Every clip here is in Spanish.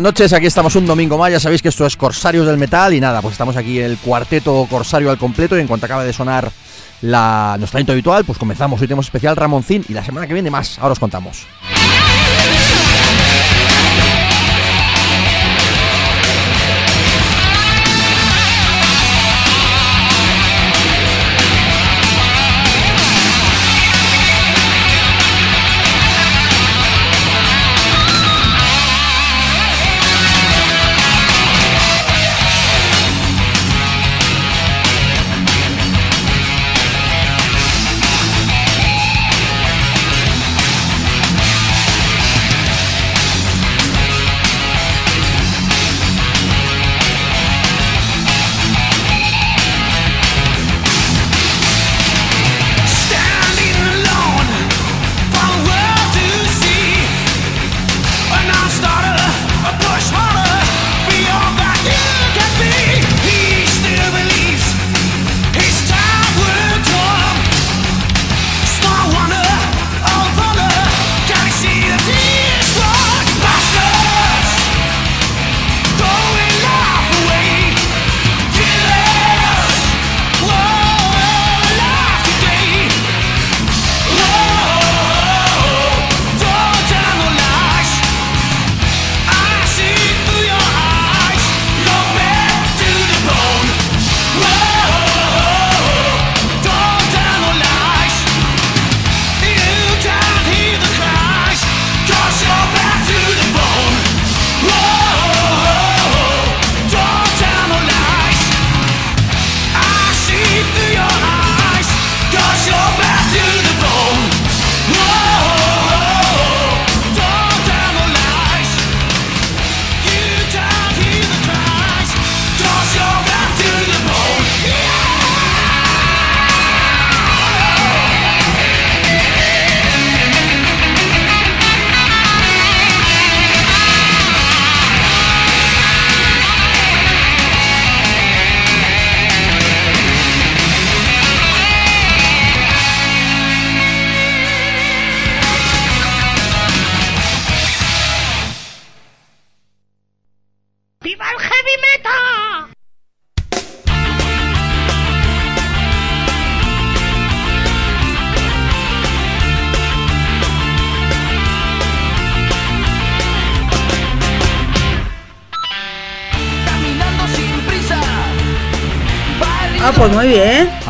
Buenas noches, aquí estamos un domingo más, ya sabéis que esto es Corsarios del Metal y nada, pues estamos aquí el cuarteto Corsario al completo y en cuanto acabe de sonar la, nuestro talento habitual, pues comenzamos. Hoy tenemos especial Ramoncín y la semana que viene más, ahora os contamos.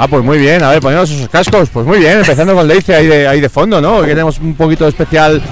Ah, pues muy bien. A ver, ponemos esos cascos. Pues muy bien, empezando con Leice ahí de, ahí de fondo, ¿no? Que tenemos un poquito de especial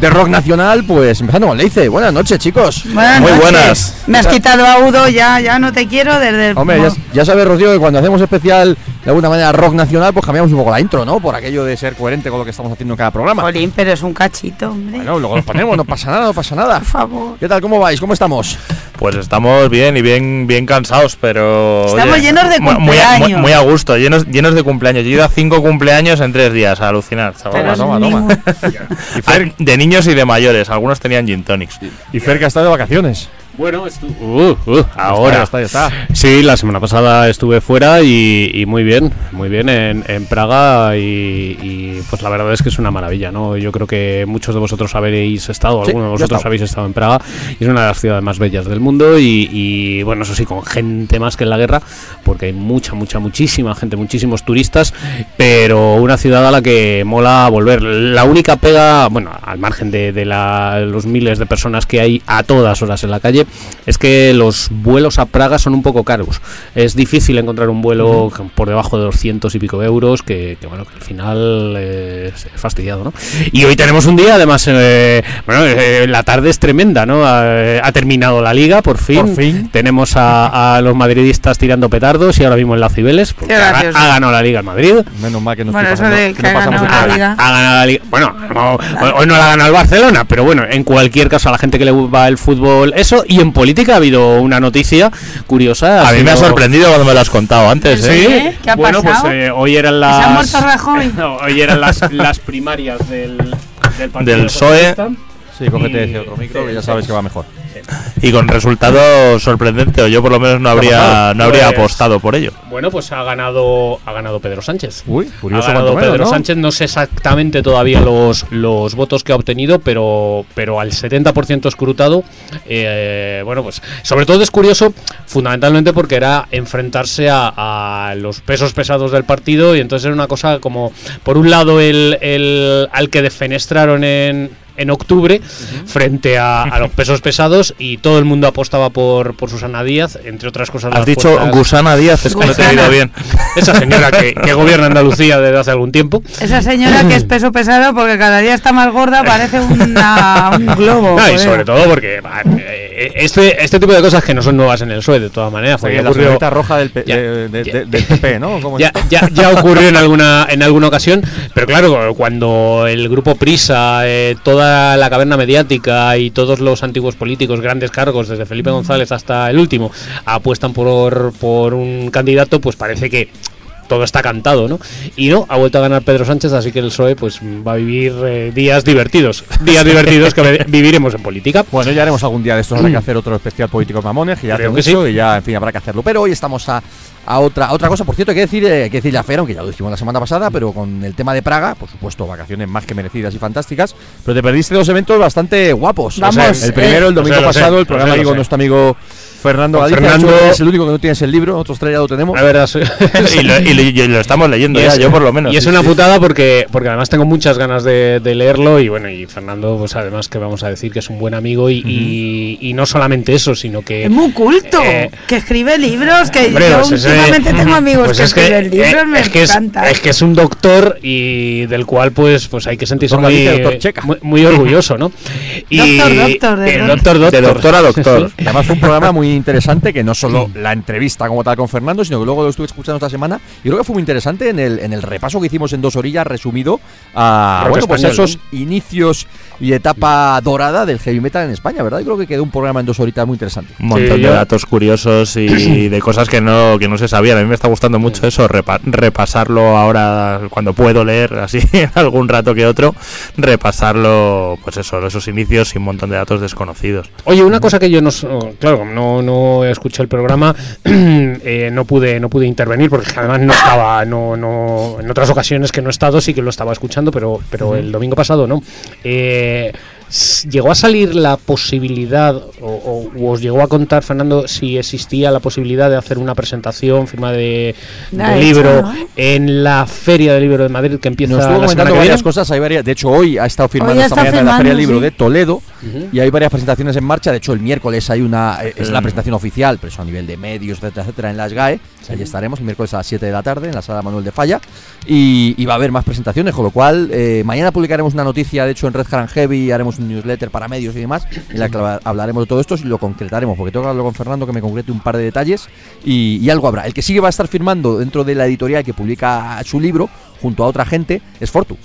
de rock nacional, pues empezando con Leice. Buenas noches, chicos. muy buenas. Me has quitado a Udo, ya, ya no te quiero desde el... Hombre, ya, sabes, Rocío, que cuando hacemos especial de alguna manera rock nacional, pues cambiamos un poco la intro, ¿no? Por aquello de ser coherente con lo que estamos haciendo en cada programa. Jolín, pero es un cachito, hombre. Bueno, luego lo ponemos, no pasa nada, no pasa nada. Por favor. ¿Qué tal? ¿Cómo vais? ¿Cómo estamos? Pues estamos bien y bien, bien cansados, pero. Estamos llenos de cumpleaños. Muy, a gusto, llenos, llenos de cumpleaños. Yo he ido a cinco cumpleaños en tres días, a alucinar. Toma, toma, toma. de niños y de mayores, algunos tenían gin tonics. Y Fer que ha estado de vacaciones. Bueno, uh, uh, ahora. Está, está, Sí, la semana pasada estuve fuera y, muy bien, muy bien en, en Praga y, pues la verdad es que es una maravilla, ¿no? Yo creo que muchos de vosotros habéis estado, algunos de vosotros habéis estado en Praga y es una de las ciudades más bellas del mundo y, bueno, eso sí, con gente más que en la guerra, porque hay mucha, mucha, muchísima gente, muchísimos turistas, pero una ciudad a la que mola volver. La única pega, bueno, al margen de, de los miles de personas que hay a todas horas en la calle, es que los vuelos a Praga son un poco caros. Es difícil encontrar un vuelo por debajo de 200 y pico euros, que, bueno, que al final es, fastidiado, ¿no? Y hoy tenemos un día, además, eh, bueno, eh, la tarde es tremenda, ¿no? Ha, terminado la liga, por fin. Tenemos a, los madridistas tirando petardos y ahora mismo en la Cibeles, porque ha, ganado la liga en Madrid. Menos mal que no, bueno, pasando, que no pasamos la liga. Ha ganado la liga. Bueno, hoy no la ha ganado el Barcelona, pero bueno, en cualquier caso, a la gente que le va el fútbol, eso, y en política ha habido una noticia curiosa. A mí me ha sorprendido cuando me lo has contado antes. ¿eh? ¿Qué ha bueno, pues eh, hoy eran las. ¿Se ha muerto Rajoy? hoy eran las, las primarias del, del, del PSOE. Sí, cógete ese otro micro que ya sabes que va mejor. Y con resultado sorprendente, o yo por lo menos no habría, no habría Pues- apostado por ello. Bueno, pues ha ganado, ha ganado Pedro Sánchez. Uy, curioso ha ganado menos, Pedro ¿no? Sánchez, no sé exactamente todavía los, los votos que ha obtenido, pero, pero al 70% escrutado, eh, bueno, pues sobre todo es curioso, fundamentalmente porque era enfrentarse a, a los pesos pesados del partido y entonces era una cosa como, por un lado, el, el al que defenestraron en, en octubre frente a, a los pesos pesados y todo el mundo apostaba por, por Susana Díaz, entre otras cosas. Has dicho fuerzas- Gusana Díaz, es que no te he oído bien. esa señora que, que gobierna Andalucía desde hace algún tiempo. Esa señora que es peso pesado porque cada día está más gorda, parece una- un globo. No, y joder. sobre todo porque eh, este, este tipo de cosas que no son nuevas en el PSOE, de todas maneras. porque la ocurrió, roja del, Ya, de- de- ya. de- del PP, ¿no? ¿Cómo ya, ya, ya ocurrió en alguna, en alguna ocasión, pero claro, cuando el grupo Prisa, eh, toda la caverna mediática y todos los antiguos políticos, grandes cargos, desde Felipe González hasta el último, apuestan por, por un candidato, pues parece que todo está cantado, ¿no? Y no, ha vuelto a ganar Pedro Sánchez, así que el PSOE pues va a vivir eh, días divertidos, días divertidos que viviremos en política. Bueno, ya haremos algún día de estos. Habrá que hacer otro especial políticos mamones, que ya Creo que mucho sí. y ya, en fin, habrá que hacerlo. Pero hoy estamos a, a otra a otra cosa. Por cierto, hay que decir, eh, hay que decir ya Fer, aunque ya lo dijimos la semana pasada, pero con el tema de Praga, por supuesto, vacaciones más que merecidas y fantásticas. Pero te perdiste dos eventos bastante guapos. Vamos, O sea, el primero, eh, el lo domingo sé, sé, pasado, lo el programa sé, con sé. nuestro amigo Fernando Galicia. Fernando- hecho, es el único que no tienes el libro, nosotros tres ya lo tenemos. La verdad, sí. y, lo, y lo- y lo estamos leyendo Y ya, es- yo por lo menos. Y es una putada porque, porque además tengo muchas ganas de, de leerlo y bueno, y Fernando, pues además que vamos a decir que es un buen amigo y, y- y no solamente eso, sino que... Es muy culto, Eh, que escribe libros, que Hombre, yo pues últimamente tengo amigos pues que es que, escriben libros, eh, me es que es, encanta. es que es un doctor y del cual pues pues hay que sentirse Doctor muy, muy, muy orgulloso, ¿no? Doctor, doctor, de eh, doctor. doctor. De doctor a doctor. Y además fue un programa muy interesante que no solo la entrevista como tal con Fernando, sino que luego lo estuve escuchando esta semana. Y creo que fue muy interesante en el, en el repaso que hicimos en dos orillas, resumido a Rock bueno, pues esos inicios y etapa dorada del heavy metal en España, ¿verdad? Y creo que quedó un programa en dos horitas muy interesante. Un montón Sí, de yo- datos curiosos y de cosas que no, que no se sabían. A mí me está gustando mucho eso, repa- repasarlo ahora cuando puedo leer, así algún rato que otro, repasarlo, pues eso, esos inicios y un montón de datos desconocidos. Oye, una cosa que yo no, oh, claro, no, no escuché el programa, eh, no pude, no pude intervenir porque además no estaba, no, no, en otras ocasiones que no he estado sí que lo estaba escuchando, pero, pero el domingo pasado no. Eh, ¿Llegó a salir la posibilidad, o, o- o os llegó a contar, Fernando, si existía la posibilidad de hacer una presentación, firma de, La de he libro hecho, ¿no? en la Feria del Libro de Madrid que empieza Nos estuvo la semana comentando que varias viene? cosas, hay varias, de hecho hoy ha estado firmando esta mañana en la Feria del firmando, Libro sí. de Toledo y hay varias presentaciones en marcha, de hecho el miércoles hay una, eh, es la presentación oficial, pero eso a nivel de medios, etcétera, etcétera, en las GAE, allí estaremos el miércoles a las 7 de la tarde en la sala Manuel de Falla y, y va a haber más presentaciones, con lo cual eh, mañana publicaremos una noticia, de hecho en Red Haran Heavy haremos un newsletter para medios y demás, en la que habla- hablaremos de todo esto y lo concretaremos, porque tengo que hablarlo con Fernando que me concrete un par de detalles y, y algo habrá. El que sí que va a estar firmando dentro de la editorial que publica su libro, junto a otra gente, es Fortu.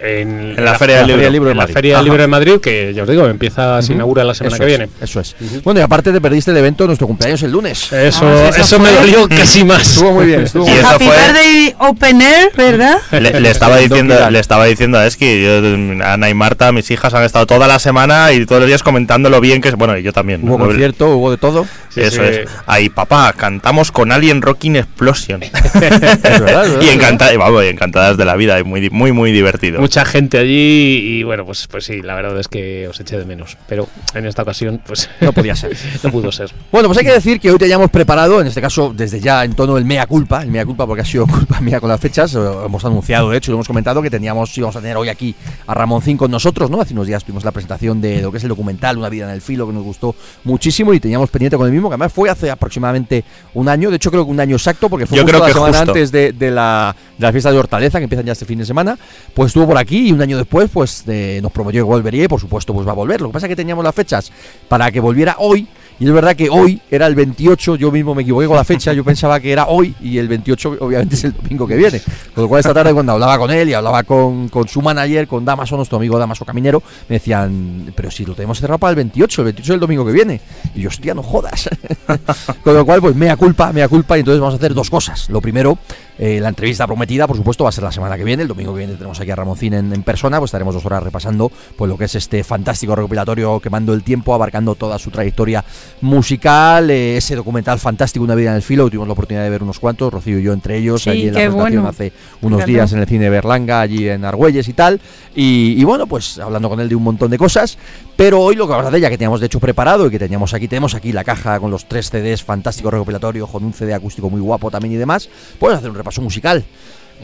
En, En la Feria del Feria del Libro. Libro de en la Madrid. Feria del Ajá. Libro de Madrid, que ya os digo, empieza, se inaugura la semana Eso que es, viene. Eso es. Bueno, y aparte te perdiste el evento nuestro cumpleaños el lunes. Eso, Vamos, eso, eso me dolió casi más. Estuvo muy bien, estuvo Y muy Happy fue- Birthday Open Air, ¿verdad? Le, le estaba diciendo, le estaba diciendo a Eski, yo, Ana y Marta, mis hijas han estado toda la semana y todos los días comentando lo bien que es. Bueno, y yo también. Hubo ¿no? concierto, hubo de todo. Sí, Eso sí. es. Ahí, papá, cantamos con Alien Rocking Explosion. Es verdad, es y es encantadas, vamos, y encantadas de la vida, y muy, muy, muy divertido. Mucha gente allí y bueno, pues, pues sí, la verdad es que os eché de menos. Pero en esta ocasión, pues No podía ser. no pudo ser. Bueno, pues hay que decir que hoy te hayamos preparado, en este caso desde ya en tono del mea culpa, el mea culpa porque ha sido culpa mía con las fechas, hemos anunciado de hecho, lo hemos comentado que teníamos, íbamos a tener hoy aquí a Ramoncín con nosotros, ¿no? Hace unos días tuvimos la presentación de lo que es el documental Una vida en el filo, que nos gustó muchísimo y teníamos pendiente con el mismo, que además fue hace aproximadamente un año, de hecho creo que un año exacto, porque fue Yo creo la que semana justo. antes de, de la, de la fiesta de Hortaleza, que empiezan ya este fin de semana, pues estuvo por aquí y un año después pues eh, nos prometió que volvería y por supuesto pues va a volver. Lo que pasa es que teníamos las fechas para que volviera hoy y es verdad que hoy era el 28, yo mismo me equivoqué con la fecha, yo pensaba que era hoy y el 28 obviamente es el domingo que viene. Con lo cual esta tarde cuando hablaba con él y hablaba con, con su manager, con Damaso, nuestro amigo Damaso Caminero, me decían, pero si lo tenemos cerrado para el 28, el 28 es el domingo que viene. Y yo, hostia, no jodas. con lo cual, pues mea culpa, mea culpa y entonces vamos a hacer dos cosas. Lo primero, Eh, la entrevista prometida, por supuesto, va a ser la semana que viene. El domingo que viene tenemos aquí a Ramoncín en, en persona, pues estaremos dos horas repasando pues lo que es este fantástico recopilatorio quemando el tiempo, abarcando toda su trayectoria musical, eh, ese documental fantástico, Una vida en el filo, tuvimos la oportunidad de ver unos cuantos, Rocío y yo entre ellos, Sí, allí en la presentación bueno. hace unos Fíjate. días en el cine de Berlanga, allí en Argüelles y tal. Y, y bueno, pues hablando con él de un montón de cosas. Pero hoy lo que vamos a hacer, ya que teníamos de hecho preparado y que teníamos aquí, tenemos aquí la caja con los tres CDs fantástico recopilatorio, con un CD acústico muy guapo también y demás, pues hacer un repaso musical.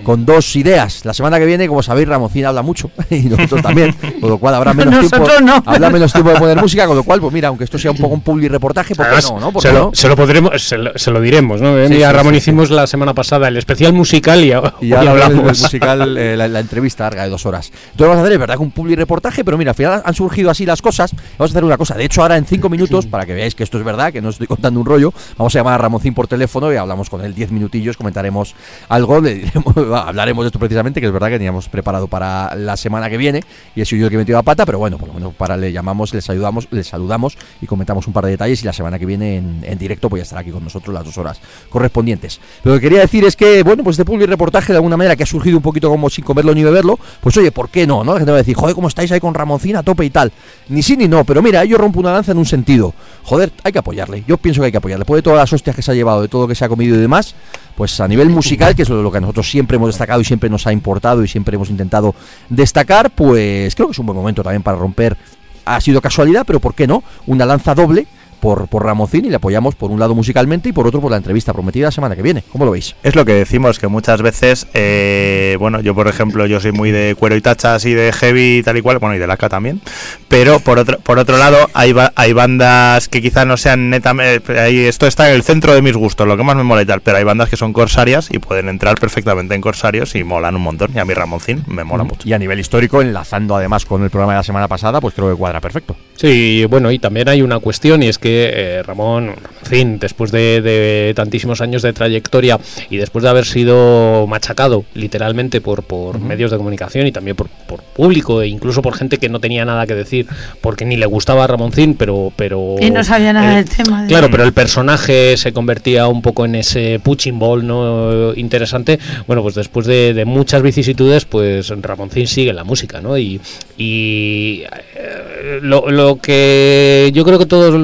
Con dos ideas. La semana que viene, como sabéis, Ramoncín habla mucho y nosotros también, con lo cual habrá menos Nosotros tiempo. no. Habrá menos tiempo de poner música, con lo cual, pues mira, aunque esto sea un poco un public reportaje, ¿por qué Además, no? ¿no? ¿Por se, qué lo, no? se lo podremos, se lo, se lo diremos, ¿no? Sí, Mira, sí, Ramón sí, hicimos la semana pasada el especial musical y, a- Y hoy ya el, hablamos. musical, eh, la, la entrevista larga de dos horas. Entonces vamos a hacer, es verdad, que un public reportaje, pero mira, al final han surgido así las cosas. Vamos a hacer una cosa. De hecho, ahora en cinco minutos, para que veáis que esto es verdad, que no estoy contando un rollo, vamos a llamar a Ramoncín por teléfono y hablamos con él diez minutillos, comentaremos algo, le diremos, hablaremos de esto precisamente, que es verdad que teníamos preparado para la semana que viene y he sido yo el que he metido la pata, pero bueno, por lo menos para le llamamos, les ayudamos, les saludamos y comentamos un par de detalles y la semana que viene en, en directo pues ya estará aquí con nosotros las dos horas correspondientes. Lo que quería decir es que, bueno, pues este public reportaje de alguna manera que ha surgido un poquito como sin comerlo ni beberlo, pues oye, ¿por qué no? ¿no? La gente va a decir, joder, ¿cómo estáis ahí con Ramoncín a tope y tal? Ni sí ni no, pero mira, yo rompo una lanza en un sentido. Joder, hay que apoyarle. Yo pienso que hay que apoyarle. Después de todas las hostias que se ha llevado, de todo lo que se ha comido y demás, pues a nivel musical, que es lo que a nosotros siempre hemos destacado y siempre nos ha importado y siempre hemos intentado destacar, pues creo que es un buen momento también para romper. Ha sido casualidad, pero ¿por qué no? Una lanza doble por, por Ramoncín y le apoyamos por un lado musicalmente y por otro por la entrevista prometida la semana que viene. ¿Cómo lo veis? Es lo que decimos, que muchas veces, eh, bueno, yo por ejemplo, yo soy muy de cuero y tachas y de heavy y tal y cual, bueno, y de laca también, pero por otro, por otro lado hay, ba- hay bandas que quizás no sean netamente, ahí esto está en el centro de mis gustos, lo que más me mola y tal, pero hay bandas que son corsarias y pueden entrar perfectamente en corsarios y molan un montón, y a mí Ramoncín me mola mucho. Y a nivel histórico, enlazando además con el programa de la semana pasada, pues creo que cuadra perfecto. Sí, bueno, y también hay una cuestión y es que eh, Ramón, en fin, después de, de tantísimos años de trayectoria y después de haber sido machacado literalmente por, por medios de comunicación y también por, por público e incluso por gente que no tenía nada que decir porque ni le gustaba Ramoncín, pero... pero Y no sabía nada eh, del tema. de- Claro, pero el personaje se convertía un poco en ese punching ball no interesante. Bueno, pues después de, de muchas vicisitudes, pues Ramoncín sigue en la música, ¿no? Y, y eh, lo, lo que yo creo que todos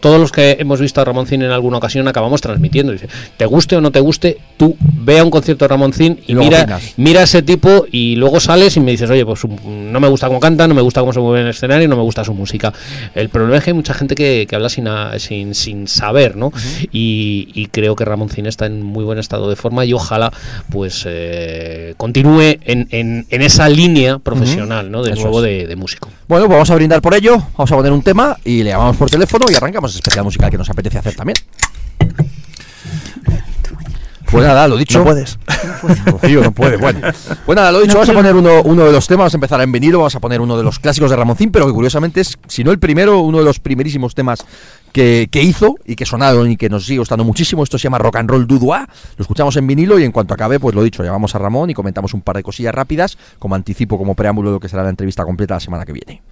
todos los que hemos visto a Ramoncín en alguna ocasión acabamos transmitiendo. Dice, te guste o no te guste, tú ve a un concierto de Ramoncín y, Y mira, opinas. mira a ese tipo y luego sales y me dices, oye, pues um, no me gusta cómo canta, no me gusta cómo se mueve en el escenario, no me gusta su música. El problema es que hay mucha gente que, que habla sin, a- sin, sin saber, ¿no? y, y creo que Ramoncín está en muy buen estado de forma y ojalá pues eh, continúe en, en- en esa línea profesional, ¿no? De Eso nuevo de músico. Bueno, pues vamos a brindar por ello, vamos a poner un tema y le llamamos por teléfono y arrancamos el especial musical que nos apetece hacer también. Pues nada, lo dicho. No puedes. Rocío, no puede, bueno. Pues nada, lo dicho, vamos a poner uno, uno de los temas, vamos a empezar en vinilo, vamos a poner uno de los clásicos de Ramoncín, pero que curiosamente es, si no el primero, uno de los primerísimos temas que, hizo y que sonaron y que nos sigue gustando muchísimo. Esto se llama Rock and Roll Dudois. Lo escuchamos en vinilo y en cuanto acabe, pues lo dicho, llamamos a Ramón y comentamos un par de cosillas rápidas, como anticipo, como preámbulo de lo que será la entrevista completa la semana que viene.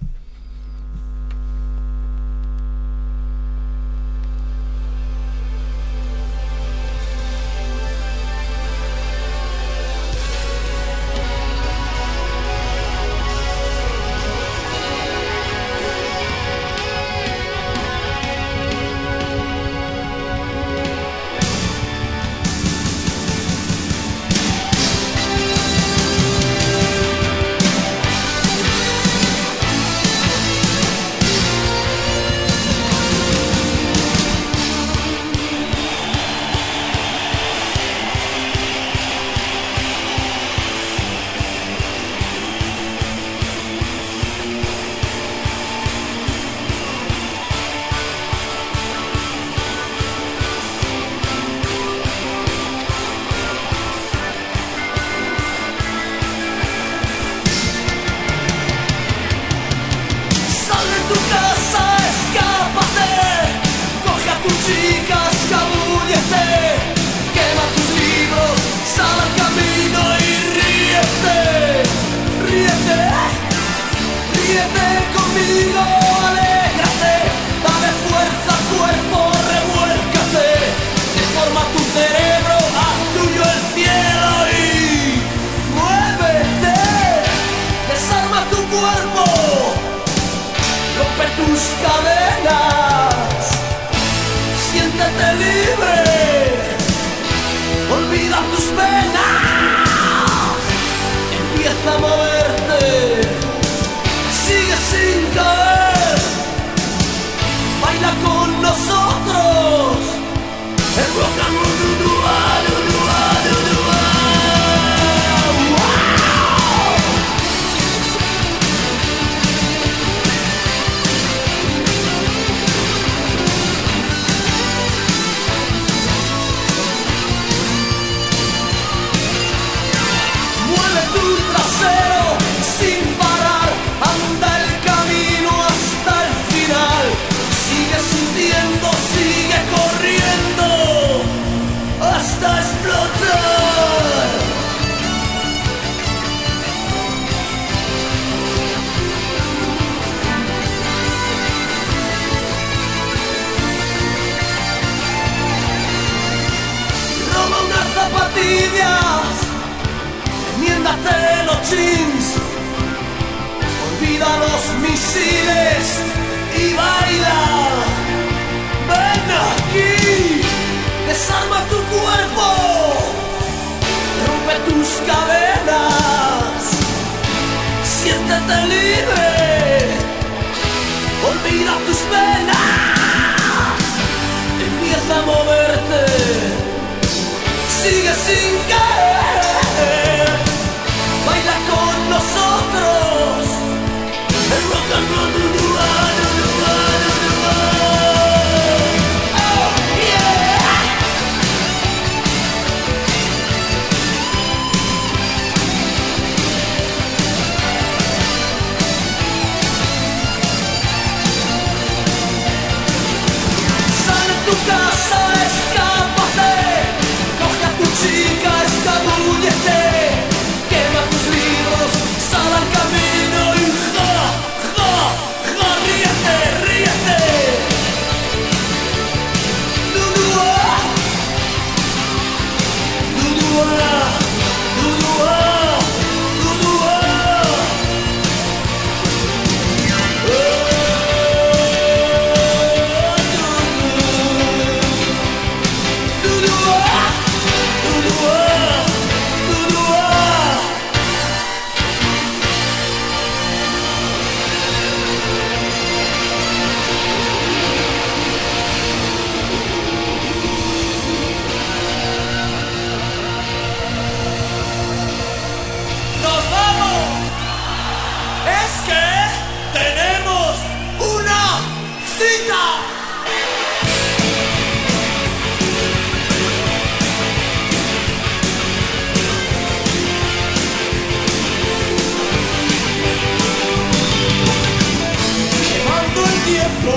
Tiempo,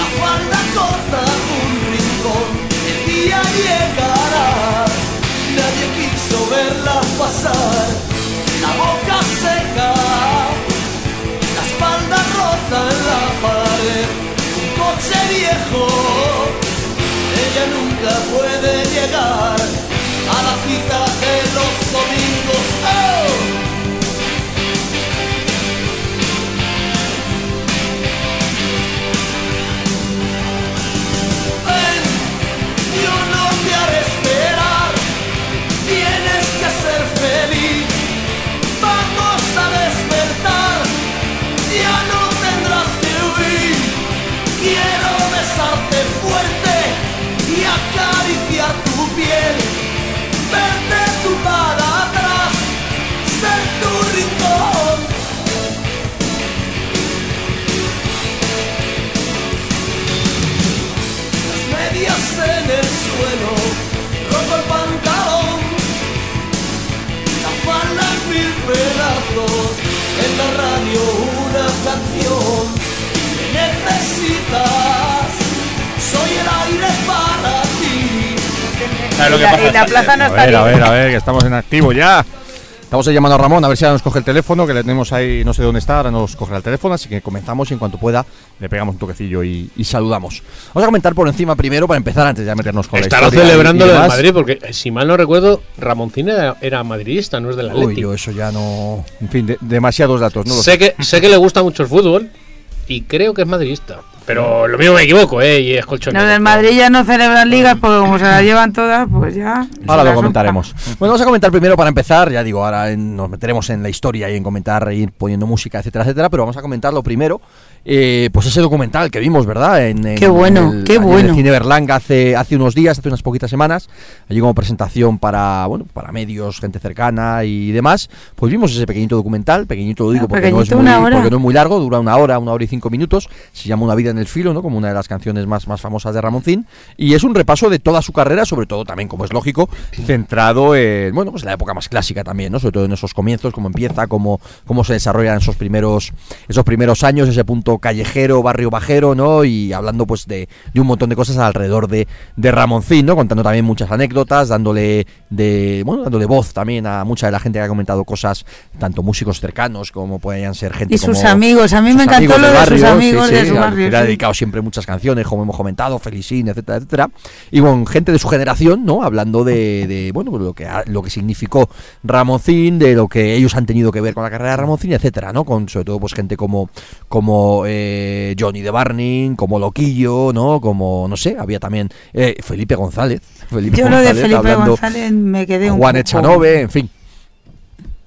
la falda corta un rincón, el día llegará, nadie quiso verla pasar, la boca seca, la espalda rota en la pared, un coche viejo, ella nunca puede llegar a la cita de los domingos. ¡Oh! La radio una canción. ¿Qué necesitas? Soy el aire para ti. ¿Sabes lo Y que la- pasa? y la plaza no A está ver, a ver, a ver, que estamos en activo ya. Estamos ahí llamando a Ramón a ver si ahora nos coge el teléfono, que le tenemos ahí, no sé dónde está, ahora nos cogerá el teléfono, así que comenzamos y en cuanto pueda le pegamos un toquecillo y, y saludamos. Vamos a comentar por encima primero para empezar antes de meternos con Estará la celebrando lo demás. Madrid, porque eh, si mal no recuerdo, Ramoncín era, era madridista, no es del Uy, Atlético. yo eso ya no... En fin, de- demasiados datos, ¿no? lo sé, que, sé que le gusta mucho el fútbol y creo que es madridista. Pero lo mismo me equivoco, ¿eh? Y es colchonero. Los del Madrid ya no celebran ligas porque como se las llevan todas, pues ya. Ahora lo comentaremos. Bueno, vamos a comentar primero para empezar. Ya digo, ahora nos meteremos en la historia y en comentar, ir poniendo música, etcétera, etcétera. Pero vamos a comentar lo primero. eh, pues ese documental que vimos, ¿verdad? En, en- Qué bueno, en qué allí en bueno. el Cine Berlanga hace, hace unos días, hace unas poquitas semanas. Allí como presentación para, bueno, para medios, gente cercana y demás. Pues vimos ese pequeñito documental. Pequeñito lo digo Ah, porque, no es pequeñito, muy, porque no es muy largo, dura una hora, una hora y cinco minutos. Se llama Una vida en el filo, ¿no? Como una de las canciones más, más famosas de Ramoncín. Y es un repaso de toda su carrera, sobre todo también, como es lógico, centrado en, bueno, pues la época más clásica también, ¿no? Sobre todo en esos comienzos, cómo empieza, cómo, cómo se desarrollan esos primeros, esos primeros años, ese punto callejero, barrio bajero, ¿no? Y hablando pues de, de un montón de cosas alrededor de, de Ramoncín, ¿no? Contando también muchas anécdotas, dándole de, bueno, dándole voz también a mucha de la gente que ha comentado cosas, tanto músicos cercanos como puedan ser gente Y sus como amigos, a mí me encantó lo de sus amigos sí, de sí, su al barrio. Ha dedicado siempre muchas canciones, como hemos comentado, Felicín, etcétera, etcétera. Y con gente de su generación, ¿no? Hablando de, de, bueno, lo que ha- lo que significó Ramoncín, de lo que ellos han tenido que ver con la carrera de Ramoncín, etcétera, ¿no? Con sobre todo pues gente como como eh, Johnny de Barning, como Loquillo, ¿no? Como no sé, había también eh, Felipe González, Felipe Yo lo de González Felipe hablando González me quedé un Juan poco- Echanove, en fin.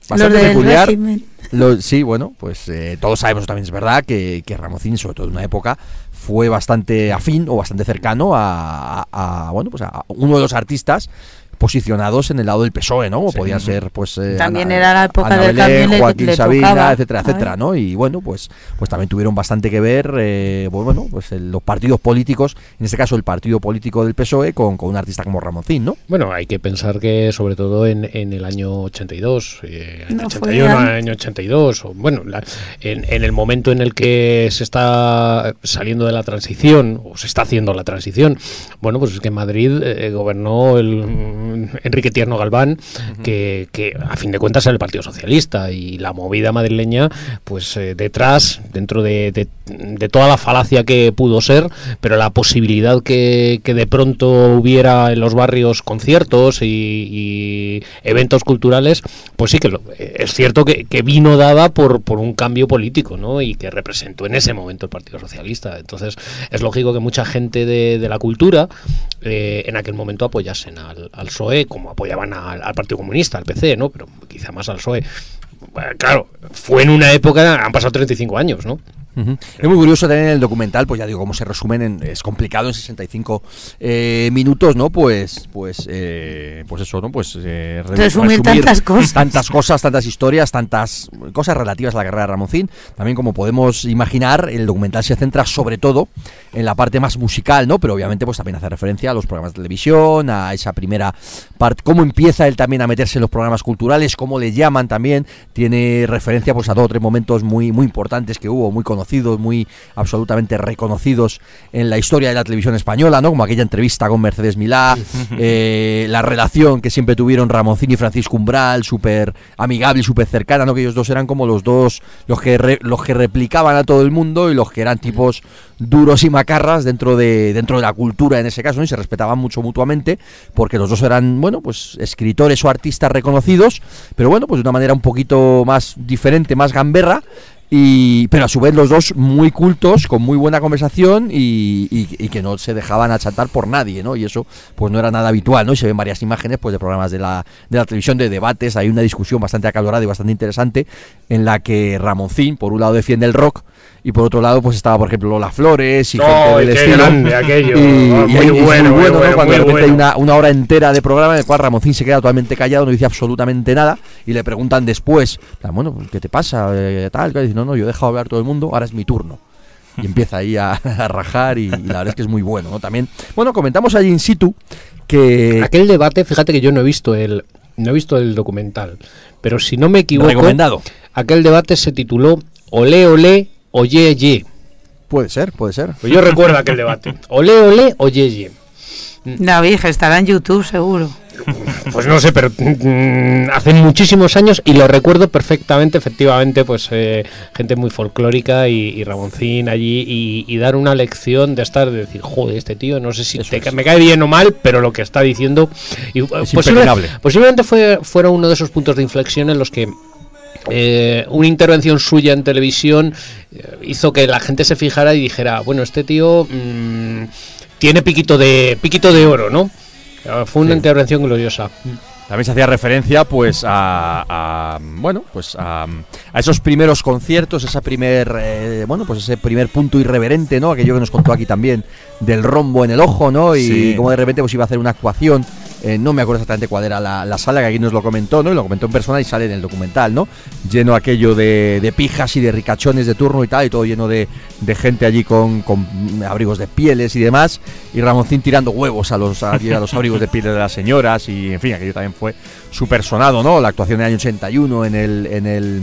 Bastante del peculiar. régimen. Lo- sí, bueno, pues eh, todos sabemos también, es verdad, que, que Ramoncín, sobre todo en una época, fue bastante afín o bastante cercano a, bueno, pues a uno de los artistas posicionados en el lado del PSOE, ¿no? Como podían ser, pues... eh, También era la época Ana del Belén, cambio, Joaquín le Sabina, tocaba. etcétera, etcétera. ¿no? Y bueno, pues, pues también tuvieron bastante que ver, eh, pues bueno, pues el- los partidos políticos, en este caso el partido político del PSOE, con, con un artista como Ramoncín, ¿no? Bueno, hay que pensar que sobre todo en, en el año 82, eh, año No, fue 81, an- año 82, o bueno, la- en, en el momento en el que se está saliendo de la transición, o se está haciendo la transición, bueno, pues es que en Madrid eh, gobernó el mm, Enrique Tierno Galván, que, que a fin de cuentas era el Partido Socialista, y la movida madrileña, pues eh, detrás, dentro de, de- de toda la falacia que pudo ser, pero la posibilidad que, que de pronto hubiera en los barrios conciertos y, y eventos culturales, pues sí que lo- eh, es cierto que, que vino dada por, por un cambio político, ¿no? Y que representó en ese momento el Partido Socialista. Entonces, es lógico que mucha gente de, de la cultura eh, en aquel momento apoyasen al, al PSOE, como apoyaban al, Partido Comunista, al PC, ¿no? Pero quizá más al PSOE. Claro, fue en una época, han pasado 35 años, ¿no? Es muy curioso también en el documental, pues ya digo, cómo se resumen, en- es complicado en 65 eh, minutos, ¿no? Pues, pues, eh, pues eso, ¿no? Pues eh, re- Resumir tantas cosas. tantas cosas, tantas historias, tantas cosas relativas a la carrera de Ramoncín. También, como podemos imaginar, el documental se centra sobre todo en la parte más musical, ¿no? Pero obviamente, pues también hace referencia a los programas de televisión, a esa primera parte, cómo empieza él también a meterse en los programas culturales, cómo le llaman también. Tiene referencia, pues, a dos o tres momentos muy, muy importantes que hubo, muy conocidos, muy absolutamente reconocidos en la historia de la televisión española, ¿no? Como aquella entrevista con Mercedes Milá, eh, la relación que siempre tuvieron Ramoncín y Francisco Umbral, súper amigable y súper cercana, ¿no? Que ellos dos eran como los dos, los que, re- los que replicaban a todo el mundo y los que eran tipos duros y macarras dentro de, dentro de la cultura en ese caso, ¿no? Y se respetaban mucho mutuamente, porque los dos eran, bueno, pues escritores o artistas reconocidos, pero bueno, pues de una manera un poquito más diferente, más gamberra, y, pero a su vez los dos muy cultos, con muy buena conversación y, que no se dejaban achatar por nadie, ¿no? Y eso pues no era nada habitual, ¿no? Y se ven varias imágenes pues de programas de la, de la televisión, de debates, hay una discusión bastante acalorada y bastante interesante en la que Ramoncín, por un lado, defiende el rock y por otro lado pues estaba, por ejemplo, Lola Flores y gente ¡Ay, del qué estilo. grande aquello! Y, y muy bueno, muy ¿no? bueno, Cuando muy de repente hay una, una hora entera de programa en el cual Ramoncín se queda totalmente callado, no dice absolutamente nada y le preguntan después, bueno, ¿qué te pasa? Eh, tal, y dice, no, no, yo he dejado hablar a todo el mundo, ahora es mi turno. Y empieza ahí a, a rajar y, y la verdad es que es muy bueno, ¿no? También, bueno, comentamos allí in situ que... Aquel debate, fíjate que yo no he visto el no he visto el documental, pero si no me equivoco, Recomendado. aquel debate se tituló Olé olé oye ye. Puede ser, puede ser. Pues yo recuerdo aquel debate. Olé olé oye ye. David, que estará en YouTube seguro. Pues no sé, pero mm, hace muchísimos años y lo recuerdo perfectamente, efectivamente, pues eh, gente muy folclórica y, y Ramoncín allí y, y dar una lección de estar, de decir, joder, este tío, no sé si te es. me cae bien o mal, pero lo que está diciendo y, eh, posible- impepinable. posiblemente fue, fuera uno de esos puntos de inflexión en los que eh, una intervención suya en televisión eh, hizo que la gente se fijara y dijera, bueno, este tío mm, tiene piquito de piquito de oro, ¿no? Eh, Fue una Sí. intervención gloriosa. También se hacía referencia, pues, a, a, bueno, pues a, a esos primeros conciertos, esa primer, eh, bueno, pues ese primer punto irreverente, ¿no? Aquello que nos contó aquí también del rombo en el ojo, ¿no? Y Sí. como de repente pues iba a hacer una actuación. Eh, no me acuerdo exactamente cuál era la, la sala, que aquí nos lo comentó, ¿no? Y lo comentó en persona y sale en el documental, ¿no? Lleno aquello de, de pijas y de ricachones de turno y tal, y todo lleno de, de gente allí con, con abrigos de pieles y demás. Y Ramoncín tirando huevos a los, a, los abrigos de pieles de las señoras. Y en fin, aquello también fue súper sonado, ¿no? La actuación del año 81 en el. En el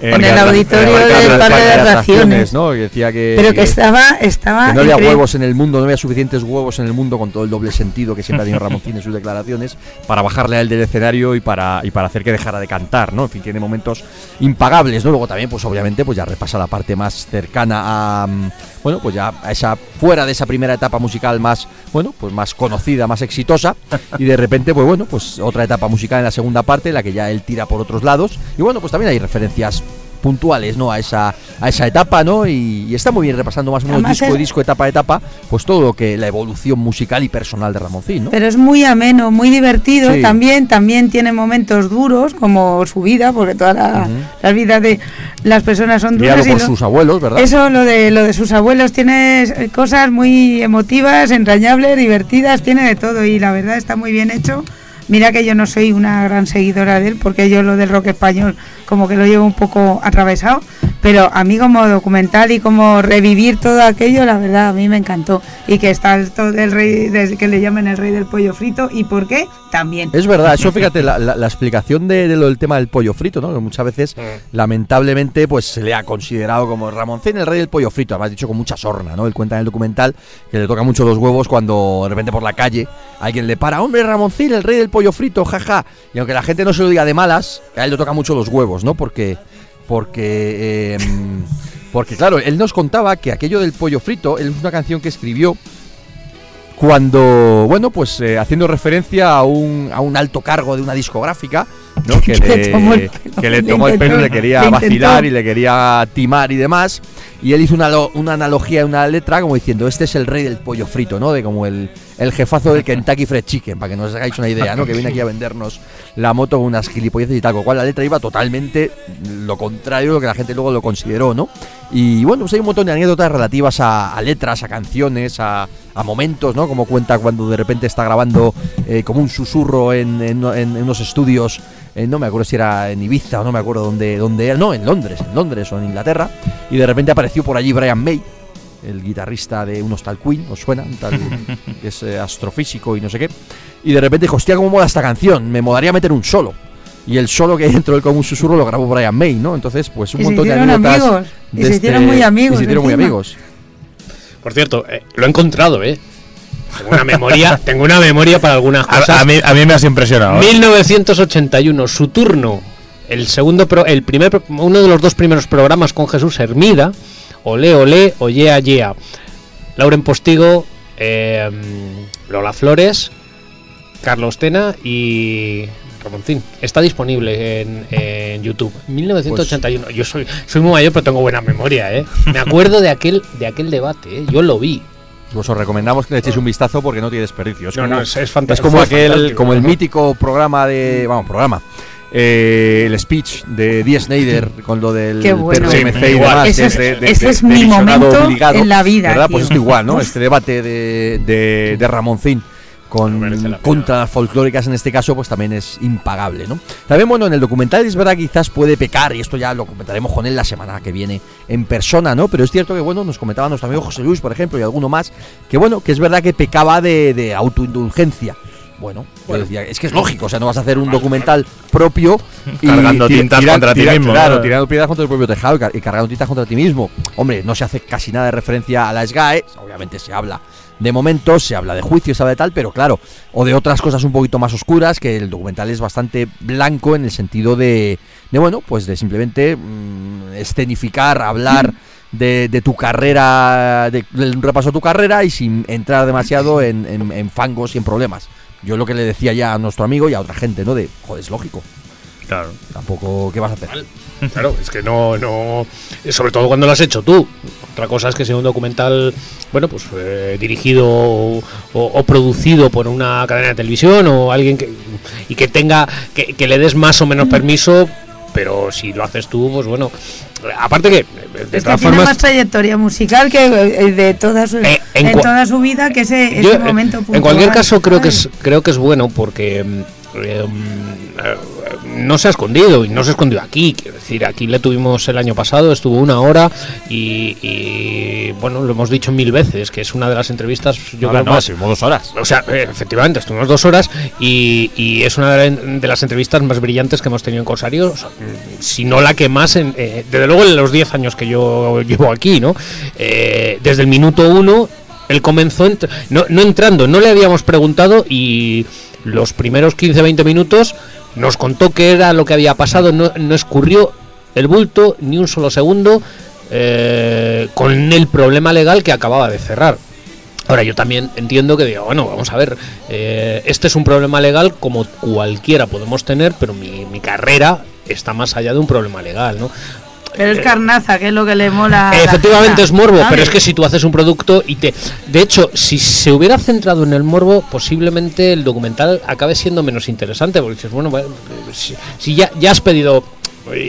En el auditorio del Parque de Atracciones. ¿no? Y decía que. Pero que estaba, estaba que no había increíble. huevos en el mundo, no había suficientes huevos en el mundo con todo el doble sentido que siempre ha tenido Ramoncín en sus declaraciones para bajarle a él del escenario y para, y para hacer que dejara de cantar, ¿no? En fin, tiene momentos impagables, ¿no? Luego también, pues obviamente, pues ya repasa la parte más cercana a, mm, bueno, pues ya esa, fuera de esa primera etapa musical más, bueno, pues más conocida, más exitosa, y de repente, pues bueno, pues otra etapa musical en la segunda parte, en la que ya él tira por otros lados, y bueno, pues también hay referencias puntuales, ¿no? A esa, a esa etapa, ¿no? Y, y está muy bien repasando más o menos Además disco es- disco, etapa etapa, pues todo lo que la evolución musical y personal de Ramoncín, ¿no? Pero es muy ameno, muy divertido Sí. también. También tiene momentos duros, como su vida, porque todas la- Ujú. las vidas de las personas son duras. por lo- sus abuelos, ¿verdad? Eso, lo de, lo de sus abuelos, tiene eh, cosas muy emotivas, entrañables, divertidas, tiene de todo y la verdad está muy bien hecho. Mira que yo no soy una gran seguidora de él, porque yo lo del rock español como que lo llevo un poco atravesado, pero a mí como documental y como revivir todo aquello, la verdad, a mí me encantó. Y que está el, todo el rey, desde que le llaman el rey del pollo frito, ¿y por qué? También. Es verdad, eso fíjate, la, la- la explicación de, de lo del tema del pollo frito, ¿no? Que muchas veces, lamentablemente, pues se le ha considerado como Ramoncín el rey del pollo frito, además dicho con mucha sorna, ¿no? Él cuenta en el documental que le toca mucho los huevos cuando de repente por la calle alguien le para, hombre, Ramoncín, el rey del pollo frito, jaja. Y aunque la gente no se lo diga de malas, a él le toca mucho los huevos, ¿no? Porque, porque, eh, porque claro, él nos contaba que aquello del pollo frito, es una canción que escribió cuando, bueno, pues eh, haciendo referencia a un, a un alto cargo de una discográfica, ¿no? que, le, le tomó el pelo, que le tomó el pelo y le quería le vacilar y le quería timar y demás. Y él hizo una, una analogía en una letra como diciendo, este es el rey del pollo frito, ¿no? De como el, el jefazo del Kentucky Fried Chicken, para que nos hagáis una idea, ¿no? Que viene aquí a vendernos la moto con unas gilipolleces y tal, con cual la letra iba totalmente lo contrario de lo que la gente luego lo consideró, ¿no? Y bueno, pues hay un montón de anécdotas relativas a, a letras, a canciones, a, a momentos, ¿no? Como cuenta cuando de repente está grabando eh, como un susurro en, en- en unos estudios, eh, no me acuerdo si era en Ibiza o no me acuerdo dónde, dónde era, no, en Londres, en Londres o en Inglaterra, y de repente apareció por allí Brian May, el guitarrista de unos tal Queen, ¿os suena? Un tal que es eh, astrofísico y no sé qué. Y de repente dijo, hostia, cómo mola esta canción, me molaría meter un solo. Y el solo que entró él como un susurro lo grabó Brian May, ¿no? Entonces, pues un Y montón de anécdotas. amigos, y se este- hicieron muy amigos Y se hicieron muy amigos. Por cierto, eh, lo he encontrado, ¿eh? Tengo una memoria, tengo una memoria para algunas cosas. A, a mí, a mí me has impresionado. ¿eh? 1981, su turno. El segundo, pro- el primer, uno de los dos primeros programas con Jesús Hermida. Olé, olé, o yeah, yeah. Lauren Postigo, eh, Lola Flores, Carlos Tena y Ramoncín. Está disponible en, en YouTube. 1981. Yo soy, soy muy mayor, pero tengo buena memoria, ¿eh? Me acuerdo de aquel, de aquel debate, ¿eh? Yo lo vi. Pues os recomendamos que le echéis un vistazo porque no tiene desperdicio. Es No, como, no, es- es fanta- es como fue aquel, fantástico, como el ¿no? mítico programa de. Vamos, programa. eh, el speech de Dee Snyder con lo del bueno. PRMC Sí, y demás, Ese es- de- de- ese de- es de mi momento obligado, en la vida, ¿verdad? Pues esto igual, ¿no? Este debate de, de, de Ramoncín con las folclóricas en este caso, pues también es impagable, ¿no? También, bueno, en el documental es verdad que quizás puede pecar, y esto ya lo comentaremos con él la semana que viene en persona, ¿no? Pero es cierto que, bueno, nos comentaba nuestro amigo José Luis, por ejemplo, y alguno más, que bueno, que es verdad que pecaba de, de autoindulgencia. Bueno, yo decía, es que es lógico, o sea, no vas a hacer un documental propio y Cargando tintas tira- contra ti mismo, Claro, ¿no? tirando piedras contra el propio tejado y cargando tintas contra ti mismo. Hombre, no se hace casi nada de referencia a la SGAE, obviamente se habla de momentos, se habla de juicios, se habla de tal, pero claro, o de otras cosas un poquito más oscuras, que el documental es bastante blanco en el sentido de, de bueno, pues de simplemente mm, escenificar, hablar de, de tu carrera, de, de un repaso a tu carrera y sin entrar demasiado en, en- en fangos y en problemas. Yo lo que le decía ya a nuestro amigo y a otra gente, ¿no? De, joder, es lógico. Claro. Tampoco, ¿qué vas a hacer? Claro, es que no, no. Sobre todo cuando lo has hecho tú. Otra cosa es que sea un documental, bueno, pues eh, dirigido o, o producido por una cadena de televisión o alguien que. y que tenga. que, que le des más o menos permiso, pero si lo haces tú, pues bueno. Aparte que, de Es que todas tiene formas. más trayectoria musical que eh, de toda su, Eh, en en cua- toda su vida que ese, Yo, ese eh, momento en cualquier caso creo que es creo que es bueno porque mm, mm, eh, no se ha escondido y no se escondió aquí quiero decir aquí le tuvimos el año pasado estuvo una hora y, y, bueno lo hemos dicho mil veces que es una de las entrevistas yo Ahora creo no, más estuvimos dos horas. o sea, eh, efectivamente, estuvimos dos horas y, y es una de, las entrevistas más brillantes que hemos tenido en Corsario, o sea, mm, si no la que más, en, eh, desde luego en los 10 años que yo llevo aquí, ¿no? Eh, desde el minuto uno, él comenzó, ent- no, no entrando, no le habíamos preguntado y los primeros 15-20 minutos nos contó qué era lo que había pasado, no, no escurrió el bulto ni un solo segundo eh, con el problema legal que acababa de cerrar. Ahora, yo también entiendo que digo, bueno, vamos a ver, eh, este es un problema legal como cualquiera podemos tener, pero mi, mi carrera está más allá de un problema legal, ¿no? Pero es carnaza, que es lo que le mola. Efectivamente es morbo, pero es que si tú haces un producto y te... De hecho, si se hubiera centrado en el morbo, posiblemente el documental acabe siendo menos interesante, porque dices, bueno, bueno, si, si ya, ya has pedido...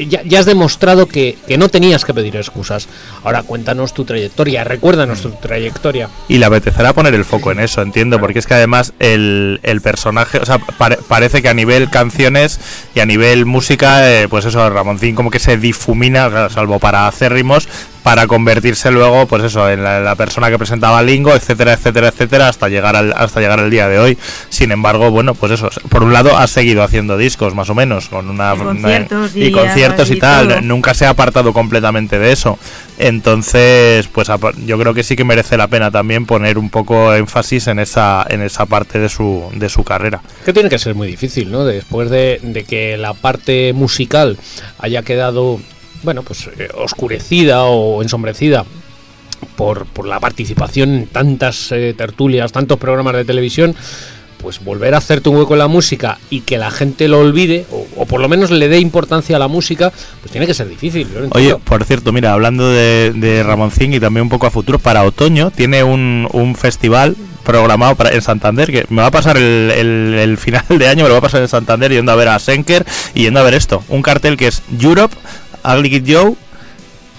Ya, ya has demostrado que, que no tenías que pedir excusas. Ahora cuéntanos tu trayectoria, recuérdanos tu trayectoria. Y le apetecerá poner el foco en eso, entiendo, porque es que además el, el personaje, o sea, pare- parece que a nivel canciones y a nivel música, eh, pues eso, Ramoncín como que se difumina, salvo para hacer ritmos, para convertirse luego, pues eso, en la, la persona que presentaba Lingo, etcétera, etcétera, etcétera, hasta llegar al, hasta llegar al día de hoy. Sin embargo, bueno, pues eso, por un lado ha seguido haciendo discos, más o menos, con una, Y conciertos una- y y conciertos y, y tal, todo. nunca se ha apartado completamente de eso. Entonces, pues yo creo que sí que merece la pena también poner un poco énfasis en esa, en esa parte de su, de su carrera. Que tiene que ser muy difícil, ¿no? Después de, de que la parte musical haya quedado, bueno, pues eh, oscurecida o ensombrecida por, por la participación en tantas eh, tertulias, tantos programas de televisión, pues volver a hacerte un hueco en la música y que la gente lo olvide, o, por lo menos le dé importancia a la música, pues tiene que ser difícil. Oye, por cierto, mira, hablando de, de Ramoncín y también un poco a futuro, para otoño tiene un, un festival programado para, en Santander, que me va a pasar el, el- el final de año, me lo va a pasar en Santander yendo a ver a Senker y yendo a ver esto. Un cartel que es Europe, Ugly Kid Joe,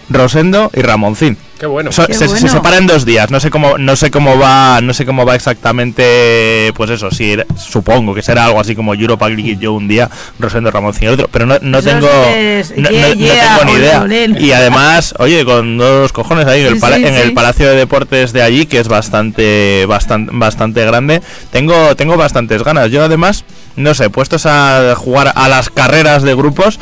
Rosendo y Ramoncín. Qué bueno. So- Qué se, separa en dos días. No sé cómo, no sé cómo va, no sé cómo va exactamente. Pues eso, sí, era- supongo que será algo así como Europa Kid Joe un día, Rosendo Ramoncín el otro, pero no, no tengo, es- no, yeah, no- no yeah, tengo ni idea. Y además, oye, con dos cojones ahí en, el, Sí, pala- sí, en el. Palacio de Deportes de allí, que es bastante, bastante, bastante grande. Tengo, tengo bastantes ganas. Yo además, no sé, puestos a jugar a las carreras de grupos.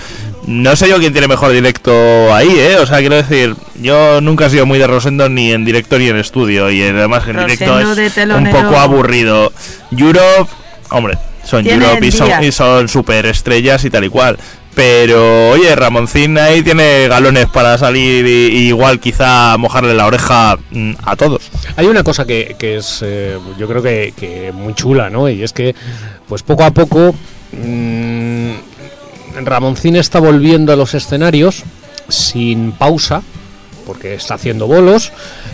No sé yo quién tiene mejor directo ahí, ¿eh? O sea, quiero decir, yo nunca he sido muy de Rosendo ni en directo ni en estudio. Y además en directo es un poco aburrido. Europe, hombre, son Europe y son, y son super estrellas y tal y cual. Pero, oye, Ramoncín ahí tiene galones para salir y, y igual quizá mojarle la oreja mm, a todos. Hay una cosa que, que es, eh, yo creo que, que muy chula, ¿no? Y es que, pues poco a poco, mm, Ramoncín está volviendo a los escenarios sin pausa, porque está haciendo bolos,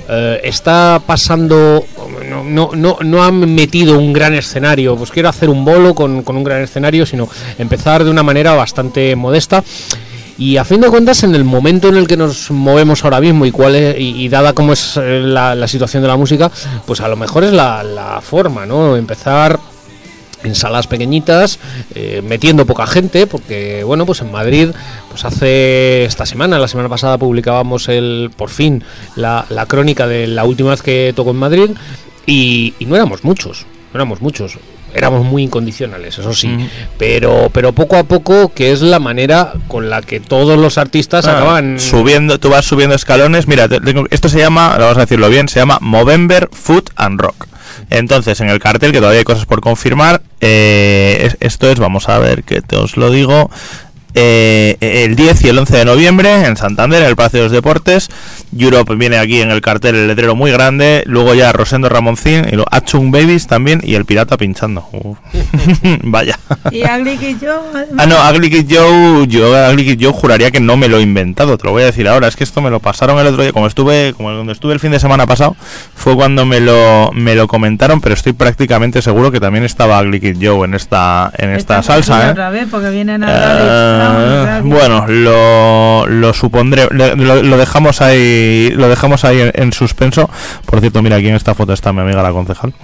eh, está pasando, no, no, no, no han metido un gran escenario, pues quiero hacer un bolo con, un gran escenario, sino empezar de una manera bastante modesta. Y a fin de cuentas, en el momento en el que nos movemos ahora mismo y cuál es, y, dada cómo es eh, la, situación de la música, pues a lo mejor es la forma, ¿no? Empezar en salas pequeñitas, eh, metiendo poca gente, porque bueno, pues en Madrid, pues hace esta semana, la semana pasada publicábamos el, por fin, la, la crónica de la última vez que tocó en Madrid, y, y no éramos muchos, no éramos muchos. Éramos muy incondicionales, eso sí, Ujú. pero pero poco a poco, que es la manera con la que todos los artistas Ah, acaban subiendo, tú vas subiendo escalones. Mira, te- tengo- esto se llama, vamos a decirlo bien, se llama Movember Food and Rock. Entonces, en el cartel, que todavía hay cosas por confirmar, eh, es- esto es, vamos a ver que te os lo digo, eh, el 10 y el 11 de noviembre en Santander, en el Palacio de los Deportes. Europe viene aquí en el cartel, el letrero muy grande. Luego ya Rosendo Ramoncín y los Achung Babies también y el pirata pinchando. Vaya. Y Joe. Ah, no, Kid Joe, yo Joe juraría que no me lo he inventado, te lo voy a decir ahora. Es que esto me lo pasaron el otro día, como estuve, como cuando estuve el fin de semana pasado, fue cuando me lo, me lo comentaron, pero estoy prácticamente seguro que también estaba Kid Joe en esta, en esta salsa, ¿eh? Otra vez porque vienen a Trump, bueno, lo, lo supondré, lo dejamos ahí, lo dejamos ahí en, en suspenso. Por cierto, mira aquí en esta foto está mi amiga la concejal.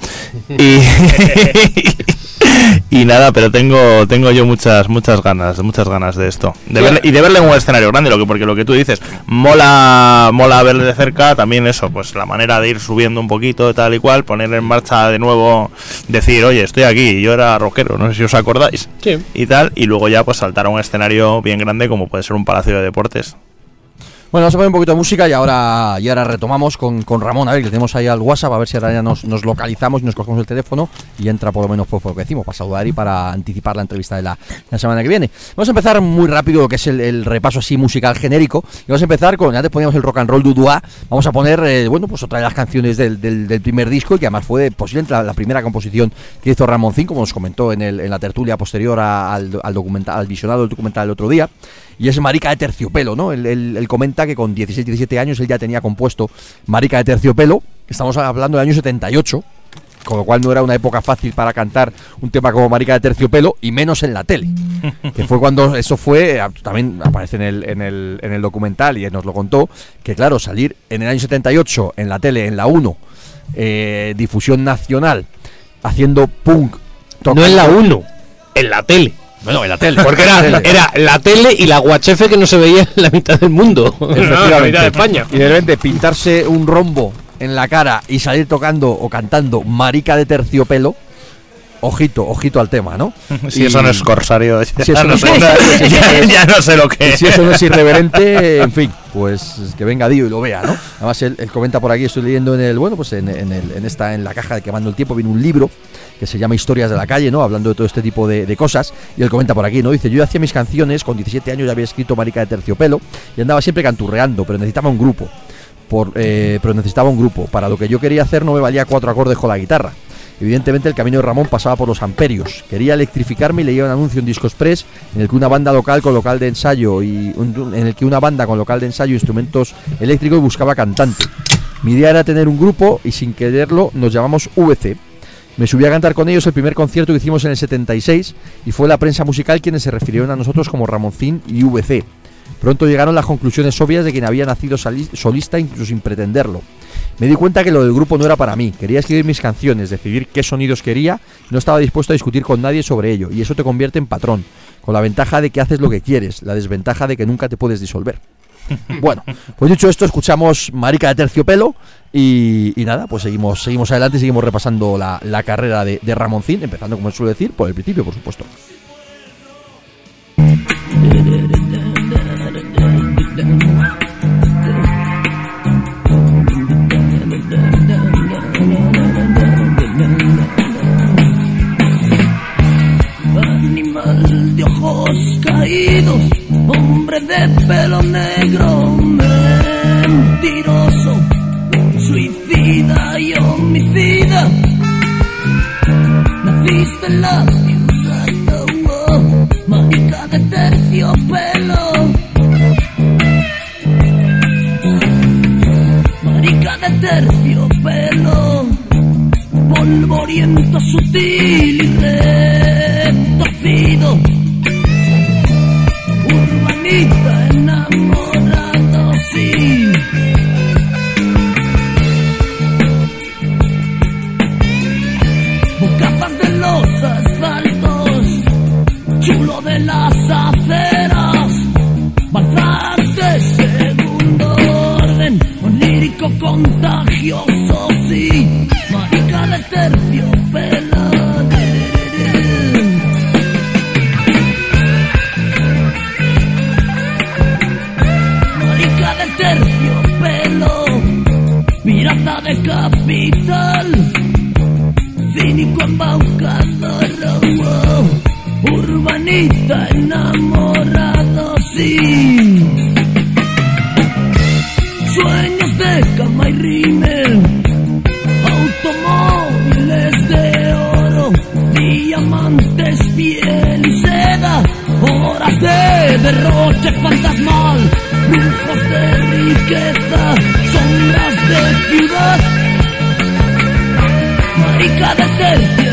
Y, y nada, pero tengo, tengo yo muchas, muchas ganas, muchas ganas de esto, de verle, y de verle en un escenario grande, lo que porque lo que tú dices, mola, mola verle de cerca, también eso, pues la manera de ir subiendo un poquito, tal y cual, poner en marcha de nuevo, decir, oye, estoy aquí, yo era rockero, no sé si os acordáis Sí. y tal, y luego ya pues saltar a un escenario bien grande como puede ser un palacio de deportes. Bueno, vamos a poner un poquito de música y ahora, y ahora retomamos con, con Ramón. A ver, le tenemos ahí al WhatsApp, a ver si ahora ya nos, nos localizamos y nos cogemos el teléfono y entra por lo menos por lo que decimos, para saludar y para anticipar la entrevista de la, la semana que viene. Vamos a empezar muy rápido lo que es el, repaso así musical genérico. Y vamos a empezar con, antes poníamos el rock and roll Dudua, vamos a poner, eh, bueno, pues otra de las canciones del, del- primer disco y que además fue posiblemente la, primera composición que hizo Ramoncín, como nos comentó en, el- en la tertulia posterior al, al documental, al visionado del documental el otro día. Y es Marica de Terciopelo, ¿no? Él, él- él comenta que con 16, 17 años él ya tenía compuesto Marica de Terciopelo. Estamos hablando del año 78, con lo cual no era una época fácil para cantar un tema como Marica de Terciopelo, y menos en la tele. que fue cuando eso fue, también aparece en el, en el, en el documental y él nos lo contó, que claro, salir en el año 78 en la tele, en la 1, eh, difusión nacional, haciendo punk. No en la 1, en la tele. Bueno, en la tele. Porque era, era la tele y la guachefe que no se veía en la mitad del mundo. No, en la Efectivamente. mitad de España. Y de repente pintarse un rombo en la cara y salir tocando o cantando Marica de Terciopelo. Ojito, ojito al tema, ¿no? Si Y- eso no es corsario, ya, Si eso no sé, ya- ya no sé lo que es. si eso no es irreverente, en fin, pues que venga Dio y lo vea, ¿no? Además, él, él comenta por aquí, estoy leyendo en el, bueno, pues en, en el- en esta, en la caja de Quemando el Tiempo, viene un libro que se llama Historias de la Calle, ¿no? Hablando de todo este tipo de, de cosas. Y él comenta por aquí, ¿no? Dice, yo hacía mis canciones, con 17 años ya había escrito Marica de Terciopelo y andaba siempre canturreando, pero necesitaba un grupo. Por, eh, pero necesitaba un grupo. Para lo que yo quería hacer no me valía cuatro acordes con la guitarra. Evidentemente el camino de Ramón pasaba por los amperios. Quería electrificarme y leía un anuncio en Disco Express en el que una banda local con local de ensayo y en el que una banda con local de ensayo instrumentos eléctricos buscaba cantante. Mi idea era tener un grupo y sin quererlo nos llamamos VC. Me subí a cantar con ellos el primer concierto que hicimos en el 76 y fue la prensa musical quienes se refirieron a nosotros como Ramoncín y VC. Pronto llegaron las conclusiones obvias de quien había nacido solista incluso sin pretenderlo. Me di cuenta que lo del grupo no era para mí. Quería escribir mis canciones, decidir qué sonidos quería no estaba dispuesto a discutir con nadie sobre ello. Y eso te convierte en patrón, con la ventaja de que haces lo que quieres, la desventaja de que nunca te puedes disolver. Bueno, pues dicho esto, escuchamos Marica de Terciopelo y, y nada, pues seguimos, seguimos adelante y seguimos repasando la, la carrera de, de Ramoncín, empezando, como suele decir, por el principio, por supuesto. Hombre de pelo negro, mentiroso, suicida y homicida. Naciste en la oh, marica de terciopelo. Marica de terciopelo polvoriento, sutil y retorcido. Urbanita enamorado, sí. De los asfaltos, chulo de las aceras, bazar de segundo orden, onírico contagioso, sí, marica de. Urbanita enamorado, sí. Sueños de cama y rímel, automóviles de oro, diamantes, piel y seda, horas de derroche fantasmal, lujos de riqueza, sombras de ciudad, marica de terciopelo,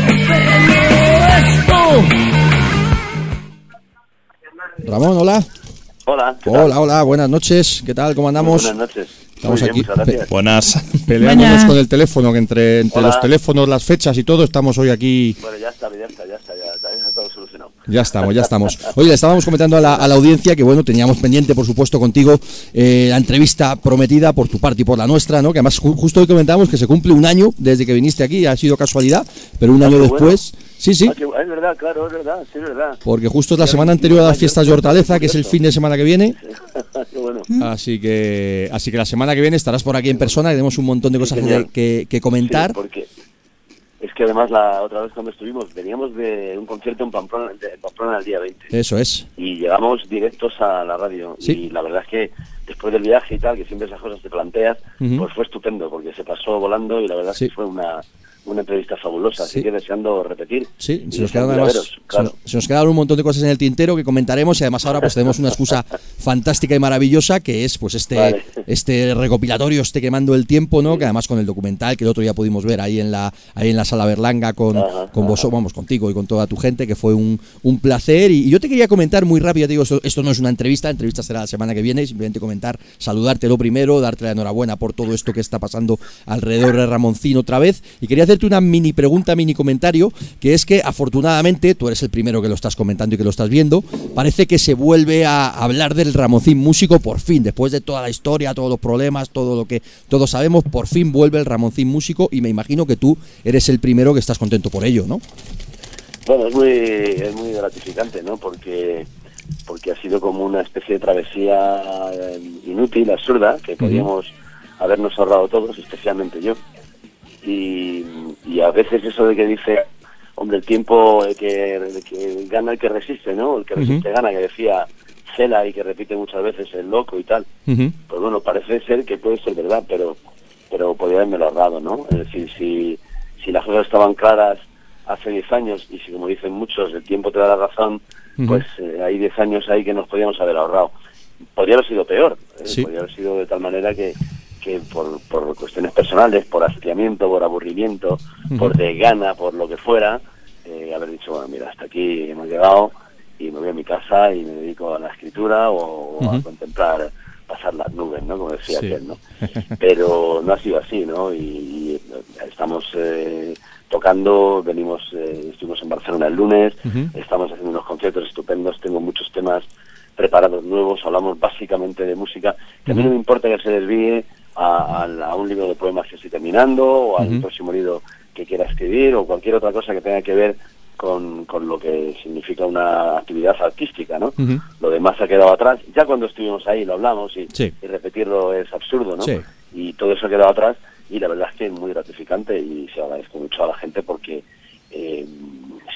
Hola. buenas noches. ¿Qué tal? ¿Cómo andamos? Buenas noches. Estamos bien, aquí. Buenas. Peleándonos Buenas. con el teléfono, que entre, los teléfonos, las fechas y todo, estamos hoy aquí. Bueno, ya está, ya está, ya está, ya está, ya está todo solucionado. Ya estamos, ya estamos. Oye, le estábamos comentando a la, a la audiencia que, bueno, teníamos pendiente, por supuesto, contigo eh, la entrevista prometida por tu parte y por la nuestra, ¿no? Que además ju- justo hoy comentábamos que se cumple un año desde que viniste aquí, ha sido casualidad, pero un Ah, año después. Sí, sí. Ah, es verdad, claro, es verdad, sí, es verdad. Porque justo es la semana 21 anterior a las fiestas de Hortaleza, que es el fin de semana que viene. Bueno. Así que, así que la semana que viene estarás por aquí en persona, que tenemos un montón de cosas que, que- que comentar. Sí, porque es que además la otra vez cuando estuvimos veníamos de un concierto en Pamplona, de Pamplona el día 20 Eso es. y llegamos directos a la radio Sí. y la verdad es que después del viaje y tal, que siempre esas cosas te planteas, pues fue estupendo porque se pasó volando y la verdad Sí. es que fue una, una entrevista fabulosa, Sí. así que deseando repetir. Sí, se nos, quedaron además, claro. nos, se nos quedaron un montón de cosas en el tintero que comentaremos y además ahora pues tenemos una excusa fantástica y maravillosa que es pues este Vale. este recopilatorio, este quemando el tiempo, ¿no? Que además con el documental que el otro día pudimos ver ahí en la ahí en la sala Berlanga con, Ajá, con vos, vamos, contigo y con toda tu gente, que fue un, un placer. Y, y yo te quería comentar muy rápido, te digo, esto, esto no es una entrevista, la entrevista será la semana que viene, simplemente comentar, saludarte lo primero, darte la enhorabuena por todo esto que está pasando alrededor de Ramoncín otra vez. Y quería hacerte una mini pregunta, mini comentario, que es que afortunadamente, tú eres el primero que lo estás comentando y que lo estás viendo, parece que se vuelve a hablar del Ramoncín músico por fin, después de toda la historia, todos los problemas, todo lo que todos sabemos, por fin vuelve el Ramoncín músico y me imagino que tú eres el primero que estás contento por ello, ¿no? Bueno, es muy, es muy gratificante, ¿no? Porque, porque ha sido como una especie de travesía eh, inútil, absurda, que podíamos habernos ahorrado todos, especialmente yo. Y, y a veces eso de que dice, hombre, el tiempo el que, el que gana el que resiste, ¿no? El que resiste gana, que decía Cela y que repite muchas veces el loco y tal. Pues bueno, parece ser que puede ser verdad, pero pero podría haberme ahorrado, ¿no? Es decir, si, si las cosas estaban claras hace 10 años y si, como dicen muchos, el tiempo te da la razón, pues eh, hay 10 años ahí que nos podíamos haber ahorrado. Podría haber sido peor, ¿eh? Sí. podría haber sido de tal manera que, que por, por cuestiones personales, por hastiamiento, por aburrimiento, por desgana, por lo que fuera, eh, haber dicho, bueno, mira, hasta aquí hemos llegado y me voy a mi casa y me dedico a la escritura o, a contemplar pasar las nubes, ¿no? Como decía Sí. aquel, ¿no? Pero no ha sido así, ¿no? Y, y estamos eh, tocando, venimos, eh, estuvimos en Barcelona el lunes, estamos haciendo unos conciertos estupendos, tengo muchos temas preparados nuevos, hablamos básicamente de música, que a mí no me importa que se desvíe a, a- a un libro de poemas que estoy terminando, o al próximo libro que quiera escribir, o cualquier otra cosa que tenga que ver con, con lo que significa una actividad artística, ¿no? Lo demás ha quedado atrás. Ya cuando estuvimos ahí lo hablamos y, Sí. y repetirlo es absurdo, ¿no? Sí. Y todo eso ha quedado atrás y la verdad es que es muy gratificante y se agradezco mucho a la gente porque eh,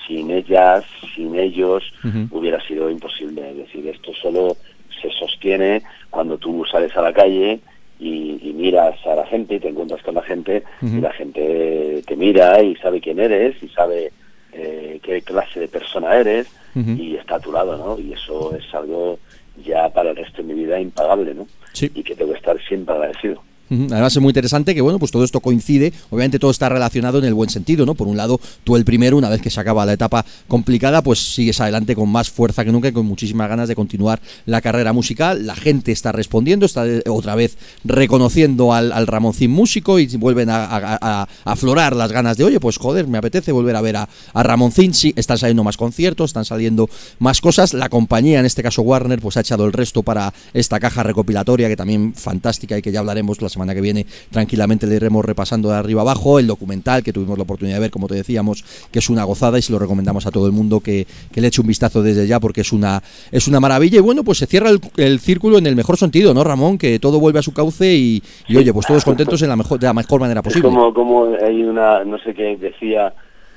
sin ellas, sin ellos, hubiera sido imposible. Es decir, esto solo se sostiene cuando tú sales a la calle y, y miras a la gente y te encuentras con la gente y la gente te mira y sabe quién eres y sabe eh, qué clase de persona eres y está a tu lado, ¿no? Y eso es algo ya para el resto de mi vida impagable, ¿no? Sí. Y que tengo que estar siempre agradecido. Además es muy interesante que bueno, pues todo esto coincide, obviamente todo está relacionado en el buen sentido, ¿no? Por un lado, tú el primero, una vez que se acaba la etapa complicada, pues sigues adelante con más fuerza que nunca y con muchísimas ganas de continuar la carrera musical. La gente está respondiendo, está eh, otra vez reconociendo al, Ramoncín músico y vuelven a, aflorar las ganas de, oye, pues joder, me apetece volver a ver a, a Ramoncín. Sí, están saliendo más conciertos, están saliendo más cosas. La compañía, en este caso Warner, pues ha echado el resto para esta caja recopilatoria que también fantástica y que ya hablaremos la semana que viene tranquilamente le iremos repasando de arriba abajo el documental que tuvimos la oportunidad de ver como te decíamos que es una gozada y se lo recomendamos a todo el mundo que, que le eche un vistazo desde ya porque es una es una maravilla y bueno pues se cierra el, el círculo en el mejor sentido no Ramón que todo vuelve a su cauce y, y, oye pues todos contentos en la mejor de la mejor manera Es posible como, como hay una, no sé qué decía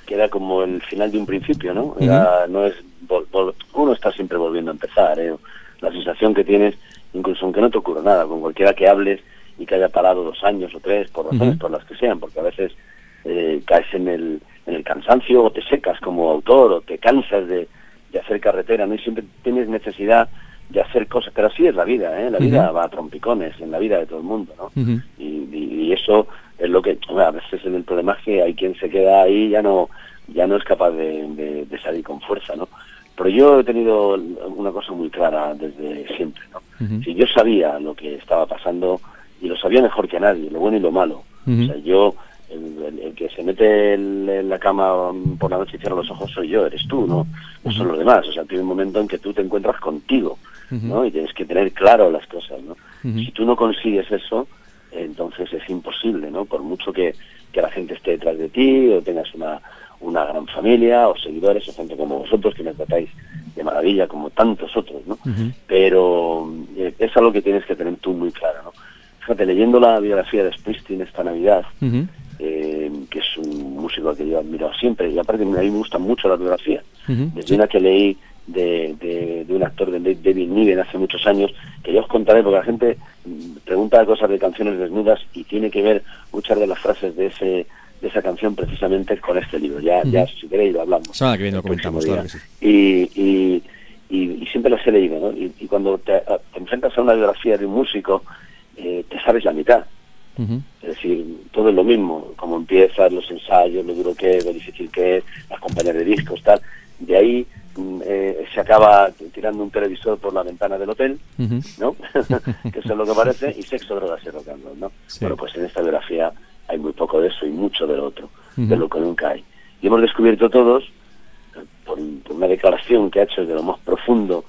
que era como el final de un principio, ¿no? Era- no es vol- vol- uno está siempre volviendo a empezar, ¿eh? La sensación que tienes, incluso aunque no te ocurra nada, con cualquiera que hables y que haya parado dos años o tres, por razones por las que sean, porque a veces eh, caes en el, en el cansancio o te secas como autor o te cansas de, de hacer carretera, ¿no? Y siempre tienes necesidad de hacer cosas, pero así es la vida, ¿eh? La vida va a trompicones en la vida de todo el mundo, ¿no? Y, y- y eso es lo que a veces en el problema es que hay quien se queda ahí y ya no ya no es capaz de, de- de salir con fuerza no pero yo he tenido una cosa muy clara desde siempre no si yo sabía lo que estaba pasando y lo sabía mejor que nadie lo bueno y lo malo. O sea yo el, el- el que se mete en, en la cama por la noche y cierra los ojos soy yo eres tú no no son los demás. O sea tiene un momento en que tú te encuentras contigo no y tienes que tener claro las cosas no si tú no consigues eso entonces es imposible, ¿no? Por mucho que, que la gente esté detrás de ti o tengas una, una gran familia o seguidores o gente como vosotros que me tratáis de maravilla como tantos otros, ¿no? Pero eh, es algo que tienes que tener tú muy claro, ¿no? Fíjate, leyendo la biografía de Springsteen esta Navidad, eh, que es un músico que yo he admirado siempre, y aparte a mí me gusta mucho la biografía. Desde una que leí de, de, de un actor de David Niven hace muchos años, que yo os contaré porque la gente mm, pregunta cosas de canciones desnudas y tiene que ver muchas de las frases de ese de esa canción precisamente con este libro. Ya, ya si queréis lo hablamos. Semana que viene lo comentamos, claro día. que sí. Y, y, y, y siempre las he leído, ¿no? Y, y cuando te enfrentas a una biografía de un músico, eh, te sabes la mitad. Es decir, todo es lo mismo, como empiezas, los ensayos, lo duro que es, lo difícil que es, las compañías de discos, tal. De ahí mm, eh, se acaba tirando un televisor por la ventana del hotel. ¿no? que eso es lo que parece, y sexo, drogas y rock and roll, ¿no? Sí. Bueno, pues en esta biografía hay muy poco de eso y mucho de lo otro, de lo que nunca hay. Y hemos descubierto todos, por, por una declaración que ha hecho desde lo más profundo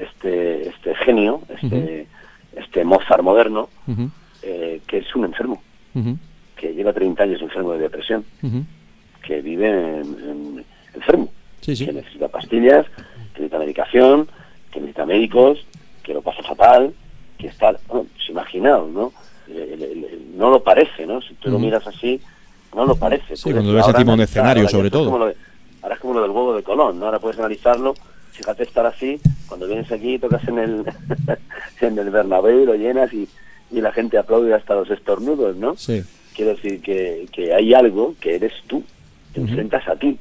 este, este genio, este, este Mozart moderno, eh, que es un enfermo que lleva 30 años enfermo de depresión, que vive en- en- enfermo, Sí, sí. que necesita pastillas, que necesita medicación, que necesita médicos, que lo pasa fatal, que está, bueno, pues imaginaos, ¿no? El- el- el- no lo parece, ¿no? Si tú lo miras así, no lo parece. Sí, cuando ves ahora encima un escenario, ahora sobre es todo. lo de- ahora es como lo del huevo de Colón, ¿no? Ahora puedes analizarlo, fíjate estar así, cuando vienes aquí tocas en el, en el Bernabéu, lo llenas y, y la gente aplaude hasta los estornudos, ¿no? Sí. Quiero decir que, que hay algo que eres tú, te enfrentas a ti.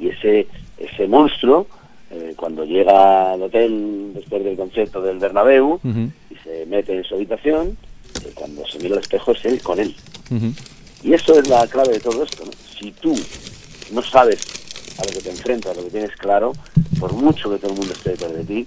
Y ese, ese monstruo, eh, cuando llega al hotel después del concierto del Bernabéu y se mete en su habitación, eh, cuando se mira al espejo es él con él. Y eso es la clave de todo esto. ¿no? Si tú no sabes a lo que te enfrentas, a lo que tienes claro, por mucho que todo el mundo esté detrás de ti,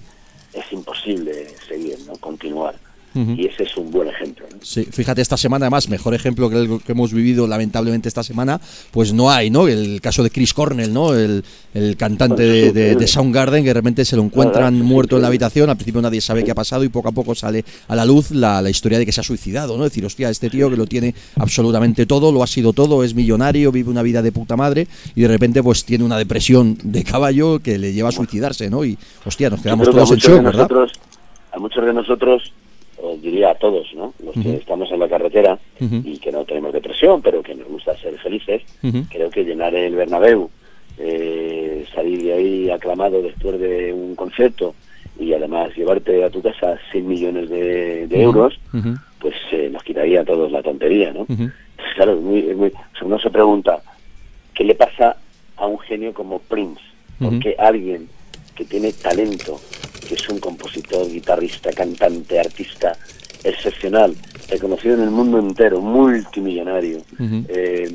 es imposible seguir, ¿no? continuar. Ujú. Y ese es un buen ejemplo. ¿no? Sí, fíjate, esta semana además, mejor ejemplo que el que hemos vivido lamentablemente esta semana, pues no hay, ¿no? El caso de Chris Cornell, ¿no? El, el cantante de, de- de Soundgarden, que de repente se lo encuentran verdad, muerto en la habitación, al principio nadie sabe qué ha pasado y poco a poco sale a la luz la, la historia de que se ha suicidado, ¿no? Es decir, hostia, este tío que lo tiene absolutamente todo, lo ha sido todo, es millonario, vive una vida de puta madre y de repente pues tiene una depresión de caballo que le lleva a suicidarse, ¿no? Y, hostia, nos quedamos creo que todos en shock, ¿verdad? nosotros, a muchos de nosotros, os diría a todos, ¿no? Los que estamos en la carretera y que no tenemos depresión, pero que nos gusta ser felices, creo que llenar el Bernabéu, eh, salir de ahí aclamado después de un concierto y además llevarte a tu casa 100 millones de, de euros, pues eh, nos quitaría a todos la tontería, ¿no? Ujú. Claro, es muy, es muy- uno se pregunta, ¿qué le pasa a un genio como Prince? Ujú. Porque alguien que tiene talento, que es un compositor, guitarrista, cantante, artista excepcional, reconocido en el mundo entero, multimillonario, eh,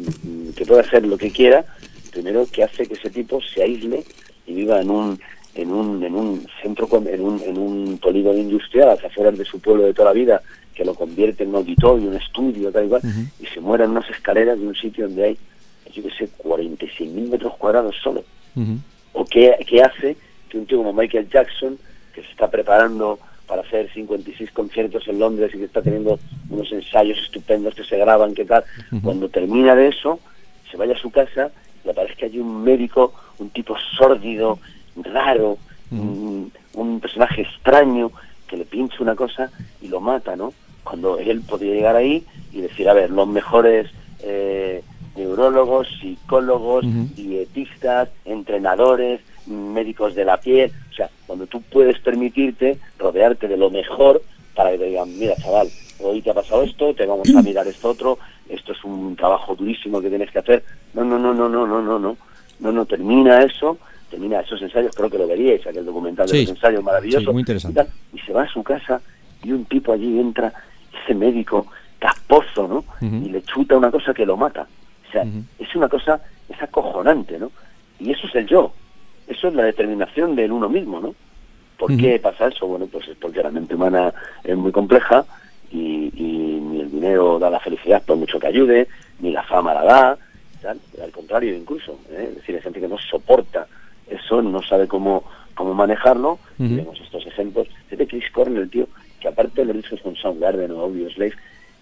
que puede hacer lo que quiera, primero que hace que ese tipo se aísle y viva en un en un en un centro en un en un polígono industrial a las afueras de su pueblo de toda la vida que lo convierte en un auditorio, un estudio, tal y cual, y se muera en unas escaleras de un sitio donde hay, yo qué sé, 46.000 metros cuadrados solo. ¿O qué, qué hace que un tío como Michael Jackson, que se está preparando para hacer 56 conciertos en Londres y que está teniendo unos ensayos estupendos que se graban, qué tal, cuando termina de eso, se vaya a su casa y aparezca allí un médico, un tipo sórdido, raro, un, un personaje extraño, que le pincha una cosa y lo mata, ¿no? Cuando él podría llegar ahí y decir, a ver, los mejores eh, neurólogos, psicólogos, dietistas, entrenadores, médicos de la piel. O sea, cuando tú puedes permitirte rodearte de lo mejor para que te digan, mira chaval, hoy te ha pasado esto, te vamos a mirar esto otro, esto es un trabajo durísimo que tienes que hacer. No, no, no, no, no, no, no, no. No, no, termina eso, termina esos ensayos, creo que lo veríais, aquel documental de Sí. los ensayos maravilloso. Sí, muy interesante. Y, tal, y se va a su casa y un tipo allí entra, ese médico casposo, ¿no? Y le chuta una cosa que lo mata. O sea, es una cosa, es acojonante, ¿no? Y eso es el yo. Eso es la determinación del uno mismo, ¿no? ¿Por qué pasa eso? Bueno, pues es porque la mente humana es muy compleja y, y ni el dinero da la felicidad por mucho que ayude, ni la fama la da, tal. al contrario incluso. ¿eh? Es decir, hay gente que no soporta eso, no sabe cómo, cómo manejarlo, y Ujú. vemos estos ejemplos. Fíjate Chris Cornell, tío, que aparte de los discos con Soundgarden o Audioslave,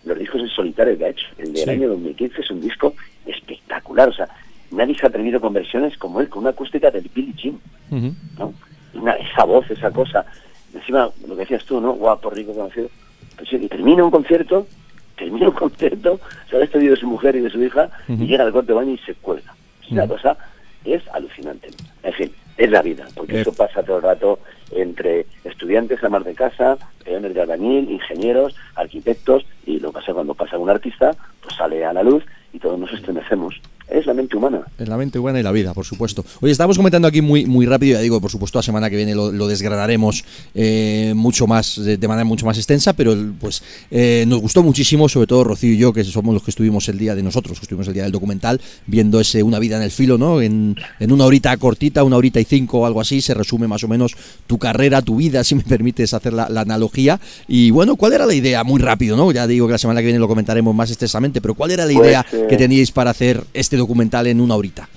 los discos en solitario que ha hecho, el del Sí. año 2015 es un disco espectacular, o sea, nadie se ha atrevido con versiones como él, con una acústica del Billy Jim. Ujú. ¿no? Una- esa voz, esa cosa. Encima, lo que decías tú, ¿no? Guapo, rico, conocido. Pues y termina un concierto, termina un concierto, se ha despedido de su mujer y de su hija, y llega al corte de baño y se cuelga. Es una Ujú. cosa, es alucinante. En fin, es la vida, porque Eh. eso pasa todo el rato entre estudiantes, amas de casa, peones de albañil, ingenieros, arquitectos, y lo que pasa cuando pasa un artista, pues sale a la luz y todos nos estremecemos. Es la mente humana. Es la mente buena y la vida, por supuesto. Oye, estábamos comentando aquí muy, muy rápido, ya digo, por supuesto la semana que viene lo, lo desgranaremos eh, mucho más, de, de manera mucho más extensa, pero pues eh, nos gustó muchísimo, sobre todo Rocío y yo, que somos los que estuvimos el día de nosotros, que estuvimos el día del documental, viendo ese Una vida en el filo, ¿no? En, en una horita cortita, una horita y cinco o algo así, se resume más o menos tu carrera, tu vida, si me permites hacer la, la analogía. Y bueno, ¿cuál era la idea? Muy rápido, ¿no? Ya digo que la semana que viene lo comentaremos más extensamente, pero ¿cuál era la Pues, idea eh, que teníais para hacer este documental en una horita?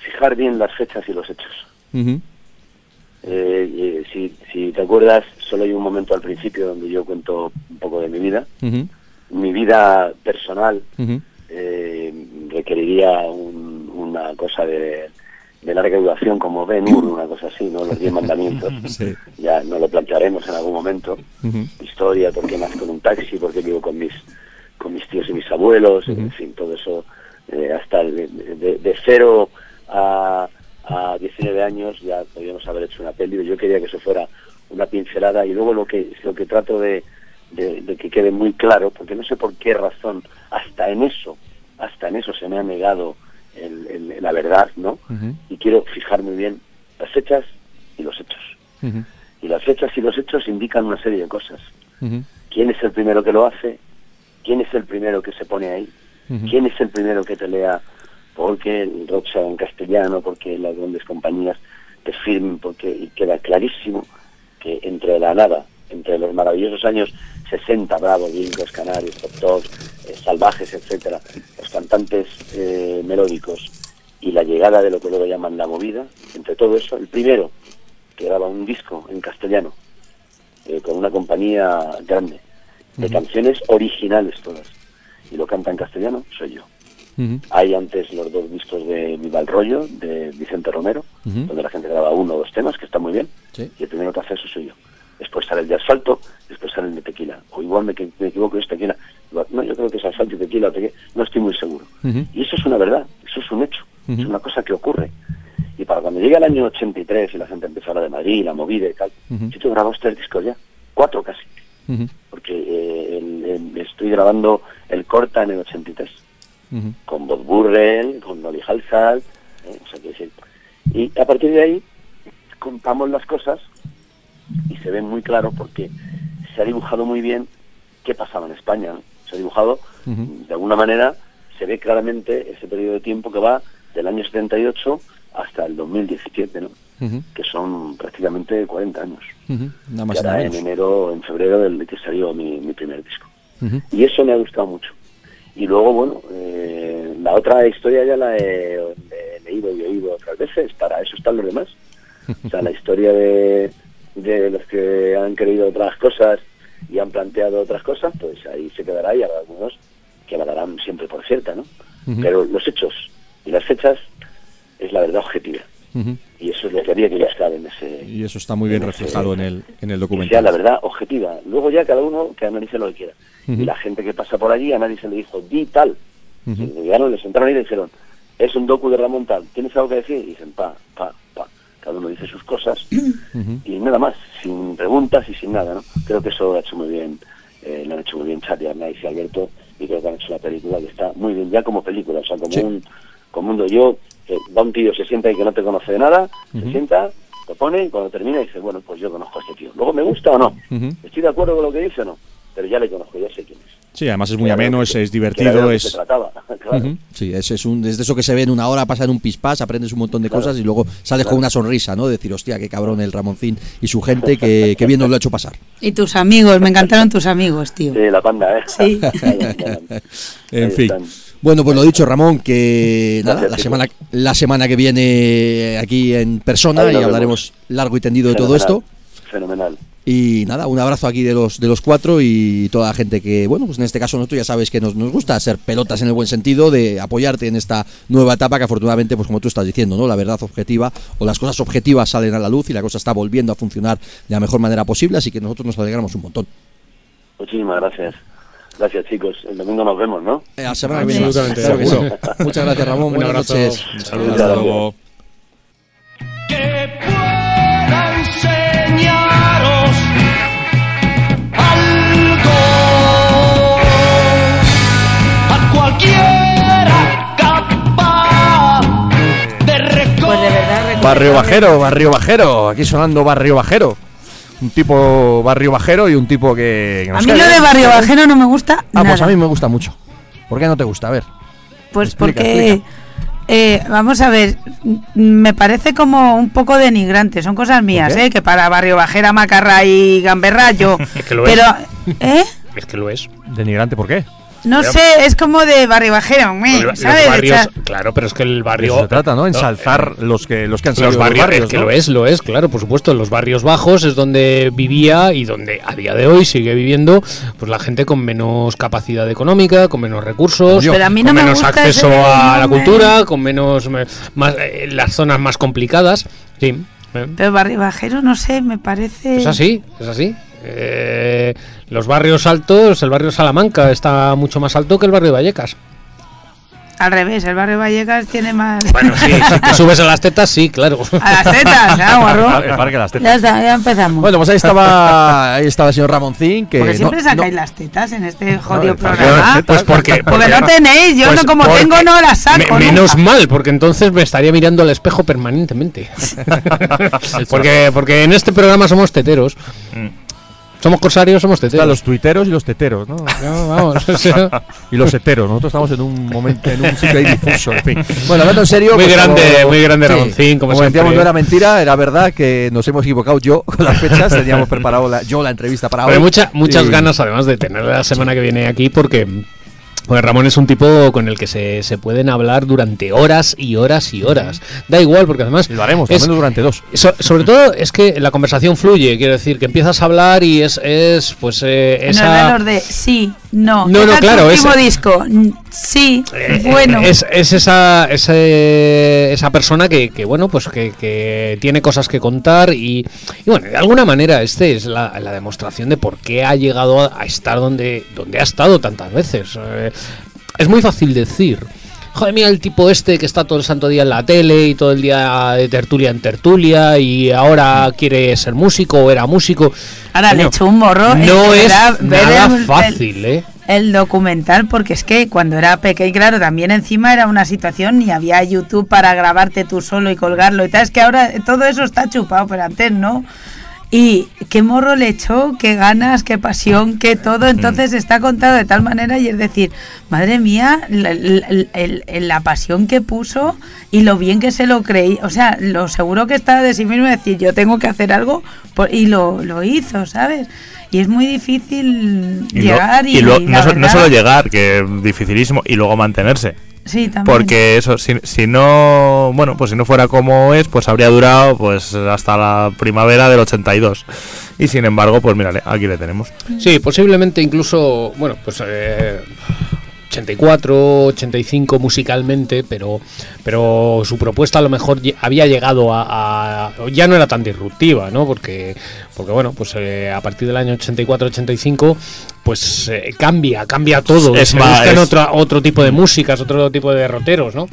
Fijar bien las fechas y los hechos. Eh, eh, si, si te acuerdas, solo hay un momento al principio donde yo cuento un poco de mi vida. Mi vida personal eh, requeriría un- una cosa de, de larga duración como Ben Hur, una cosa así, ¿no? Los diez mandamientos. Sí. Ya nos lo plantearemos en algún momento. Historia, por qué nazco en un taxi, por qué vivo con mis, con mis tíos y mis abuelos, en fin, todo eso. Eh, hasta de, de- a, a 19 años ya podríamos haber hecho una peli. Yo quería que eso fuera una pincelada y luego lo que lo que trato de, de- que quede muy claro, porque no sé por qué razón hasta en eso, hasta en eso se me ha negado el- el- la verdad, ¿no? Y quiero fijar muy bien las fechas y los hechos. Y las fechas y los hechos indican una serie de cosas. ¿Quién es el primero que lo hace? ¿Quién es el primero que se pone ahí? ¿Quién es el primero que te lea? Porque el rock sea en castellano, porque las grandes compañías te firmen, porque y queda clarísimo que entre la nada, entre los maravillosos años 60, Bravo, Brincos, Canarios, Top Tops, eh, Salvajes, etcétera, los cantantes eh, melódicos y la llegada de lo que luego llaman la movida, entre todo eso, el primero que graba un disco en castellano eh, con una compañía grande de canciones originales todas y lo canta en castellano soy yo. Hay antes los dos discos de Viva el Rollo de Vicente Romero, donde la gente graba uno o dos temas, que está muy bien, Sí. y el primero que hace eso soy yo. Después sale el de asfalto, después sale el de tequila. O igual me, me equivoco, es tequila. No, yo creo que es asfalto y tequila, o tequila, no estoy muy seguro. Y eso es una verdad, eso es un hecho, es una cosa que ocurre. Y para cuando llegue el año 83 y la gente empieza a hablar de Madrid, la movida y tal, si tú grabas tres discos ya, cuatro casi, Porque eh, estoy grabando el Corta en el 83 ujú, con Bob Burrell, con Noli Halsall, eh, o sea, y a partir de ahí contamos las cosas y se ven muy claro porque se ha dibujado muy bien qué pasaba en España. ¿no? Se ha dibujado, de alguna manera, se ve claramente ese periodo de tiempo que va del año 78 hasta el 2017, ¿no? ujú, que son prácticamente 40 años. ujú. Nada Y más nada en enero, en febrero del que salió mi, mi primer disco. Y eso me ha gustado mucho. Y luego, bueno, eh, la otra historia ya la he, he leído y oído otras veces, para eso están los demás. O sea, la historia de, de los que han creído otras cosas y han planteado otras cosas, pues ahí se quedará y habrá algunos que la darán siempre por cierta, ¿no? Pero los hechos y las fechas es la verdad objetiva. Y eso es lo que había que ya estar en ese... Y eso está muy bien en ese- reflejado en el, en el que sea documental. la verdad objetiva. Luego ya cada uno que analice lo que quiera. Y la gente que pasa por allí, a nadie se le dijo, di tal. Llegaron, les entraron y le dijeron, es un docu de Ramón tal, ¿tienes algo que decir? Y dicen, pa, pa, pa. Cada uno dice sus cosas y nada más, sin preguntas y sin nada, ¿no? Creo que eso lo ha hecho muy bien, eh, lo han hecho muy bien Charlie Arnaiz y Alberto y creo que han hecho la película que está muy bien, ya como película, o sea, como un como un yo, eh, va un tío, se sienta y que no te conoce de nada, se sienta, lo pone y cuando termina dice, bueno, pues yo conozco a este tío. Luego me gusta o no, estoy de acuerdo con lo que dice o no, pero ya le conozco, ya sé quién es. Sí, además es muy ameno, es, que- es divertido, es... se trataba, claro. Ujú. Sí, es, es, un, es de eso que se ve en una hora, pasa en un pispás, aprendes un montón de Claro. cosas y luego sales con una sonrisa, ¿no? De decir, hostia, qué cabrón el Ramoncín y su gente, que, que bien nos lo ha hecho pasar. Y tus amigos, me encantaron tus amigos, tío. Sí, la panda, ¿eh? Sí. En fin. Bueno, pues lo dicho, Ramón, que nada, la semana, la semana que viene aquí en persona y hablaremos largo y tendido de todo esto. Fenomenal. Y nada, un abrazo aquí de los de los cuatro y toda la gente que, bueno, pues en este caso nosotros ya sabes que nos, nos gusta ser pelotas en el buen sentido, de apoyarte en esta nueva etapa que afortunadamente, pues como tú estás diciendo, ¿no? La verdad objetiva o las cosas objetivas salen a la luz y la cosa está volviendo a funcionar de la mejor manera posible, así que nosotros nos alegramos un montón. Muchísimas gracias. Gracias, chicos. El domingo nos vemos, ¿no? Eh, la semana que viene. Absolutamente, Claro que sí. seguro. Muchas gracias, Ramón. Un Buenas abrazo. noches. Un saludo. Hasta luego. que pueda enseñaros algo a cualquiera capaz de recordar. Barrio Bajero, Barrio Bajero, aquí sonando Barrio Bajero. Un tipo Barrio Bajero y un tipo que... que A mí cae lo de. Barrio Bajero no me gusta Ah, nada. pues a mí me gusta mucho. ¿Por qué no te gusta? A ver. Pues Explica, porque, explica. eh, vamos a ver, me parece como un poco denigrante. Son cosas mías? ¿eh? Que para Barrio Bajera, Macarra y Gamberra yo. Es que lo es. pero, ¿eh? Es que lo es. Denigrante, ¿por qué? No sé, es como de Barrio Bajero, meh, Los ¿sabes? barrios, Echar- claro, pero es que el barrio. eso se trata, ¿no? No, Ensalzar los que los que han salido Los de barrios, barrios, es que ¿no? lo es, lo es, claro, por supuesto. En los barrios bajos es donde vivía y donde a día de hoy sigue viviendo pues la gente con menos capacidad económica, con menos recursos, Pero a mí no con me menos gusta acceso ese a la cultura, con menos me- más, eh, las zonas más complicadas. Sí, eh, Pero Barrio Bajero, no sé, me parece... es así, es así. Eh, los barrios altos, el barrio Salamanca está mucho más alto que el barrio Vallecas. Al revés, el Barrio Vallecas tiene más... Bueno, sí, si te subes a las tetas, sí, claro. A las tetas, ¿ah, guarro? El parque de las tetas. Ya está, ya empezamos. Bueno, pues ahí estaba, ahí estaba el señor Ramoncín. Que Porque no- siempre sacáis no- las tetas en este jodido programa. Pues porque, Porque no tenéis, yo Pues no como tengo no las saco. Me- menos nunca. mal, porque entonces me estaría mirando al espejo permanentemente. porque, porque en este programa somos teteros. Somos corsarios, somos Están teteros. los tuiteros y los teteros, ¿no? No, vamos, o sea, Y los heteros. Nosotros estamos en un momento, en un sitio ahí difuso, en fin. Bueno, hablando en serio. Muy pues, grande, como- muy grande Ramoncín, como decíamos, no era mentira, era verdad que nos hemos equivocado yo con las fechas. Teníamos preparado la- yo la entrevista para Pero hoy. mucha- muchas Y- ganas además de tener la semana que viene aquí porque... Porque Ramón es un tipo con el que se, se pueden hablar durante horas y horas y horas. Da igual, porque además... Lo haremos, es- menos durante dos. So- sobre todo es que la conversación fluye, quiero decir, que empiezas a hablar y es, es pues eh, No esa... es de los de sí, no. No, ¿Qué no, claro, último es- disco? Sí, Eh, bueno. Es, es esa, ese- esa persona que, que, bueno, pues que, que tiene cosas que contar y, y, bueno, de alguna manera este es la, la demostración de por qué ha llegado a, a estar donde, donde ha estado tantas veces. Eh, es muy fácil decir. Joder, mira el tipo este que está todo el santo día en la tele y todo el día de tertulia en tertulia y ahora quiere ser músico o era músico. Ahora le echo un morro. No es era nada el- fácil, ¿eh? el documental porque es que cuando era pequeño, claro, también encima era una situación, ni había YouTube para grabarte tú solo y colgarlo y tal, es que ahora todo eso está chupado, pero antes no. Y qué morro le echó, qué ganas, qué pasión, qué todo. Entonces está contado de tal manera y es decir, madre mía, la, la- pasión que puso y lo bien que se lo creí. O sea, lo seguro que estaba de sí mismo decir, yo tengo que hacer algo por- y lo, lo hizo, ¿sabes? Y es muy difícil Y, lo- llegar y, y lo- no, no solo llegar, que es dificilísimo, y luego mantenerse. Sí, también. Porque eso, si, si no, bueno, pues si no fuera como es, pues habría durado pues hasta la primavera del 82. Y sin embargo, pues mírale, aquí le tenemos. Sí, posiblemente incluso, bueno, pues eh, 84, 85 musicalmente, pero, pero su propuesta a lo mejor había llegado a, ya no era tan disruptiva, ¿no? Porque, porque bueno, pues eh, a partir del año 84-85 pues eh, cambia, cambia todo. Es más, otro, otro tipo de músicas, otro tipo de derroteros, ¿no?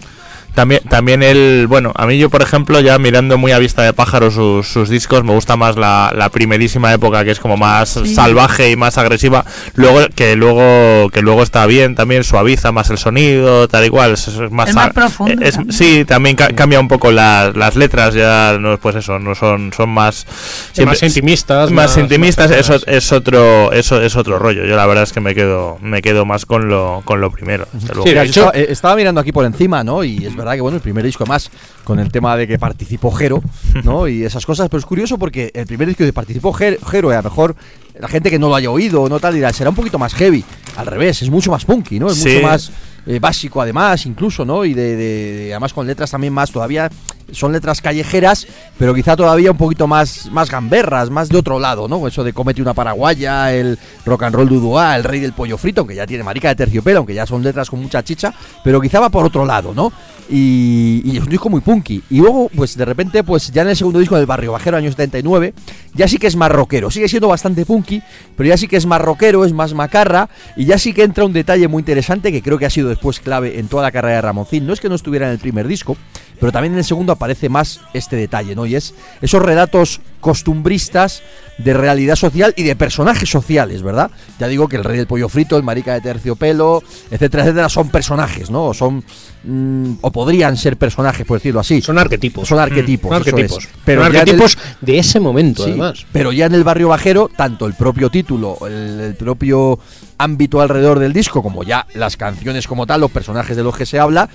También, también el, bueno, a mí yo por ejemplo, ya mirando muy a vista de pájaro sus, sus discos, me gusta más la, la, primerísima época que es como más salvaje y más agresiva, luego que luego que luego está bien, también suaviza más el sonido, tal y cual, es, más, profundo. sí, también cambia un poco las letras, ya no pues eso, no son son más más intimistas, más, intimistas, eso es otro eso es otro rollo. Yo la verdad es que me quedo me quedo más con lo con lo primero. Sí, estaba, eh, estaba mirando aquí por encima, ¿no? Y es verdad que bueno, el primer disco más con el tema de que participó Jero, ¿no? y esas cosas, pero es curioso porque el primer disco de participó Jero, y a lo mejor la gente que no lo haya oído o no tal dirá, será un poquito más heavy. Al revés, es mucho más punky, ¿no? Es mucho más eh, básico además, incluso, ¿no? Y de, además con letras también más todavía son letras callejeras, pero quizá todavía un poquito más, más gamberras, más de otro lado, ¿no? Eso de comete una paraguaya, el rock and roll dudua, el rey del pollo frito, aunque ya tiene marica de terciopelo, aunque ya son letras con mucha chicha, pero quizá va por otro lado, ¿no? Y, es un disco muy punky. Y luego, pues de repente, pues ya en el segundo disco del Barrio Bajero, año 79, ya sí que es más rockero. Sigue siendo bastante punky, pero ya sí que es más rockero, es más macarra, y ya sí que entra un detalle muy interesante que creo que ha sido después clave en toda la carrera de Ramoncín. No es que no estuviera en el primer disco, pero también en el segundo aparece más este detalle, ¿no? Y es esos relatos costumbristas de realidad social y de personajes sociales, ¿verdad? Ya digo que el rey del pollo frito, el marica de terciopelo, etcétera, etcétera, son personajes, ¿no? Son mm, o podrían ser personajes, por decirlo así. Son arquetipos. Son arquetipos. Mm, arquetipos. Pero arquetipos de ese momento, además. Pero ya en el barrio bajero, tanto el propio título, el propio ámbito alrededor del disco, como ya las canciones como tal, los personajes de los que se habla,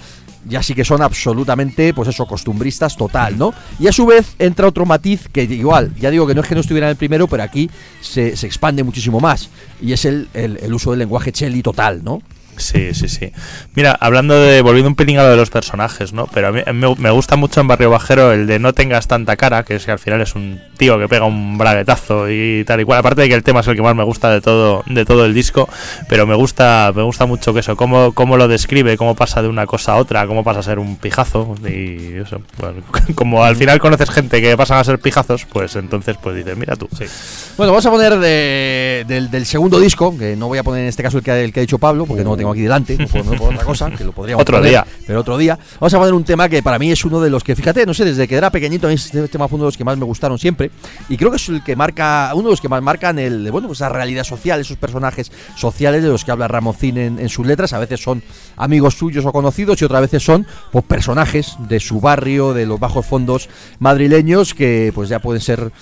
ya sí que son absolutamente, pues eso, costumbristas total, ¿no? Y a su vez entra otro matiz que igual, ya digo que no es que no estuviera en el primero, pero aquí se, expande muchísimo más, y es el, el, el uso del lenguaje chelly total, ¿no? Sí, sí, sí. Mira, hablando de, volviendo un pelín a lo de los personajes, ¿no? Pero a mí me, gusta mucho en Barrio Bajero el de no tengas tanta cara, que es que al final es un tío que pega un braguetazo y tal y cual. Aparte de que el tema es el que más me gusta de todo, de todo el disco, pero me gusta, me gusta mucho que eso, cómo, cómo lo describe, cómo pasa de una cosa a otra, cómo pasa a ser un pijazo y eso. como al final conoces gente que pasan a ser pijazos, pues entonces pues dices, mira tú. Sí. Bueno, vamos a poner del, segundo disco, que no voy a poner en este caso el que, el que ha dicho Pablo, porque no tengo aquí delante, no por, otra cosa, que lo podríamos Otro día. Pero otro día. Vamos a poner un tema que para mí es uno de los que, fíjate, no sé, desde que era pequeñito, este tema fue uno de los que más me gustaron siempre. Y creo que es el que marca, uno de los que más marcan el, bueno, pues esa realidad social, esos personajes sociales de los que habla Ramoncín en, en sus letras. A veces son amigos suyos o conocidos y otras veces son pues, personajes de su barrio, de los bajos fondos madrileños, que pues ya pueden ser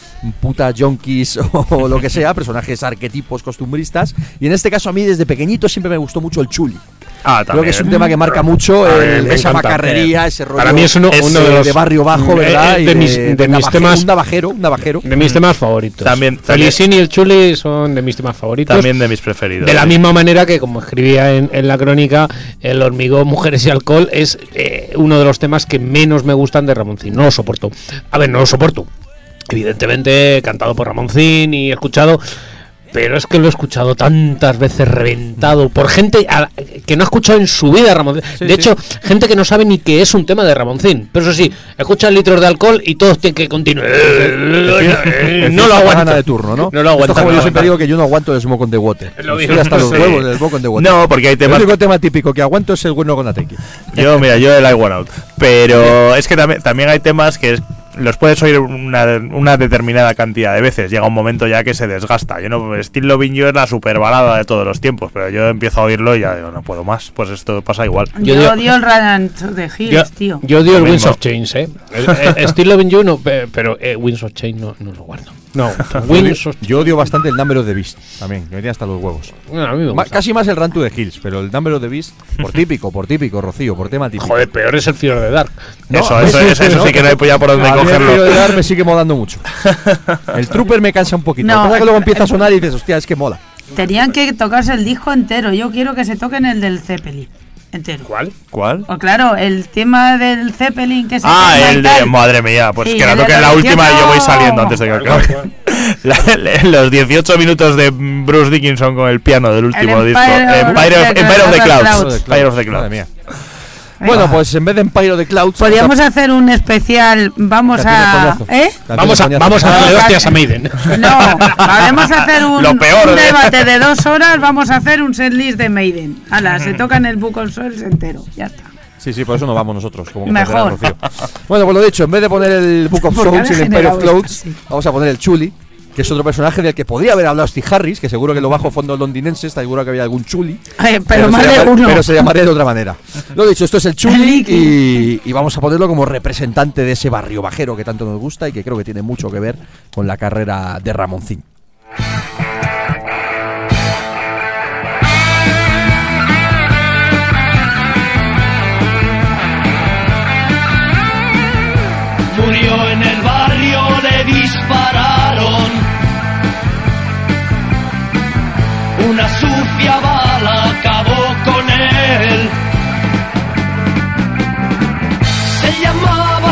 putas, junkies o lo que sea, personajes arquetipos costumbristas. Y en este caso a mí desde pequeñito siempre me gustó mucho el chuli. Ah, Creo que es un tema que marca mucho esa macarrería, ese rollo. Para mí es uno, de, los, barrio bajo, ¿verdad? de, mis, temas. Un navajero, un navajero. De mis temas favoritos. También. Felicini y el Chuli son de mis temas favoritos. También de mis preferidos. De la misma manera que, como escribía en, la crónica, El hormigón, mujeres y alcohol es eh, uno de los temas que menos me gustan de Ramoncín. No lo soporto. A ver, no lo soporto. Evidentemente, cantado por Ramoncín y escuchado pero es que lo he escuchado tantas veces reventado por gente que no ha escuchado en su vida Ramoncín. de hecho, gente que no sabe ni que es un tema de Ramoncín. Pero eso sí, escuchan litros de alcohol y todos tienen que continuar. no lo aguanto. de turno, ¿no? No lo aguanto. como yo siempre digo que yo no aguanto el smoke on the water. Lo hasta los huevos del smoke on the water. No, porque hay temas. El único tema típico que aguanto es el bueno con. Yo, mira, yo el I Want Out. Pero es que también, también hay temas que los puedes oír una, determinada cantidad de veces. Llega un momento ya que se desgasta. Yo no, Steel Loving You es la super balada de todos los tiempos, pero yo empiezo a oírlo y ya digo, no puedo más. Pues esto pasa igual. Yo, odio el Run de Hills, tío. Yo odio el Winds of Change, ¿eh? Still Loving You, no, pero eh, Winds of Change no, no lo guardo. No, yo odio bastante el Number of the Beast también, que me tiene hasta los huevos. casi más el Run to the Hills, pero el Number of the Beast, por típico, por típico, Rocío, por tema típico. Joder, peor es el Fear of the Dark. eso, eso, eso, sí que no hay por dónde cogerlo. El the Dark me sigue molando mucho. El Trooper me cansa un poquito. No, que luego empieza a sonar y dices, hostia, es que mola. Tenían que tocarse el disco entero. Yo quiero que se toquen el del Zeppelin entero. ¿Cuál? ¿Cuál? O claro, el tema del Zeppelin que se Ah, el de madre mía, pues que la toque la última y yo voy saliendo antes de que acabe. la- los 18 minutos de Bruce Dickinson con el piano del último El disco. Empire of- Empire of, de- Empire of the de Clouds. Clouds. Empire of the Clouds. Madre mía. Bueno, pues en vez de Empire de Clouds. Podríamos hacer un especial, vamos a... ¿Eh? Vamos a, vamos a darle hostias a Maiden. No, podemos hacer un, Lo peor un de- debate de dos horas, vamos a hacer un setlist de Maiden. Ala, se toca en el Book of Souls entero, ya está. Sí, sí, por eso no vamos nosotros. Como Mejor. Bueno, pues lo dicho, en vez de poner el Book of Souls y el Empire of Clouds, sí. vamos a poner el Chuli, que es otro personaje del que podría haber hablado Steve Harris, que seguro que lo bajo fondo londinense, está seguro que había algún Chuli. Ay, pero más se de llama- uno. pero se llamaría de otra manera. Lo dicho, esto es el Chuli y, y vamos a ponerlo como representante de ese barrio bajero que tanto nos gusta y que creo que tiene mucho que ver con la carrera de Ramoncín.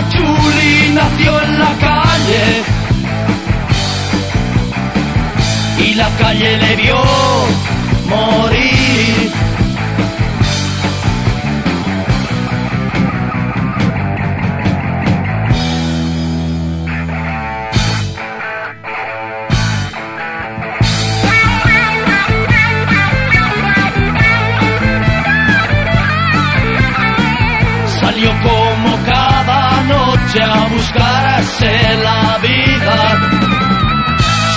Chuli, nació en la calle. Y la calle le vio morir. Salió la vida.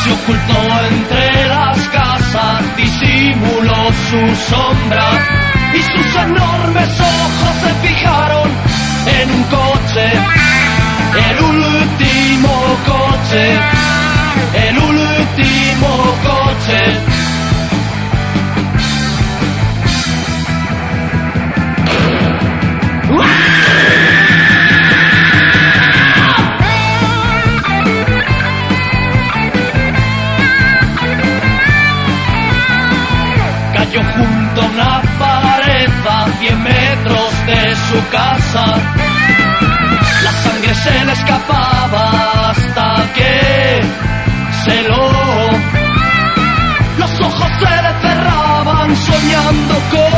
Se ocultó entre las casas, disimuló su sombra y sus enormes ojos se fijaron en un coche, el último coche, el último coche. Su casa. La sangre se le escapaba hasta que se lo... Los ojos se le cerraban soñando con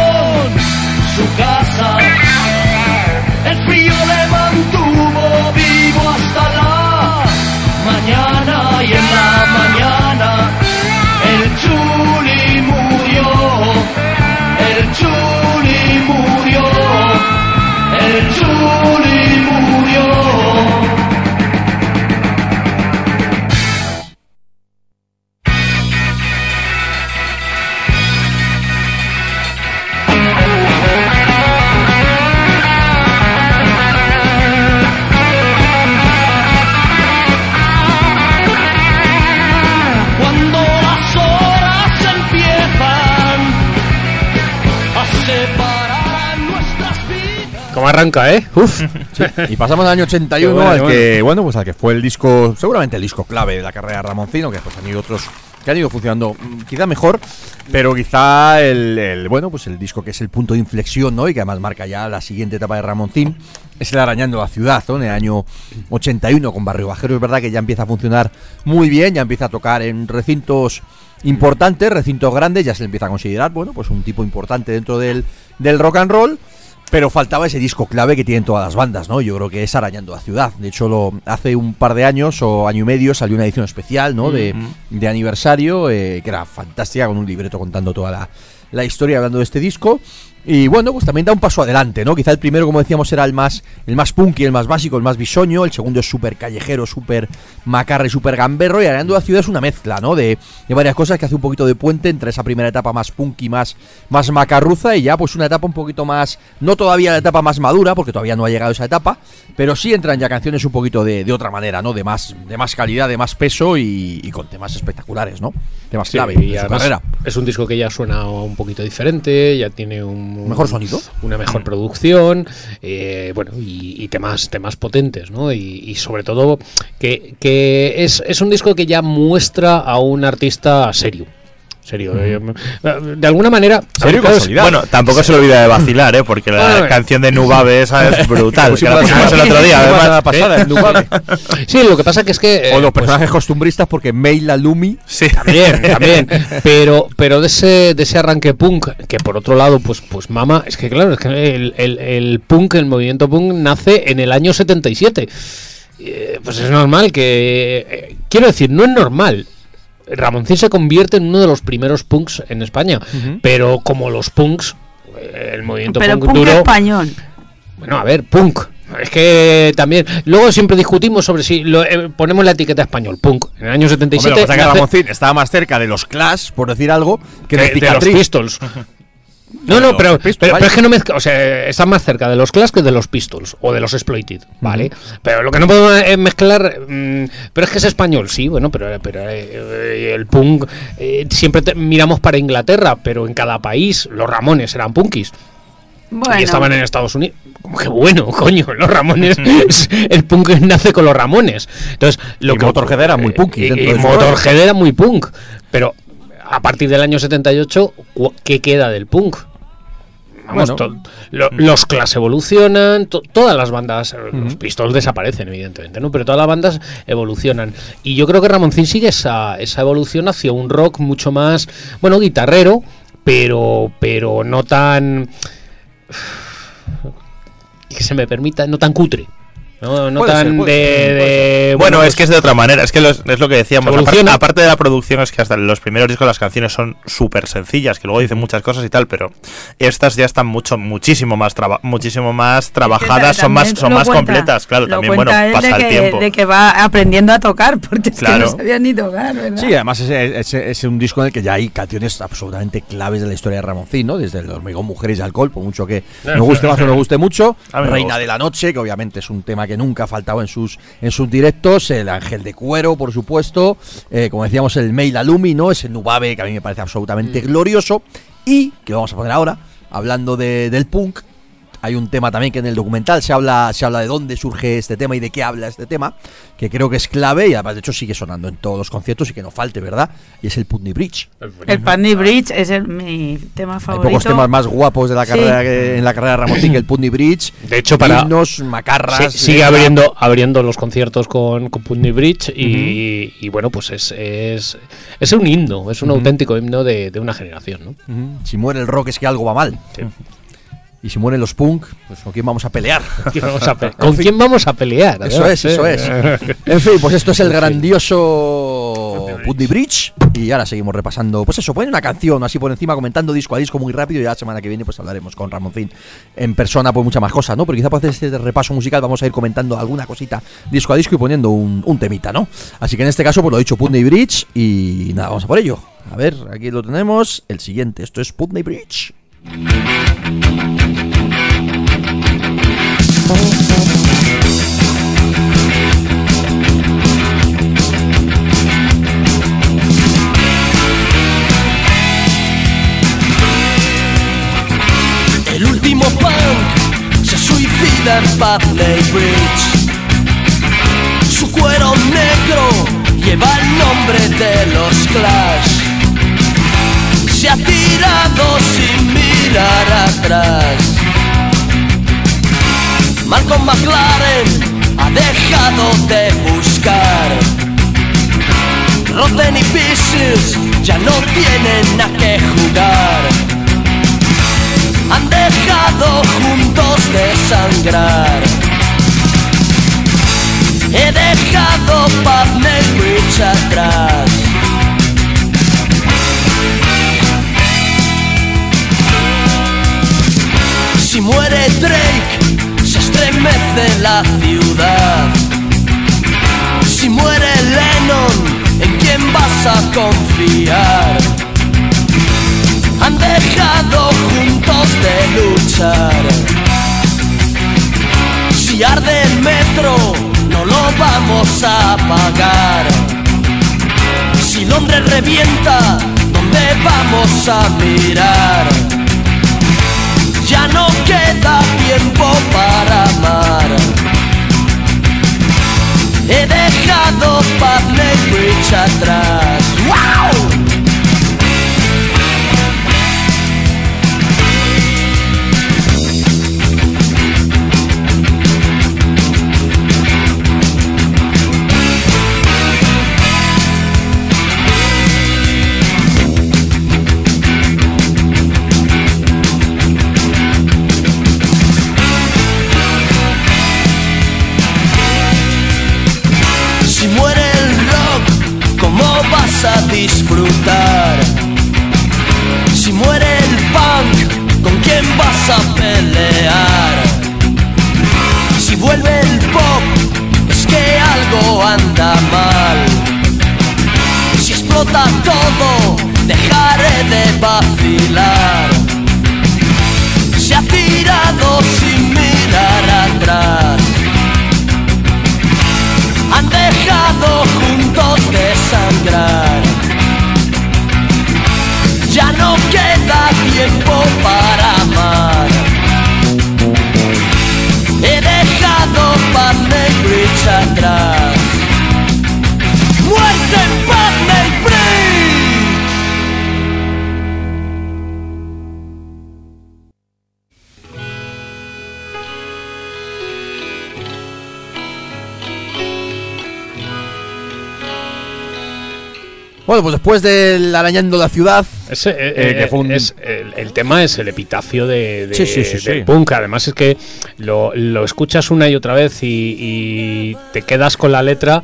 arranca, eh? Uf. Y pasamos al año 81 Qué bueno, al que, bueno, pues al que fue el disco, seguramente el disco clave de la carrera de Ramoncino, que pues han ido otros que han ido funcionando mm, quizá mejor, pero quizá el, el, bueno, pues el disco que es el punto de inflexión, ¿no? Y que además marca ya la siguiente etapa de Ramoncín, es el Arañando la Ciudad, ¿no? En el año 81 con Barrio Bajero, es verdad que ya empieza a funcionar muy bien, ya empieza a tocar en recintos importantes, recintos grandes, ya se le empieza a considerar, bueno, pues un tipo importante dentro del, del rock and roll. Pero faltaba ese disco clave que tienen todas las bandas, ¿no? Yo creo que es Arañando la Ciudad. De hecho, lo, hace un par de años o año y medio salió una edición especial, ¿no? De, de aniversario, eh, que era fantástica, con un libreto contando toda la, la historia hablando de este disco. Y bueno, pues también da un paso adelante, ¿no? Quizá el primero, como decíamos, era el más, el más punky, el más básico, el más bisoño. El segundo es súper callejero, súper macarre, súper gamberro. Y Arañando la Ciudad es una mezcla, ¿no? De, de varias cosas que hace un poquito de puente entre esa primera etapa más punky, más, más macarruza y ya pues una etapa un poquito más, no todavía la etapa más madura, porque todavía no ha llegado esa etapa, pero sí entran ya canciones un poquito de, de otra manera, ¿no? De más, de más calidad, de más peso y, y con temas espectaculares, ¿no? Temas Sí, clave y de su además carrera. Es un disco que ya suena un poquito diferente, ya tiene un Mejor sonido. una mejor producción, eh, bueno, y, y temas, temas potentes, ¿no? Y, y sobre todo que, que es, es un disco que ya muestra a un artista serio. Serio. Eh, De alguna manera. Serio. Bueno, tampoco se le olvida de vacilar, ¿eh? Porque la Bueno, canción de Nubabe esa es brutal. Que la sí, pusimos el la otro día, además. pasada. Sí, lo que pasa que es que. O eh, los pues, personajes costumbristas porque Meila Lumi Sí. También, también. Pero, pero de ese, de ese arranque punk, que por otro lado, pues, pues mama, es que claro, es que el, el- el punk, el movimiento punk nace en el año 77. Eh, pues es normal que. eh, quiero decir, no es normal. Ramoncín se convierte en uno de los primeros punks en España. Pero como los punks, el movimiento Pero punk, punk duro. español. Bueno, a ver, punk. Es que también. Luego siempre discutimos sobre si lo, eh, ponemos la etiqueta español, punk. En el año Hombre, 77. lo que pasa que Ramoncín estaba más cerca de los Clash, por decir algo, que de, de, de los. Pistols. No, no, pero, Pistols, pero, pero es que no mezcla, o sea, está más cerca de los Clash que de los Pistols o de los Exploited, ¿vale? Pero lo que no podemos eh, mezclar, mm, pero es que es español, sí, bueno, pero, pero eh, el punk eh, siempre te- miramos para Inglaterra, pero en cada país los Ramones eran punkis Bueno, y estaban en Estados Unidos. Como que bueno, coño, los Ramones, es- el punk nace con los Ramones. Entonces, lo Y que Motorhead era muy punky Y, Motorhead era muy punk, pero a partir del año 78, cu- ¿qué queda del punk? Vamos, Bueno. to- lo- los Clash evolucionan, to- todas las bandas, eh, los Pistols desaparecen, evidentemente, ¿no? Pero todas las bandas evolucionan. Y yo creo que Ramoncín sigue esa, esa evolución hacia un rock mucho más, bueno, guitarrero, pero, pero no tan. que se me permita, no tan cutre. No, no Puede tan ser, puede de, de- Bueno, pues, es que es de otra manera, es que los- es lo que decíamos. apar- Evoluciona. Aparte, de la producción, es que hasta los primeros discos las canciones son súper sencillas, que luego dicen muchas cosas y tal, pero estas ya están mucho, muchísimo más traba- muchísimo más trabajadas, son más, son más cuenta- completas, claro, también bueno, pasa de el que, tiempo. De que va aprendiendo a tocar, porque es que Claro. no sabía ni tocar, ¿verdad? Sí, además es, es- es un disco en el que ya hay canciones absolutamente claves de la historia de Ramoncín, ¿no? Desde el hormigón, mujeres y alcohol, por mucho que nos guste más o nos guste mucho. Reina de la Noche, que obviamente es un tema que nunca ha faltado en sus, en sus directos. El Ángel de Cuero, por supuesto. Eh, como decíamos, el Mail Alumi, ¿no? Ese Nubabe que a mí me parece absolutamente glorioso. Y que lo vamos a poner ahora, hablando de- del punk. Hay un tema también que en el documental se habla, se habla de dónde surge este tema y de qué habla este tema, que creo que es clave y además de hecho sigue sonando en todos los conciertos y que no falte, ¿verdad? Y es el Putney Bridge. El Putney Bridge es el, mi tema Hay favorito. pocos temas más guapos de la Sí. carrera que- en la carrera de Ramoncín que el Putney Bridge. De hecho, para- Himnos, macarras. Sí, sigue abriendo, abriendo los conciertos con, con Putney Bridge y, y bueno, pues es, es, es un himno, es un auténtico himno de, de una generación, ¿no? Ujú. Si muere el rock es que algo va mal. Y si mueren los punk, pues con quién vamos a pelear. ¿Quién vamos a pe- ¿Con quién vamos a pelear? Eso es, eso es. En fin, pues esto es el grandioso Putney Bridge. Y ahora seguimos repasando. Pues eso, ponen una canción así por encima, comentando disco a disco muy rápido. Y ya la semana que viene, pues hablaremos con Ramoncín en persona, pues muchas más cosas, ¿no? Pero quizá para hacer este repaso musical vamos a ir comentando alguna cosita disco a disco y poniendo un, un temita, ¿no? Así que en este caso, pues lo he dicho Putney Bridge. Y nada, vamos a por ello. A ver, aquí lo tenemos. El siguiente, esto es Putney Bridge. El último punk se suicida en Putney Bridge. Su cuero negro lleva el nombre de los Clash. Se ha tirado sin mirar atrás. Malcolm McLaren ha dejado de buscar. Rotten y Pieces ya no tienen a qué jugar han dejado juntos de sangrar. He dejado Putney Bridge atrás. Si muere Drake, estremece la ciudad. Si muere Lennon, ¿en quién vas a confiar? han dejado juntos de luchar. Si arde el metro, no lo vamos a apagar. Si Londres revienta, ¿dónde vamos a mirar? No queda tiempo para amar. He dejado Bridge atrás. ¡Wow! A disfrutar? Si muere el punk, ¿con quién vas a pelear? Si vuelve el pop, es que algo anda mal. Si explota todo, dejaré de vacilar. Se ha tirado sin mirar atrás. Han dejado sangrar. Pues después del arañando la ciudad, Ese, eh, Eh, que eh, fue un- es- el, el tema es el epitafio de, de- Sí, sí, sí, del sí. punk. Además es que lo, lo escuchas una y otra vez y, y te quedas con la letra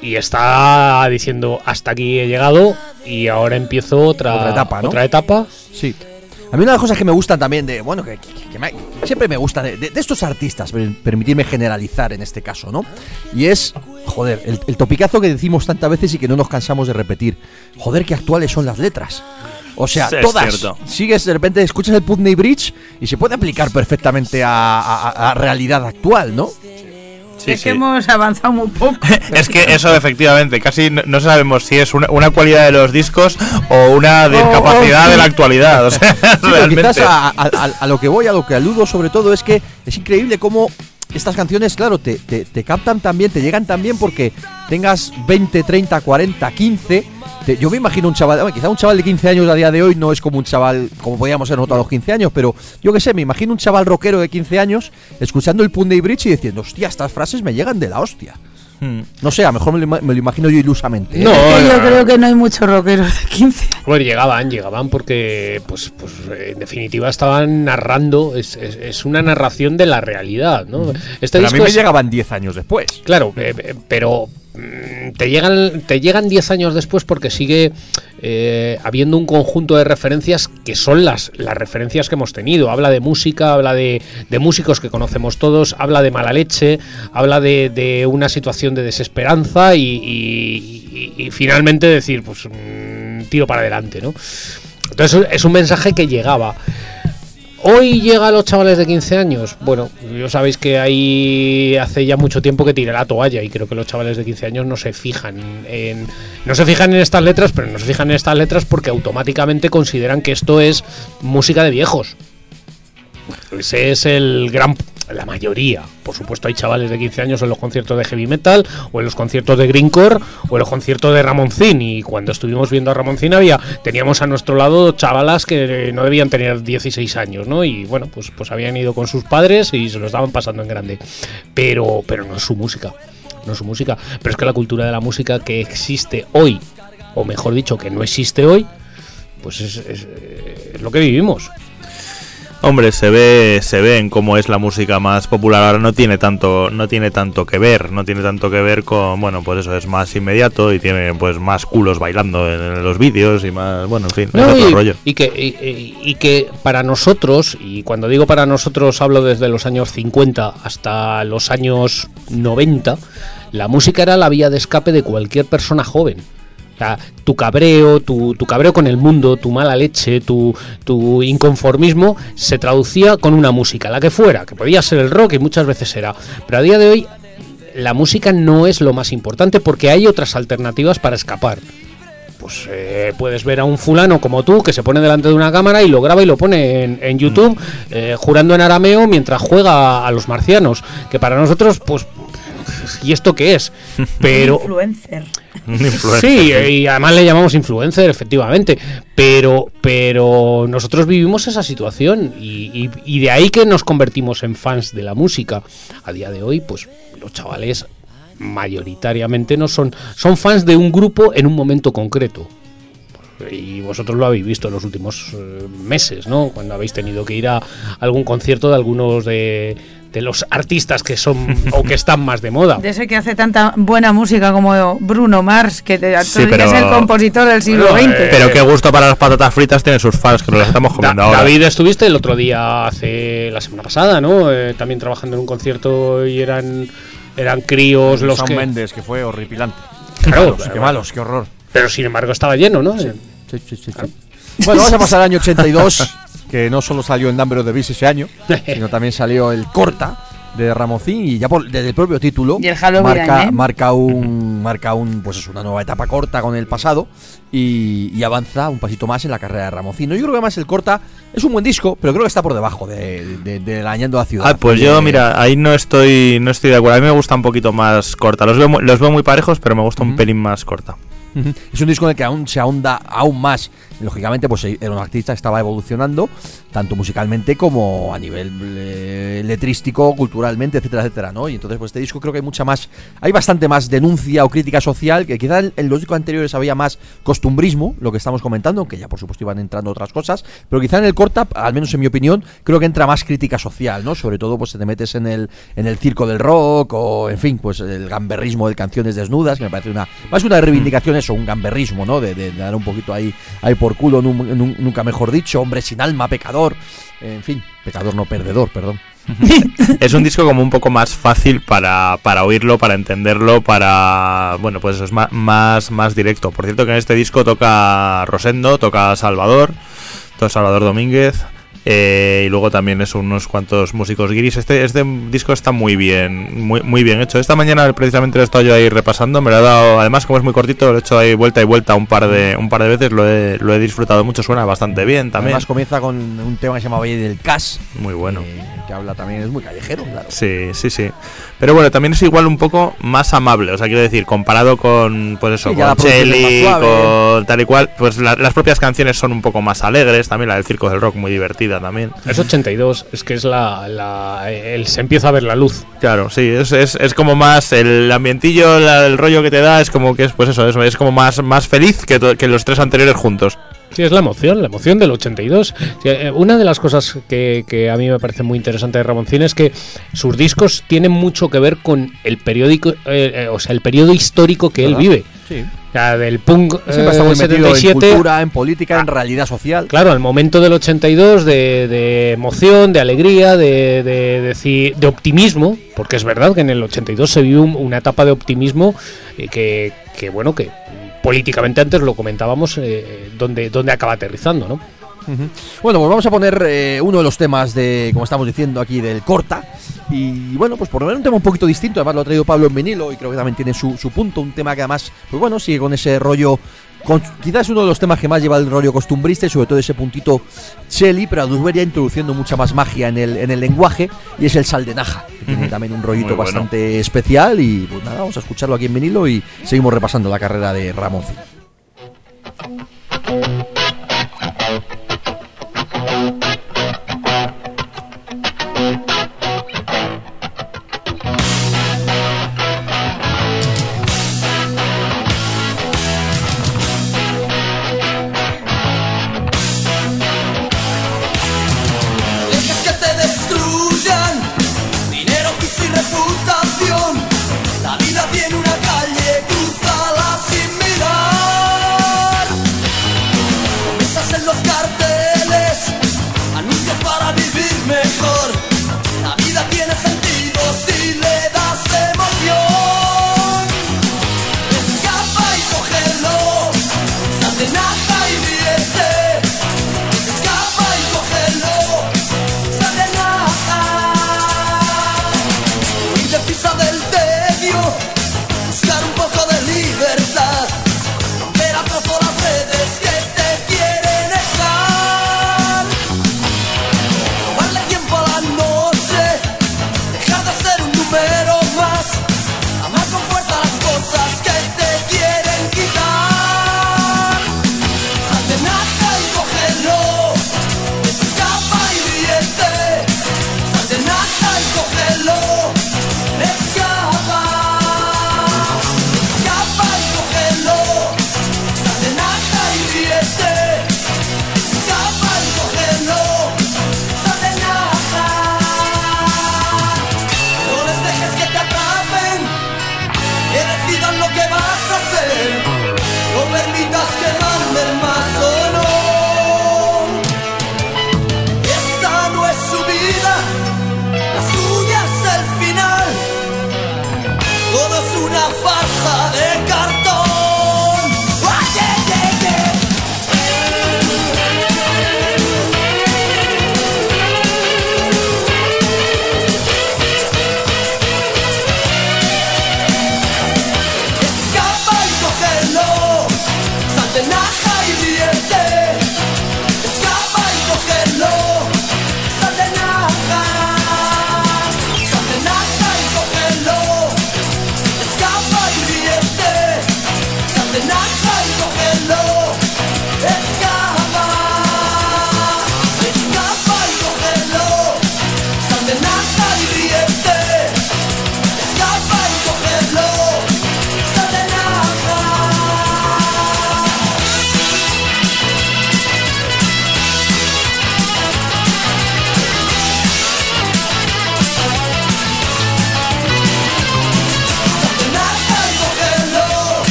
y está diciendo hasta aquí he llegado y ahora empiezo otra, Otra etapa, ¿no? otra etapa. Sí. A mí una de las cosas que me gustan también de, bueno, que, que- que me- que siempre me gusta de, de- de estos artistas, per- permitirme generalizar en este caso, ¿no? Y es, joder, el, el topicazo que decimos tantas veces y que no nos cansamos de repetir. Joder, qué actuales son las letras. O sea, Sí, todas. Sigues, de repente escuchas el Putney Bridge y se puede aplicar perfectamente a- a realidad actual, ¿no? Sí, es sí. que hemos avanzado muy poco. Es que eso efectivamente, casi no, no sabemos si es una, una cualidad de los discos o una discapacidad sí. de la actualidad. O sea, realmente. quizás a- a- a lo que voy, a lo que aludo sobre todo es que es increíble cómo estas canciones, claro, te, te- te captan también, te llegan también porque tengas 20, 30, 40, 15. te- yo me imagino un chaval, quizá un chaval de 15 años a día de hoy no es como un chaval, como podíamos ser nosotros a los 15 años, pero yo qué sé, me imagino un chaval rockero de 15 años escuchando el Punday Bridge y diciendo, hostia, estas frases me llegan de la hostia. Hmm. No sé, a lo mejor me lo, ima- me lo imagino yo ilusamente. ¿eh? No, yo creo que no hay muchos rockeros de 15. Bueno, llegaban, llegaban porque, pues, pues en definitiva estaban narrando, es, es- es una narración de la realidad, ¿no? Este Pero a mí me es- llegaban 10 años después. Claro, eh, eh, pero te llegan te llegan 10 años después porque sigue eh, habiendo un conjunto de referencias que son las, las referencias que hemos tenido. Habla de música, habla de, de músicos que conocemos todos, habla de mala leche, habla de, de una situación de desesperanza y finalmente decir, pues mm, tiro para adelante, ¿no? Entonces es un mensaje que llegaba. Hoy llega a los chavales de 15 años. Bueno, yo sabéis que ahí hace ya mucho tiempo que tiré la toalla y creo que los chavales de 15 años no se fijan en no se fijan en estas letras, pero no se fijan en estas letras porque automáticamente consideran que esto es música de viejos. Ese es el gran la mayoría. Por supuesto hay chavales de 15 años en los conciertos de heavy metal o en los conciertos de greencore o en los conciertos de Ramoncín y cuando estuvimos viendo a Ramoncín había teníamos a nuestro lado chavalas que no debían tener 16 años, ¿no? Y bueno, pues pues habían ido con sus padres y se lo estaban pasando en grande. Pero pero no es su música. No es su música, pero es que la cultura de la música que existe hoy o mejor dicho que no existe hoy, pues es, es, eh, es lo que vivimos. Hombre, se ve, se ve en cómo es la música más popular. Ahora no tiene tanto, no tiene tanto que ver, no tiene tanto que ver con, bueno, pues eso es más inmediato y tiene pues más culos bailando en los vídeos y más, bueno, en fin, es otro y, rollo. y que, y que para nosotros, y cuando digo para nosotros hablo desde los años 50 hasta los años 90, la música era la vía de escape de cualquier persona joven. O sea, tu cabreo, tu, tu cabreo con el mundo, tu mala leche, tu, tu inconformismo, se traducía con una música, la que fuera, que podía ser el rock y muchas veces era. Pero a día de hoy la música no es lo más importante porque hay otras alternativas para escapar pues eh, puedes ver a un fulano como tú que se pone delante de una cámara y lo graba y lo pone en, en YouTube eh, jurando en arameo mientras juega a los marcianos. Que para nosotros, pues, ¿y esto qué es? Pero Influencer. Un influencer, sí, y además le llamamos influencer, efectivamente. Pero, pero nosotros vivimos esa situación y, y- y de ahí que nos convertimos en fans de la música. A día de hoy, pues los chavales mayoritariamente no son, son fans de un grupo en un momento concreto. Y vosotros lo habéis visto en los últimos eh, meses, ¿no? Cuando habéis tenido que ir a algún concierto de algunos de, de los artistas que son o que están más de moda. De ese que hace tanta buena música como Bruno Mars, que te, Sí, pero- es el compositor del siglo Bueno, XX. eh, Pero qué gusto para las patatas fritas tienen sus fans, que nos las estamos Da- comiendo ahora. David, estuviste el otro día, hace la semana pasada, ¿no? Eh, también trabajando en un concierto y eran eran críos los que... Mendes, que fue horripilante. Claro, Malos, pero- qué malos, qué horror. Pero sin embargo estaba lleno, ¿no? Eh, Bueno, vamos a pasar al año 82, que no solo salió el Number of the Beast ese año, sino también salió el Corta de Ramoncín y ya por, desde el propio título Y el Halloween, marca, ¿eh? marca un marca un pues es una nueva etapa corta con el pasado y, y avanza un pasito más en la carrera de Ramoncín. No, Yo creo que además el Corta es un buen disco, pero creo que está por debajo de, de, de la Añando a Ciudad. Ah, pues De- yo, mira, ahí no estoy no estoy de acuerdo. A mí me gusta un poquito más corta. Los veo, los veo muy parejos, pero me gusta un pelín más corta. Es un disco en el que aún se ahonda aún más. Lógicamente, pues era un artista que estaba evolucionando, tanto musicalmente como a nivel eh, letrístico, culturalmente, etcétera, etcétera, ¿no? Y entonces, pues este disco creo que hay mucha más, hay bastante más denuncia o crítica social, que quizá en, en los discos anteriores había más costumbrismo, lo que estamos comentando, aunque ya por supuesto iban entrando otras cosas, pero quizá en el corta, al menos en mi opinión, creo que entra más crítica social, ¿no? Sobre todo, pues te metes en el, en el circo del rock, o en fin, pues el gamberrismo de canciones desnudas, que me parece una, más una reivindicación eso, un gamberrismo, ¿no? De dar un poquito ahí, ahí por culo, nun- nun- nunca mejor dicho, hombre sin alma, pecador, en fin, pecador no perdedor, perdón. Es un disco como un poco más fácil para, para oírlo, para entenderlo, para... Bueno, pues es más, más, más directo. Por cierto que en este disco toca Rosendo, toca Salvador, toca Salvador Domínguez. Eh, y luego también es unos cuantos músicos guiris. Este, este disco está muy bien, muy, muy bien hecho. Esta mañana precisamente lo he estado yo ahí repasando. Me lo he dado, además como es muy cortito, lo he hecho ahí vuelta y vuelta un par de, un par de veces. Lo he, lo he disfrutado mucho, suena bastante bien también. Además comienza con un tema que se llama Valle del Cas, Muy bueno. eh, que habla también, es muy callejero, claro. Sí, sí, sí. Pero bueno, también es igual un poco más amable. O sea, quiero decir, comparado con, pues eso, Sí, con suave. con tal y cual, pues la- las propias canciones son un poco más alegres. También la del Circo del Rock, muy divertida también. Es 82, es que es la, la- el, se empieza a ver la luz. Claro, sí, es, es, es como más el ambientillo, la- el rollo que te da, es como que es, pues eso, es, es como más, más feliz que, to- que los tres anteriores juntos. Sí, es la emoción, la emoción del 82. Sí, eh, Una de las cosas que, que a mí me parece muy interesante de Ramoncín es que sus discos tienen mucho que ver con el periódico, eh, eh, o sea, el periodo histórico que él vive. Sí. O sea, del punk Siempre eh, está muy metido en 77 cultura, en política, en realidad social. Claro, el momento del 82 de, de emoción, de alegría, de, de, de optimismo, porque es verdad que en el 82 se vive un- una etapa de optimismo eh, que, que, bueno, que políticamente antes lo comentábamos, eh, donde, donde acaba aterrizando, ¿no? Bueno, pues vamos a poner eh, uno de los temas de, como estamos diciendo aquí, del corta. Y bueno, pues por lo menos un tema un poquito distinto. Además lo ha traído Pablo en vinilo y creo que también tiene su, su punto. Un tema que además, pues bueno, sigue con ese rollo. con- quizás uno de los temas que más lleva el rollo costumbrista y sobre todo ese puntito Shelly, pero a ya introduciendo mucha más magia en el, en el lenguaje. Y es el sal de Naja, que tiene también un rollito Muy bueno. bastante especial. Y pues nada, vamos a escucharlo aquí en vinilo y seguimos repasando la carrera de Ramón.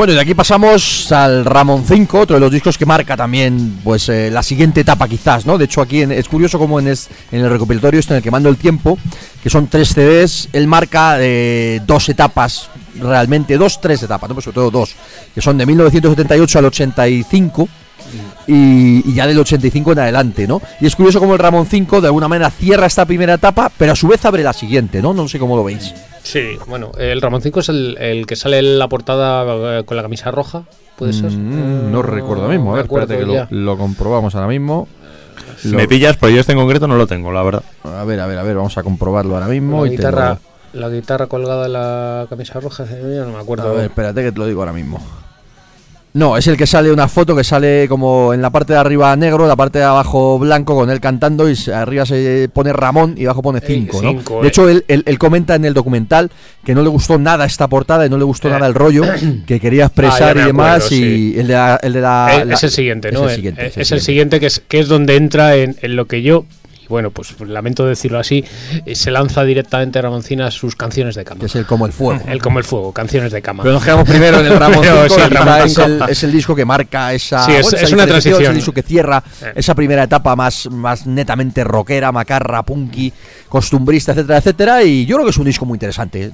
Bueno, y de aquí pasamos al Ramón 5, otro de los discos que marca también pues eh, la siguiente etapa quizás, ¿no? De hecho aquí en- es curioso como en, el recopilatorio este en el que mando el tiempo, que son tres CDs, él marca eh, dos etapas, realmente dos, tres etapas, ¿no? Pero sobre todo dos, que son de 1978 al 85 y, y ya del 85 en adelante, ¿no? Y es curioso como el Ramón 5 de alguna manera cierra esta primera etapa, pero a su vez abre la siguiente, ¿no? No sé cómo lo veis. Sí, bueno, el Ramón 5 es el, el que sale en la portada eh, con la camisa roja, ¿puede ser? Mm, no Eh, recuerdo ahora mismo, a ver, espérate que lo, comprobamos ahora mismo. Lo- Me pillas, pero yo este en concreto no lo tengo, la verdad. A ver, a ver, a ver, vamos a comprobarlo ahora mismo. La y guitarra, la guitarra colgada en la camisa roja, eh, yo no me acuerdo. A ver, espérate que te lo digo ahora mismo. No, es el que sale una foto que sale como en la parte de arriba negro, la parte de abajo blanco con él cantando y arriba se pone Ramón y abajo pone 5, ¿no? cinco, De eh. hecho, él, él- él comenta en el documental que no le gustó nada esta portada y no le gustó Eh. nada el rollo que quería expresar Ah, y demás acuerdo, y el de la... El de la- Eh, la- es el siguiente, ¿no? Es el siguiente. es el siguiente que es, que es donde entra en, en lo que yo, bueno, pues lamento decirlo así, eh, se lanza directamente Ramoncina a sus canciones de cama. Que es el como el fuego. El como el fuego, canciones de cama. Pero nos quedamos primero en el Ramón Pero 5, sí, el quizá Ramón es, 5. el, es el disco que marca esa, Sí, es- una transición. Es el disco que cierra Eh. esa primera etapa más, más netamente rockera, macarra, punky, costumbrista, etcétera, etcétera. Y yo creo que es un disco muy interesante.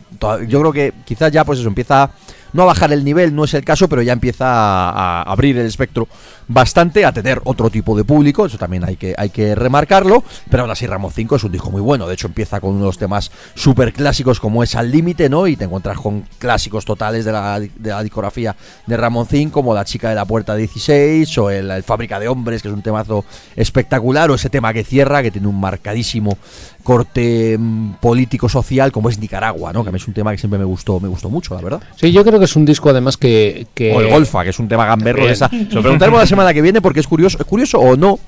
Yo creo que quizás ya pues eso empieza no a bajar el nivel, no es el caso, pero ya empieza a, abrir el espectro bastante, a tener otro tipo de público, eso también hay que, hay que remarcarlo, pero aún así Ramos 5 es un disco muy bueno, de hecho empieza con unos temas súper clásicos como es Al Límite, ¿no? Y te encuentras con clásicos totales de la, de la discografía de Ramoncín, como La Chica de la Puerta 16, o el, el Fábrica de Hombres, que es un temazo espectacular, o ese tema que cierra, que tiene un marcadísimo corte mm, político-social, como es Nicaragua, ¿no? Que a mí es un tema que siempre me gustó, me gustó mucho, la verdad. Sí, yo creo que es un disco además que... que O el Golfa, que es un tema gamberro de esa. Se lo preguntaremos la semana que viene porque es curioso, es curioso o no,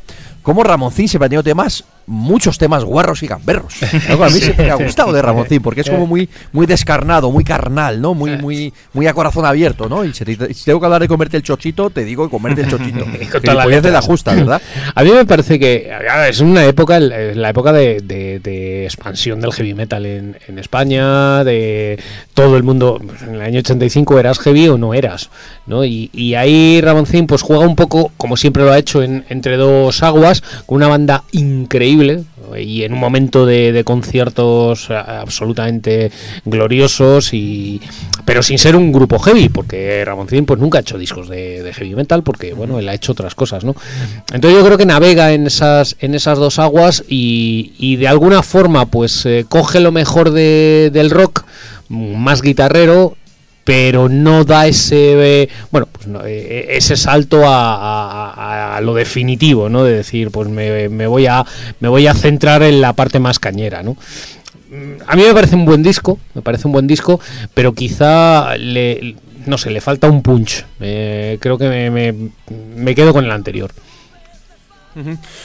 cómo Ramoncín ha tenido temas, muchos temas guarros y gamberros. Algo a mí siempre me ha gustado de Ramoncín, porque es como muy, muy descarnado, muy carnal, ¿no? Muy, muy, muy a corazón abierto, ¿no? Y si, te- si tengo que hablar de comerte el chochito, te digo comerte el chochito. Con de la justa, ¿verdad? A mí me parece que es una época, es la época de, de- de expansión del heavy metal en, en España, de todo el mundo. pues, en el año 85 eras heavy o no eras, ¿no? Y, y ahí Ramoncín pues juega un poco, como siempre lo ha hecho, en- entre dos aguas, con una banda increíble y en un momento de, de conciertos eh, absolutamente gloriosos y pero sin ser un grupo heavy porque Ramoncín pues nunca ha hecho discos de, de heavy metal porque bueno él ha hecho otras cosas no entonces yo creo que navega en esas en esas dos aguas y, y de alguna forma pues eh, coge lo mejor de- del rock más guitarrero pero no da ese bueno pues no, eh, ese salto a, lo definitivo no de decir pues me, me voy a me voy a centrar en la parte más cañera no a mí me parece un buen disco me parece un buen disco pero quizá le no sé le falta un punch. Eh, creo que me- me quedo con el anterior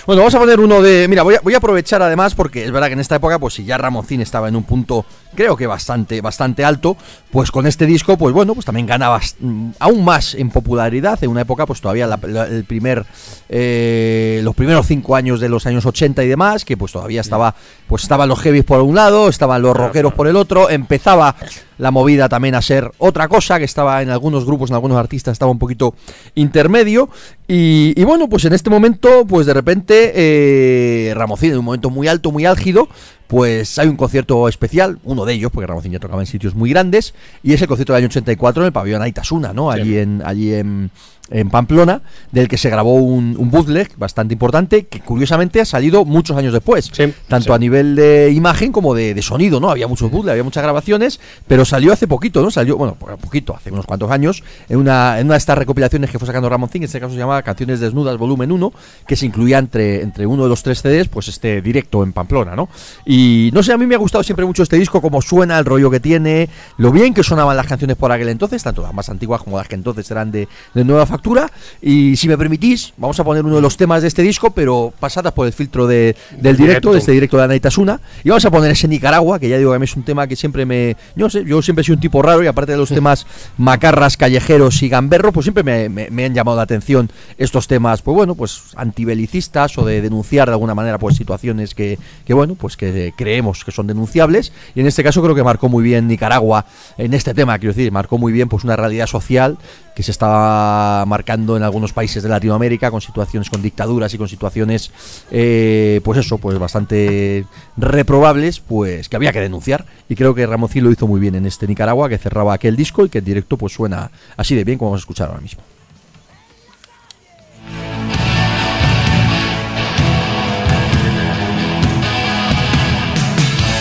Bueno, vamos a poner uno de. Mira, voy a, voy a aprovechar además porque es verdad que en esta época, pues si ya Ramoncín estaba en un punto, creo que bastante, bastante alto, pues con este disco, pues bueno, pues también gana bast- mm, aún más en popularidad. En una época, pues todavía la- la- el primer, eh, los primeros cinco años de los años 80 y demás, que pues todavía estaba, pues estaban los heavies por un lado, estaban los rockeros por el otro, empezaba la movida también a ser otra cosa, que estaba en algunos grupos, en algunos artistas, estaba un poquito intermedio. Y, y bueno, pues en este momento, pues de repente, eh, Ramocín, en un momento muy alto, muy álgido, pues hay un concierto especial, uno de ellos, porque Ramocín ya tocaba en sitios muy grandes, y es el concierto del año 84 en el pabellón Aitasuna, ¿no? Allí en, allí en, en Pamplona, del que se grabó un, un bootleg bastante importante, que curiosamente ha salido muchos años después, Sí, tanto sí. a nivel de imagen como de, de sonido, ¿no? Había muchos bootleg, había muchas grabaciones, pero salió hace poquito, ¿no? Salió, bueno, poquito, hace unos cuantos años, en una, en una de estas recopilaciones que fue sacando Ramoncín, en este caso se llamaba Canciones Desnudas Volumen 1, que se incluía entre, entre uno de los tres CDs, pues este directo en Pamplona, ¿no? Y no sé, a mí me ha gustado siempre mucho este disco, cómo suena, el rollo que tiene, lo bien que sonaban las canciones por aquel entonces, tanto las más antiguas como las que entonces eran de, de nueva factura. Y si me permitís, vamos a poner uno de los temas de este disco, pero pasadas por el filtro de- del directo, Directo. de este directo de Anaitasuna. Y vamos a poner ese Nicaragua, que ya digo que a mí es un tema que siempre me. Yo sé, yo siempre he sido un tipo raro y aparte de los temas macarras, callejeros y gamberros, pues siempre me, me- me han llamado la atención estos temas, pues bueno, pues antibelicistas o de denunciar de alguna manera pues situaciones que, que bueno, pues que creemos que son denunciables. Y en este caso creo que marcó muy bien Nicaragua en este tema, quiero decir, marcó muy bien pues una realidad social que se estaba marcando en algunos países de Latinoamérica con situaciones con dictaduras y con situaciones eh, pues eso pues bastante reprobables pues que había que denunciar y creo que Ramoncín lo hizo muy bien en este Nicaragua que cerraba aquel disco y que en directo pues suena así de bien como vamos a escuchar ahora mismo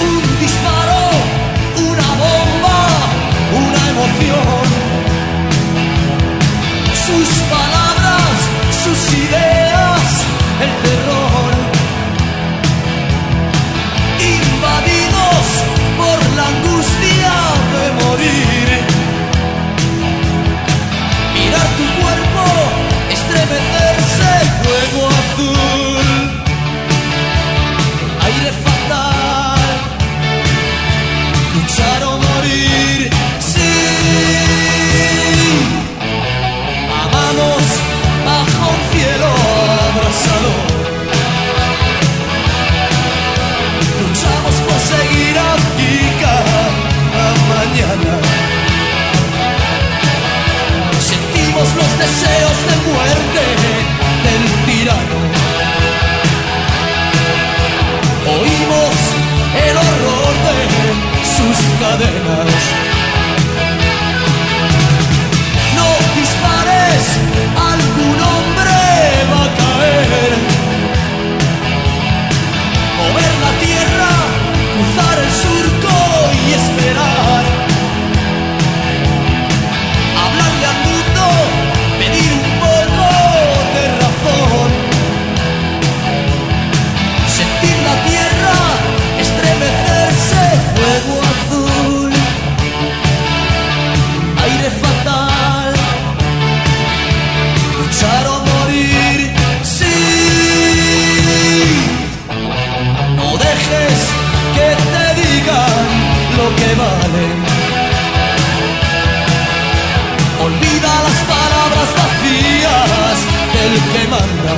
Un disparo, una bomba, una emoción. Cadenas. Olvida las palabras vacías del que manda.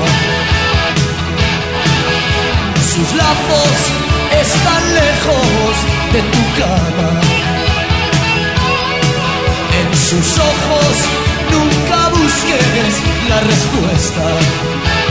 Sus lazos están lejos de tu cama. En sus ojos nunca busques la respuesta.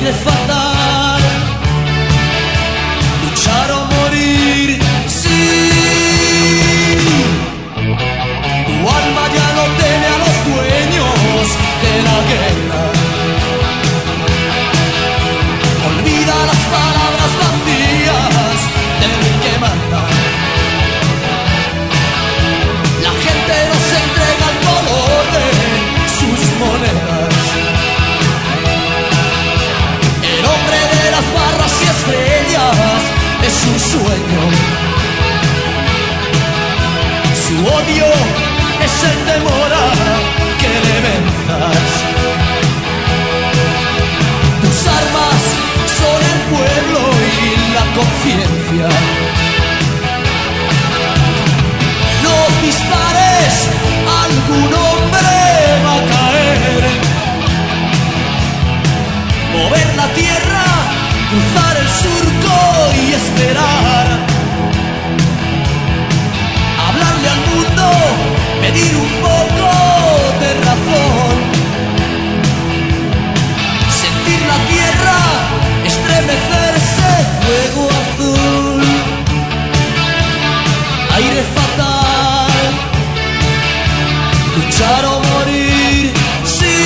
beautiful Su odio es el temor a que le venzas. Tus armas son el pueblo y la conciencia. No dispares, algún hombre va a caer. Mover la tierra cruzar el surco y esperar. Pedir un poco de razón. Sentir la tierra, estremecerse, fuego azul. Aire fatal, luchar o morir, sí.